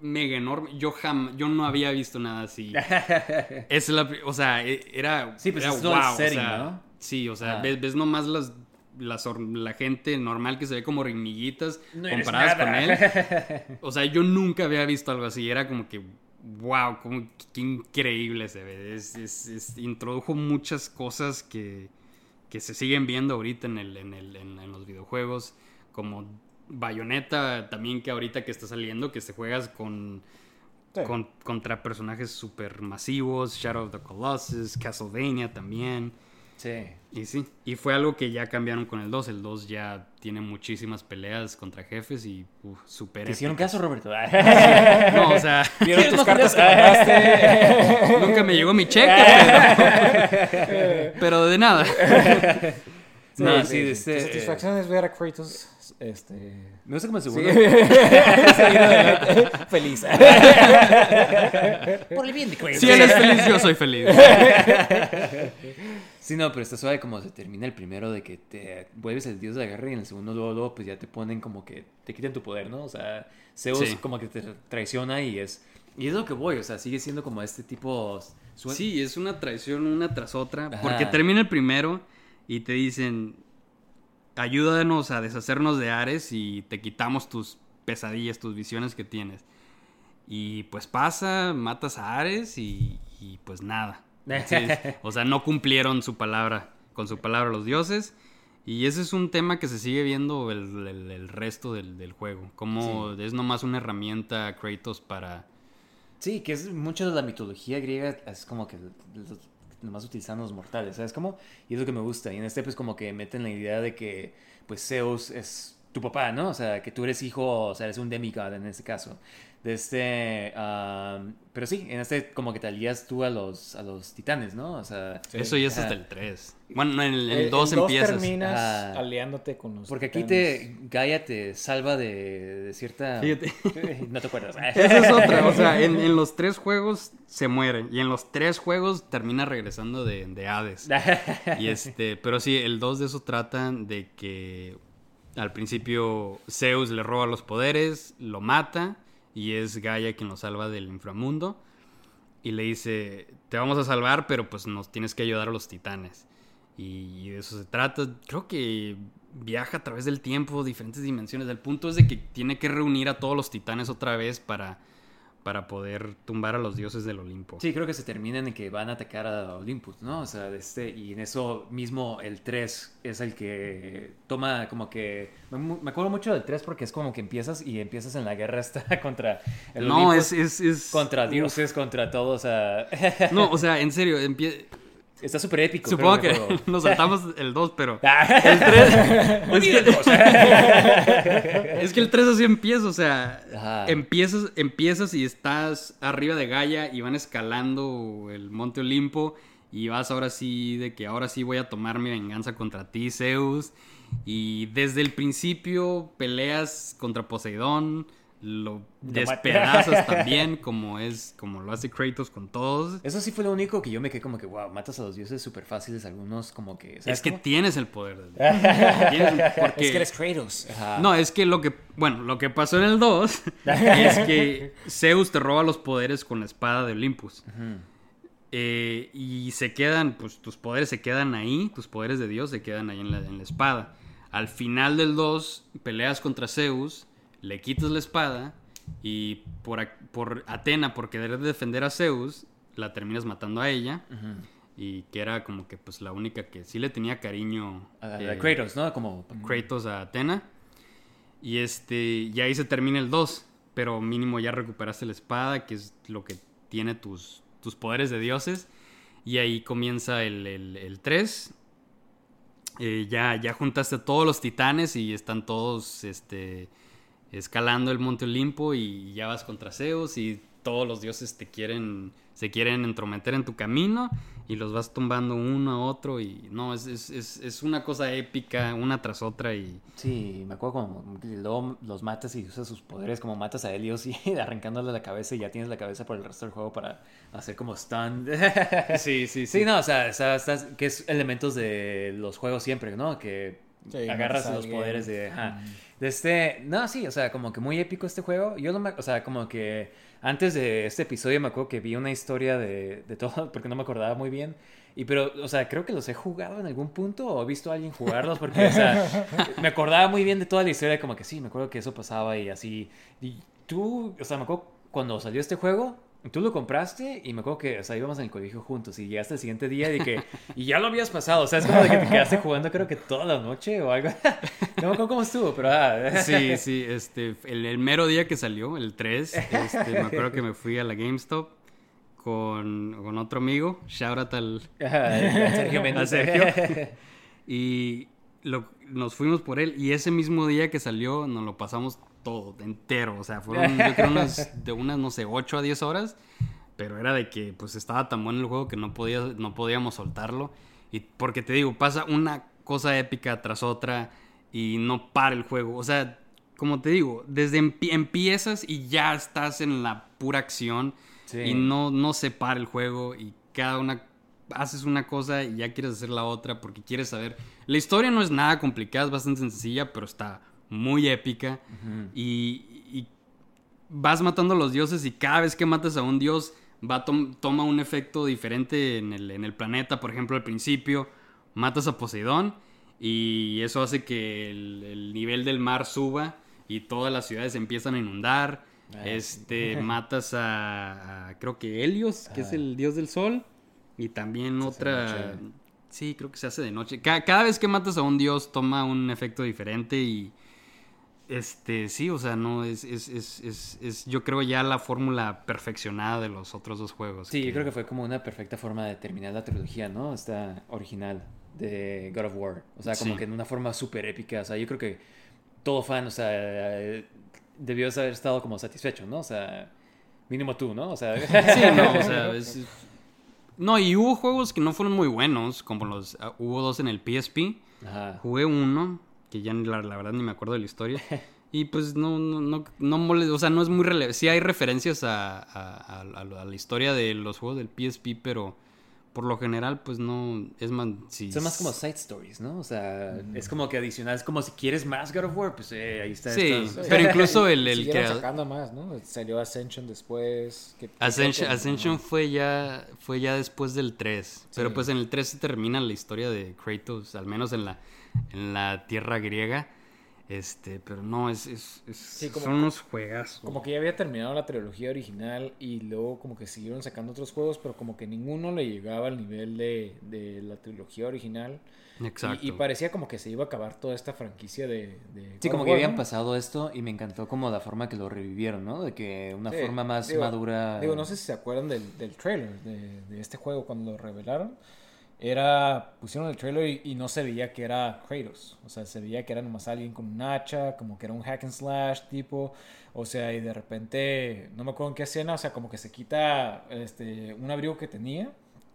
mega enorme. Yo jam, yo no había visto nada así. *laughs* es la, o sea, e- era, Sí, pues era es todo el wow, o setting, sea, ¿no? Sí, o sea, Ah. ves, ves nomás las, las la gente normal que se ve como rimiguitas No comparadas con él. *laughs* O sea, yo nunca había visto algo así. Era como que, wow, como, qué increíble se ve. Es, es- es- introdujo muchas cosas que, que se siguen viendo ahorita en, el, en, el- en- en los videojuegos. Como Bayonetta también que ahorita que está saliendo, que se juegas con, Sí. con- contra personajes super masivos. Shadow of the Colossus, Castlevania también. Sí. Y sí, y fue algo que ya cambiaron con el 2. El 2 ya tiene muchísimas peleas contra jefes y uf, super ¿Te hicieron caso, Roberto? *laughs* No, o sea, *laughs* Vieron tus cartas que *laughs* nunca me llegó mi cheque, pero, pero de nada. No, sí, sí, este- satisfacción es ver a Kratos este, Me gusta como el Sí. segundo. Feliz. Por el bien de Kratos. Si él es feliz, yo soy feliz. Sí, no, pero está suave como se termina el primero de que te vuelves el dios de la guerra y en el segundo luego, luego, pues ya te ponen como que te quitan tu poder, ¿no? O sea, Zeus Sí. como que te traiciona y es... Y es lo que voy, o sea, sigue siendo como este tipo... Sí, es una traición una tras otra. Ajá. Porque termina el primero y te dicen, ayúdanos a deshacernos de Ares y te quitamos tus pesadillas, tus visiones que tienes. Y pues pasa, matas a Ares y, y pues nada. Entonces, *laughs* o sea, no cumplieron su palabra, con su palabra los dioses. Y ese es un tema que se sigue viendo el, el- el resto del, del juego. Como es nomás una herramienta Kratos para, Sí, que es mucho de la mitología griega, es como que los- nomás utilizan los mortales, ¿sabes cómo? Y es lo que me gusta. Y en este pues como que meten la idea de que pues Zeus es tu papá, ¿no? O sea, que tú eres hijo, o sea, eres un demigod en este caso. De este, pero sí, en este como que te alías tú a los, a los titanes, ¿no? O sea, Eso ya es hasta el 3. Bueno, en el, en El- el 2 el dos empiezas. terminas aliándote con los porque aquí titanes. te, Gaia te salva de, de cierta... Fíjate. *laughs* No te acuerdas. *laughs* Esa es otra, o sea, en, en los tres juegos se muere y en los tres juegos termina regresando de, de Hades. *laughs* Y este, pero sí, el 2 de eso trata de que al principio Zeus le roba los poderes, lo mata y es Gaia quien lo salva del inframundo y le dice, te vamos a salvar, pero pues nos tienes que ayudar a los titanes. Y de eso se trata. Creo que viaja a través del tiempo, diferentes dimensiones. El punto es de que tiene que reunir a todos los titanes otra vez para, para poder tumbar a los dioses del Olimpo. Sí, creo que se terminan en que van a atacar a Olympus, ¿no? O sea, este, y en eso mismo el 3 es el que toma como que... Me, me acuerdo mucho del 3 porque es como que empiezas y empiezas en la guerra *laughs* esta contra el no, Olympus, es, es, es- Contra dioses, contra todo, o sea... No, o *laughs* sea, en serio, empie- Está súper épico. supongo que juego. *laughs* nos saltamos el 2, pero *laughs* el 3... *laughs* es que el 3 así empieza, o sea, Ajá. empiezas, empiezas y estás arriba de Gaia y van escalando el Monte Olimpo y vas ahora sí de que ahora sí voy a tomar mi venganza contra ti, Zeus. Y desde el principio peleas contra Poseidón, lo despedazas *laughs* también, como es, como lo hace Kratos con todos. Eso sí fue lo único que yo me quedé como que, wow, matas a los dioses súper fáciles, algunos como que... ¿sabes Es que cómo? tienes el poder. del- *laughs* Tienes el- porque- Es que eres Kratos. Ajá. No, es que lo que, bueno, lo que pasó en el 2 *laughs* es que Zeus te roba los poderes con la espada de Olympus. Eh, y se quedan, pues tus poderes se quedan ahí, tus poderes de Dios se quedan ahí en la, en la espada. Al final del 2 peleas contra Zeus, le quitas la espada y por, por Atena, por querer defender a Zeus, la terminas matando a ella. Y que era como que pues la única que sí le tenía cariño. A, a eh, Kratos, ¿no? Como... Kratos a Atena. Y este, y ahí se termina el 2. Pero mínimo ya recuperaste la espada, que es lo que tiene tus, tus poderes de dioses. Y ahí comienza el, el, el 3. Eh, ya, ya juntaste a todos los titanes y están todos este, escalando el Monte Olimpo y ya vas contra Zeus y todos los dioses te quieren, se quieren entrometer en tu camino y los vas tumbando uno a otro y no, es, es, es, es una cosa épica una tras otra y Sí, me acuerdo como luego los matas y usas sus poderes, como matas a Helios *laughs* y arrancándole la cabeza y ya tienes la cabeza por el resto del juego para hacer como stun. *laughs* sí, sí, sí, no, o sea, está- está- que es elementos de los juegos siempre, ¿no? Que Sí, agarras los poderes de... ajá. De este... No, sí, o sea, como que muy épico este juego. Yo no me... O sea, como que antes de este episodio me acuerdo que vi una historia de, de todo, *laughs* porque no me acordaba muy bien. Y pero, o sea, creo que los he jugado en algún punto o he visto a alguien jugarlos porque, o sea, *laughs* me acordaba muy bien de toda la historia, como que sí, me acuerdo que eso pasaba y así. Y tú, o sea, me acuerdo cuando salió este juego, tú lo compraste y me acuerdo que, o sea, íbamos en el colegio juntos y llegaste el siguiente día y que, y ya lo habías pasado, o sea, es como de que te quedaste jugando creo que toda la noche o algo. *laughs* No me acuerdo cómo estuvo, pero ah. Sí, sí, este, el, el mero día que salió, el 3, este, me acuerdo que me fui a la GameStop con, con otro amigo, shout out al, *laughs* Ajá, Sergio *laughs* Méndez. a Sergio. y lo- nos fuimos por él y ese mismo día que salió nos lo pasamos todo, entero, o sea, fueron yo creo *laughs* de unas, no sé, 8 a 10 horas, pero era de que pues estaba tan bueno el juego que no, podía, no podíamos soltarlo. Y porque te digo, pasa una cosa épica tras otra y no para el juego. O sea, como te digo, desde empie- empiezas y ya estás en la pura acción Sí. y no, no se para el juego y cada una haces una cosa y ya quieres hacer la otra porque quieres saber. La historia no es nada complicada, es bastante sencilla, pero está muy épica y, y vas matando a los dioses y cada vez que matas a un dios va toma un efecto diferente en el, en el planeta. Por ejemplo, al principio matas a Poseidón y eso hace que el, el nivel del mar suba y todas las ciudades empiezan a inundar. Ah, este, *laughs* matas a, a, creo que Helios, que es el dios del sol, y también otra... Sí, creo que se hace de noche. Ca- cada vez que matas a un dios toma un efecto diferente y Este, sí, o sea, no, es, es, es, es, es yo creo ya la fórmula perfeccionada de los otros dos juegos. Sí, yo creo que fue como una perfecta forma de terminar la trilogía, ¿no? Esta original de God of War. O sea, como Sí. que en una forma súper épica. O sea, yo creo que todo fan, o sea, eh, debió haber estado como satisfecho, ¿no? O sea, mínimo tú, ¿no? O sea, *laughs* Sí, no, o sea, *laughs* es- es- No, y hubo juegos que no fueron muy buenos, como los... ah, hubo dos en el PSP. Ajá. Jugué uno, que ya ni la, la verdad ni me acuerdo de la historia. *laughs* Y pues no, no, no, no mole- o sea, no es muy relevante. Sí hay referencias a, a- a- a la- a la historia de los juegos del PSP, pero por lo general, pues no, es más... Sí, Son más como side stories, ¿no? O sea, es como que adicional, es como si quieres más God of War, pues eh, ahí está. Sí, estas- *laughs* pero incluso *laughs* el, el que... sacando más, ¿no? Salió Ascension después. que- Ascension, Ascension fue ya fue ya después del 3. Pero pues en el 3 se termina la historia de Kratos, al menos en la, en la tierra griega. Este, pero no, es, es, es- como- son unos juegazos. Como que ya había terminado la trilogía original y luego como que siguieron sacando otros juegos, pero como que ninguno le llegaba al nivel de, de la trilogía original. Exacto. Y, y parecía como que se iba a acabar toda esta franquicia de... de Sí, como que habían ¿no? pasado esto y me encantó como la forma que lo revivieron, ¿no? De que una Sí, forma más digo- madura. Digo, no sé si se acuerdan del, del trailer de, de este juego cuando lo revelaron. Era, pusieron el trailer y, no se veía que era Kratos. O sea, se veía que era nomás alguien con un hacha, como que era un hack and slash tipo. O sea, y de repente, no me acuerdo en qué escena, o sea, como que se quita este, un abrigo que tenía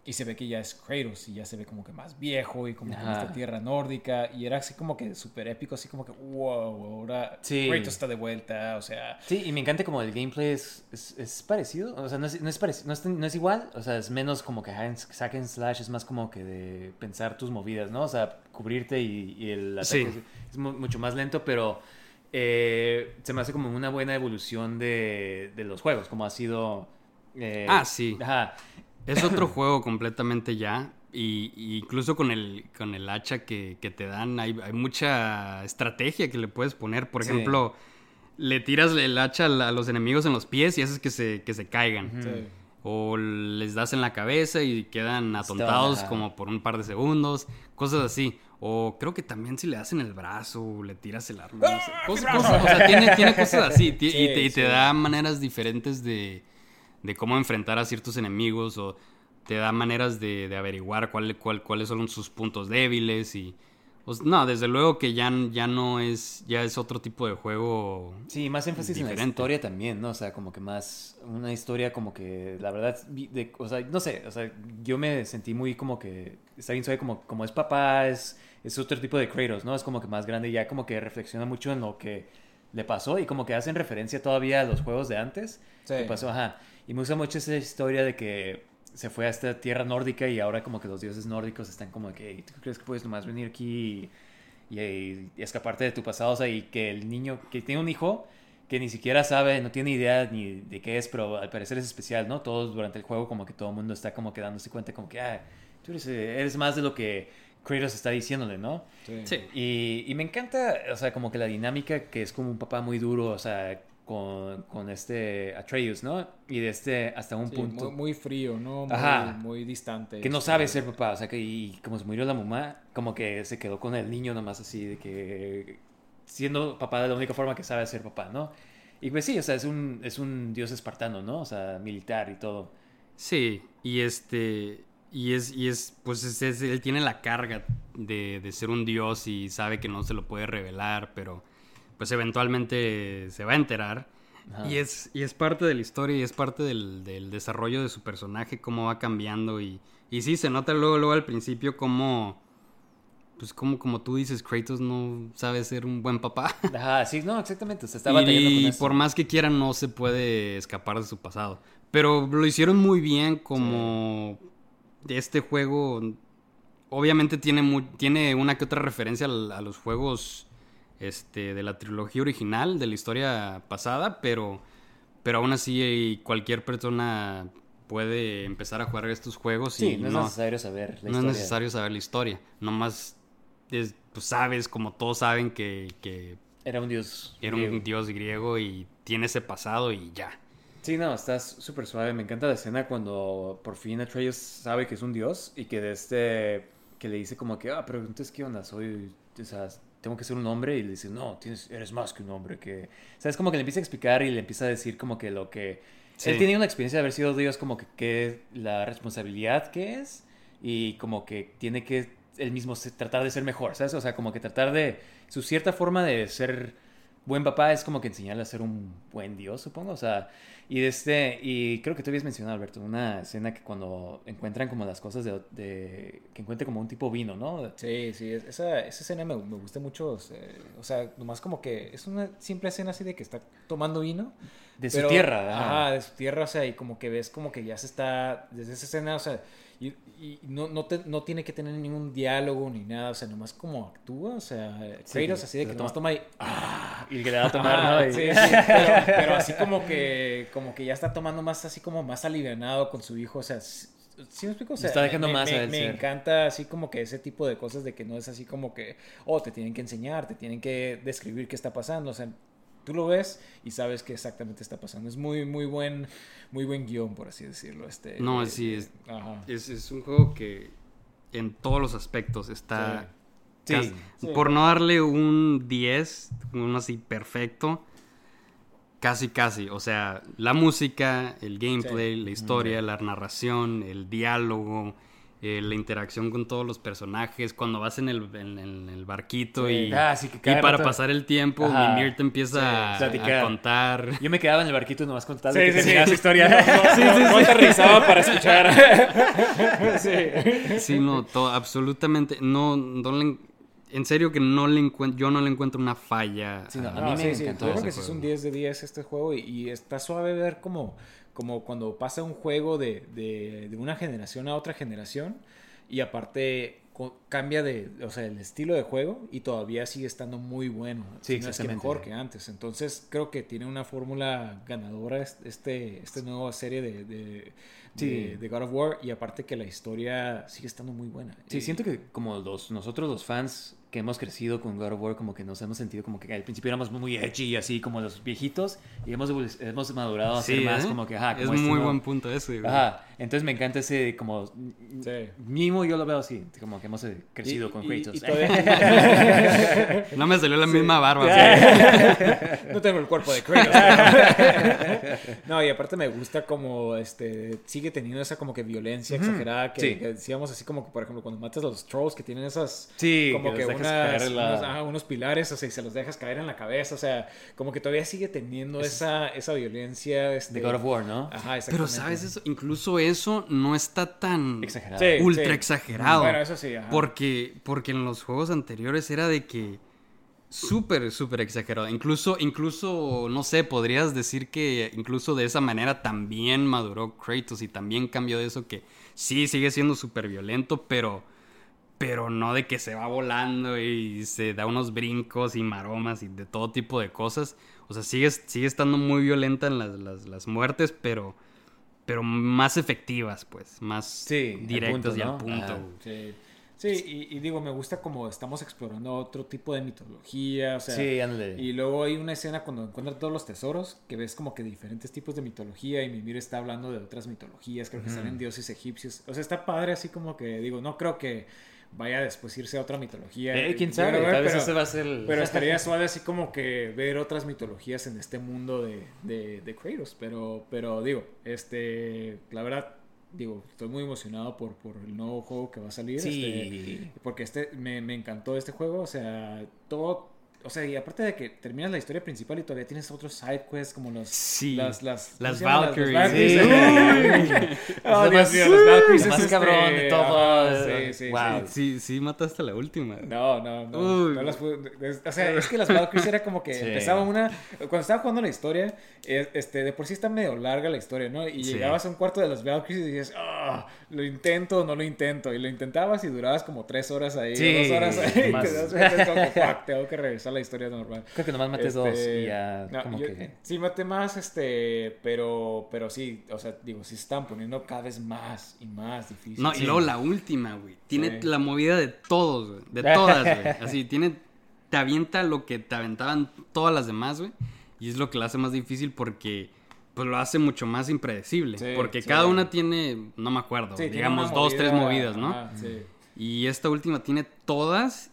y se ve que ya es Kratos y ya se ve como que más viejo y como que en esta tierra nórdica. Y era así como que súper épico, así como que, wow, ahora Sí. Kratos está de vuelta, o sea... Sí, y me encanta como el gameplay es, es, es parecido, o sea, no es, no, es pareci- no, es, no es igual, o sea, es menos como que hack and- hack and slash, es más como que de pensar tus movidas, ¿no? O sea, cubrirte y, y el ataque Sí. es, es mu- mucho más lento, pero eh, se me hace como una buena evolución de, de los juegos, como ha sido... eh, Ah, sí. Ajá. Es otro *laughs* juego completamente ya. Y, y incluso con el, con el hacha que, que te dan, hay, hay mucha estrategia que le puedes poner. Por Sí. ejemplo, le tiras el hacha a los enemigos en los pies y haces que se, que se caigan. Sí. O les das en la cabeza y quedan atontados como por un par de segundos. Cosas así. O creo que también si le das en el brazo o le tiras el arma. no sé. Cosas- cosas- o sea, tiene, tiene cosas así. y, *laughs* te, y te sí. da maneras diferentes de, de cómo enfrentar a ciertos enemigos. O te da maneras de, de averiguar cuál, cuál- cuáles son sus puntos débiles. Y. no, desde luego que ya, ya no es. Ya es otro tipo de juego. Sí, más énfasis en la Diferente. historia también, ¿no? O sea, como que más, una historia como que, la verdad, de, o sea, no sé, o sea, yo me sentí muy como que, está bien suave, como, como es papá, es, es otro tipo de Kratos, ¿no? Es como que más grande, ya como que reflexiona mucho en lo que le pasó y como que hacen referencia todavía a los juegos de antes. Sí. que pasó, ajá. Y me gusta mucho esa historia de que se fue a esta tierra nórdica y ahora como que los dioses nórdicos están como que, "Hey, ¿tú crees que puedes nomás venir aquí y, y- y escaparte de tu pasado? O sea, y que el niño que tiene un hijo que ni siquiera sabe, no tiene idea ni de qué es, pero al parecer es especial, ¿no? Todos durante el juego como que todo el mundo está como que dándose cuenta como que, ah, tú eres, eh, eres más de lo que Kratos está diciéndole, ¿no? Sí. Y, y me encanta, o sea, como que la dinámica que es como un papá muy duro, o sea, con, con este Atreus, ¿no? Y de este hasta un Sí, punto muy, muy frío, ¿no? Muy, Ajá. muy distante. que no sabe ser papá, o sea, que y como se murió la mamá, como que se quedó con el niño nomás así, de que siendo papá de la única forma que sabe ser papá, ¿no? Y pues sí, o sea, es un, es un dios espartano, ¿no? O sea, militar y todo. Sí, y este. Y es, y es pues es- es- él tiene la carga de, de ser un dios y sabe que no se lo puede revelar, pero pues eventualmente se va a enterar. Ajá. Y es, y es parte de la historia y es parte del, del desarrollo de su personaje, cómo va cambiando. Y, y sí, se nota luego, luego al principio cómo, pues como, como tú dices, Kratos no sabe ser un buen papá. *laughs* Ajá, sí, no, exactamente, o sea, está batallando y con eso. por más que quiera no se puede escapar de su pasado. Pero lo hicieron muy bien como este juego obviamente tiene mu- tiene una que otra referencia a, los juegos este de la trilogía original de la historia pasada, pero pero aún así eh, cualquier persona puede empezar a jugar estos juegos Sí, y no es necesario saber la no es historia. necesario saber la historia, nomás es- pues sabes como todos saben que, que Era un dios. era griego. un dios griego y tiene ese pasado y ya. Sí, no, estás súper suave. Me encanta la escena cuando por fin Atreus sabe que es un dios y que de este que le dice como que, ah, pero entonces qué onda, soy, o sea, tengo que ser un hombre y le dice, no, tienes, eres más que un hombre. Que, ¿Sabes? Como que le empieza a explicar y le empieza a decir como que lo que... Sí. Él tiene una experiencia de haber sido Dios, como que, que la responsabilidad que es y como que tiene que él mismo tratar de ser mejor, ¿sabes? O sea, como que tratar de... Su cierta forma de ser buen papá es como que enseñarle a ser un buen Dios, supongo. O sea, y, este, y creo que tú habías mencionado, Alberto, una escena que cuando encuentran como las cosas de... de- que encuentre como un tipo vino, ¿no? Sí, sí, es- esa, esa escena me, me gusta mucho. O sea, o sea, nomás como que es una simple escena así de que está tomando vino. De su tierra, ajá. Ajá, de su tierra, o sea, y como que ves como que ya se está, desde esa escena, o sea, y, y no, no, te- no tiene que tener ningún diálogo ni nada, o sea, nomás como actúa, o sea, Sí, Kratos así de que nomás toma y... ¡ah! Y que le da a tomar, ¿no? Sí, sí, *laughs* pero, pero así como que, como que ya está tomando más, así como más alivianado con su hijo, o sea, ¿sí sí me explico? O sea, está dejando me, más me- a él me ser. encanta así como que ese tipo de cosas de que no es así como que, oh, te tienen que enseñar, te tienen que describir qué está pasando, o sea, tú lo ves y sabes qué exactamente está pasando. Es muy, muy buen, muy buen guion, por así decirlo. Este, No, eh, sí, es- Ajá. Es, es un juego que en todos los aspectos está... Sí. Por no darle un 10, uno así perfecto, casi casi. O sea, la música, el gameplay, la historia, la narración, el diálogo, eh, la interacción con todos los personajes, cuando vas en el, en, en el barquito Sí. y, Ah, sí, que y cada para rato- pasar el tiempo, Ajá. Mimir te empieza Sí, a- contar. *laughs* Yo me quedaba en el barquito nomás contando Sí, que sí, su historia. *laughs* Sí, sí, sí. te revisaba para escuchar. *laughs* sí. Sí, no, to- absolutamente. No, no le en- serio que no le encuentro, yo no le encuentro una falla. Sí, no, a- mí No, me sí, sí, encantó Yo creo que sí es un juego. 10 de 10 este juego y, y está suave ver como, como cuando pasa un juego de, de, de una generación a otra generación y aparte cambia de, o sea, el estilo de juego y todavía sigue estando muy bueno. Sí, si no es que mejor que antes. Entonces creo que tiene una fórmula ganadora es- este, esta nueva serie de, de, Sí. de- de God of War y aparte que la historia sigue estando muy buena. Sí, siento que como los, nosotros los fans que hemos crecido con God of War, como que nos hemos sentido como que al principio éramos muy edgy y así como los viejitos y hemos, hemos madurado a ser Sí, más ¿eh? como que, ajá, es como este muy nuevo- buen punto ese. güey. Ajá, entonces me encanta ese como... Sí. Mismo yo lo veo así, como que hemos eh, crecido Y- con Kratos. y todavía- *laughs* *laughs* No me salió la misma barba. *laughs* no tengo el cuerpo de Kratos. no, y aparte me gusta como este sigue teniendo esa como que violencia exagerada que, Sí. que decíamos así como que por ejemplo cuando matas a los trolls que tienen esas Sí, como que que, unas- caer en la- unos, ajá, unos pilares, o sea, y se los dejas caer en la cabeza, o sea, como que todavía sigue teniendo esa esa violencia este de God of War, ¿no? Ajá, Pero exactamente. sabes eso, incluso eso no está tan Exagerado. Sí, ultra sí. exagerado. Bueno, eso sí, ajá. Porque, porque en los juegos anteriores era de que súper, súper exagerado. Incluso, incluso, no sé, podrías decir que incluso de esa manera también maduró Kratos y también cambió de eso que sí sigue siendo súper violento, pero, pero no de que se va volando y se da unos brincos y maromas y de todo tipo de cosas. O sea, sigue, sigue estando muy violenta en las, las, las muertes, pero, pero más efectivas, pues, más Sí, al directas y al ¿no? punto. Sí. Sí, y, y digo, me gusta como estamos explorando otro tipo de mitología, o sea, Sí, ándale. y luego hay una escena cuando encuentran todos los tesoros, que ves como que diferentes tipos de mitología, y Mimir está hablando de otras mitologías, creo que salen dioses egipcios, o sea, está padre así como que, digo, no creo que vaya después irse a otra mitología. Eh, quién Yo sabe, quiero ver, tal vez pero- ese va a ser el... Pero estaría suave así como que ver otras mitologías en este mundo de, de, de Kratos. Pero, pero digo, este, la verdad, digo, estoy muy emocionado por, por el nuevo juego que va a salir. Sí. este, porque este, me, me encantó este juego. O sea, todo, o sea, y aparte de que terminas la historia principal y todavía tienes otros side quests como los, Sí. las, las, ¿cómo Las se llaman? Valkyries. Valkyries. Sí. *laughs* Oh, Dios más- mío, los Valkyries lo es más este- cabrón de todo. Sí, sí, Wow. sí. Sí, sí, mataste la última. No, no, no. Uy. no las pude- es- o sea, es que las Valkyries era como que Sí. empezaba una. Cuando estaba jugando la historia, eh, este, de por sí está medio larga la historia, ¿no? Y Sí. llegabas a un cuarto de las Valkyries y dices, ah, lo intento o no lo intento. Y lo intentabas y durabas como tres horas ahí, Sí, dos horas ahí. Y *laughs* te das como *laughs* fuck, tengo que regresar a la historia normal. Creo que nomás maté Este, dos y ya no, como yo- que... Sí, maté más, este, pero, pero sí, o sea, digo, sí se estaban poniendo cada vez más y más difíciles. No, y Sí. luego la última, güey. Tiene Sí. la movida de todos, güey. De *laughs* todas, güey. Así, tiene. Te avienta lo que te aventaban todas las demás, güey. Y es lo que la hace más difícil porque. Pues lo hace mucho más impredecible. Sí, porque sí. cada una tiene. No me acuerdo. Digamos dos, tres movida, movidas, ¿no? ajá. Y esta última tiene todas.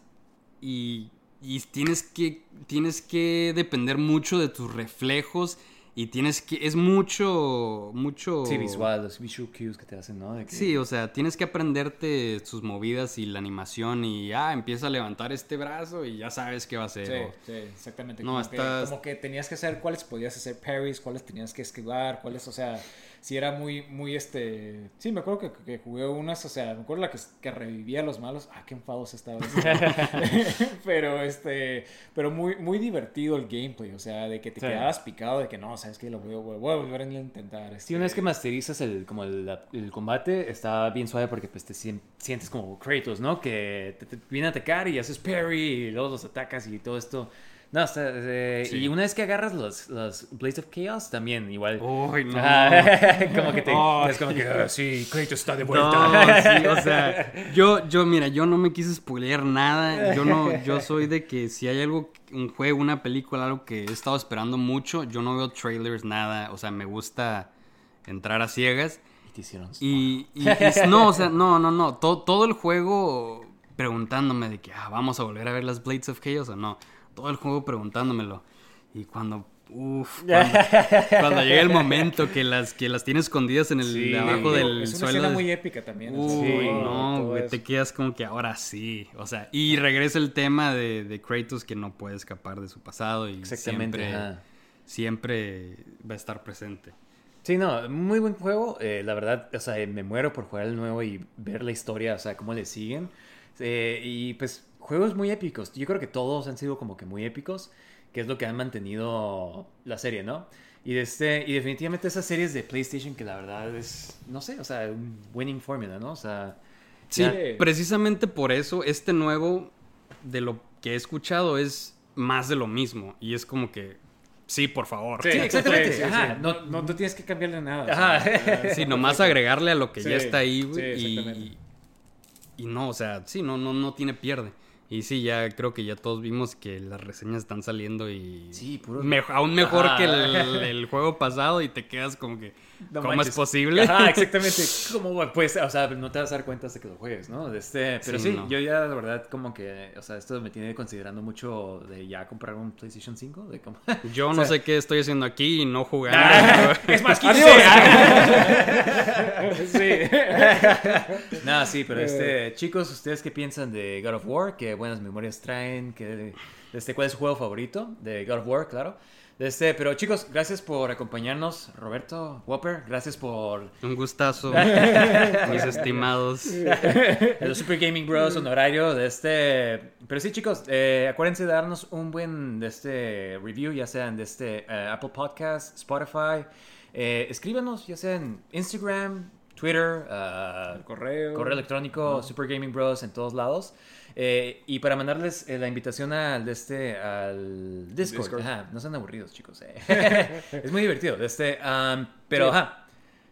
Y y tienes que, tienes que depender mucho de tus reflejos y tienes que, es mucho, mucho... Sí, visual, los visual cues que te hacen, ¿no? De que- Sí, o sea, tienes que aprenderte sus movidas y la animación y ah, empieza a levantar este brazo y ya sabes qué va a hacer. Sí, o- sí, exactamente. No, como, estás- que, como que tenías que hacer cuáles podías hacer parries, cuáles tenías que esquivar, cuáles, o sea, si era muy, muy, este... Sí, me acuerdo que, que jugué unas, o sea, me acuerdo la que, que revivía a los malos. Ah, qué enfados estaba. *laughs* pero, este, pero muy, muy divertido el gameplay, o sea, de que te Sí. quedabas picado de que no, sabes que lo voy a, voy a volver a intentar. Sí, una vez que este, masterizas el, como el, combate, está bien suave porque pues te sien- sientes como Kratos, ¿no? Que te, te viene a atacar y haces parry y luego los atacas y todo esto. No, está... eh, Sí. Y una vez que agarras los, los Blades of Chaos, también igual... Uy, no. *laughs* Como que te... Ay. es como que, ah, sí, Kratos está de No, vuelta. sí, o sea, *laughs* yo, yo, mira, yo no me quise spoilear nada. Yo no, yo soy de que si hay algo, un juego, una película, algo que he estado esperando mucho, yo no veo trailers, nada. O sea, me gusta entrar a ciegas. Y te hicieron... Y, y- y- no, o sea, no, no, no. Todo, todo el juego preguntándome de que, ah, vamos a volver a ver las Blades of Chaos o no. Todo el juego preguntándomelo. Y cuando, uff, *laughs* cuando, cuando llega el momento que las, que las tiene escondidas en el Sí. abajo del Es una suelo. escena muy épica también. Uy, Sí, no, güey, te quedas como que ahora sí. O sea, y regresa el tema de, de Kratos que no puede escapar de su pasado y siempre, ajá. siempre va a estar presente. Sí, no, muy buen juego. eh, la verdad, o sea, me muero por jugar el nuevo y ver la historia, o sea, cómo le siguen. Eh, y pues, juegos muy épicos. Yo creo que todos han sido como que muy épicos, que es lo que han mantenido la serie, ¿no? Y, de este, y definitivamente esas series de PlayStation que la verdad es, no sé, o sea, un winning formula, ¿no? O sea, Sí, ya- precisamente por eso este nuevo, de lo que he escuchado, es más de lo mismo. Y es como que, sí, por favor. Sí, exactamente. Sí, sí, Ajá, sí. no- No, no, tienes que cambiarle nada. o Ajá. sea, *laughs* Sí, nomás agregarle a lo que Sí, ya está ahí, güey. sí, y, y no, o sea, sí, no, no, no tiene pierde. Y sí, ya creo que ya todos vimos que las reseñas están saliendo y... Sí, puro- me- aún mejor Ajá. que el, el juego pasado y te quedas como que... No ¿Cómo manches. es posible? Ajá, *laughs* exactamente. ¿Cómo pues, o sea, no te vas a dar cuenta hasta que lo juegues, ¿no? De Este, pero sí, Sí, no. yo ya la verdad como que, o sea, esto me tiene considerando mucho de ya comprar un PlayStation 5, de como *laughs* Yo no sé qué estoy haciendo aquí y no jugando. *laughs* es más sí. Nada, sí, pero este, chicos, ¿ustedes qué piensan de God of War? ¿Qué buenas memorias traen? ¿Qué, este, ¿Cuál es su juego favorito de God of War, claro? Este, pero chicos, gracias por acompañarnos, Roberto, Whopper, gracias por Un gustazo, *laughs* mis estimados. los Super Gaming Bros honorario de este. Pero sí, chicos, eh, acuérdense de darnos un buen de este review, ya sean de este eh, Apple Podcast, Spotify. Eh, escríbanos, ya sea en Instagram, Twitter, ah, correo. correo electrónico, Super Gaming Bros en todos lados. Eh, y para mandarles eh, la invitación al de este al Discord. Discord. Ajá, no sean aburridos, chicos. eh. *laughs* es muy divertido. De este, pero Sí. ajá.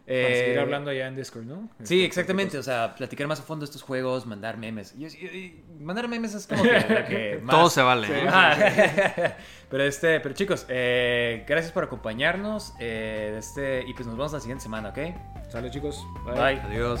Para seguir hablando allá en Discord, ¿no? Sí, Este, exactamente. O sea, platicar más a fondo de estos juegos, mandar memes. Y, y- y mandar memes es como *laughs* que lo que más... Todo se vale. ¿eh? *laughs* Pero este, pero chicos, eh, gracias por acompañarnos. eh, este, y pues nos vemos la siguiente semana, ¿ok? Sale, chicos. Bye. Adiós.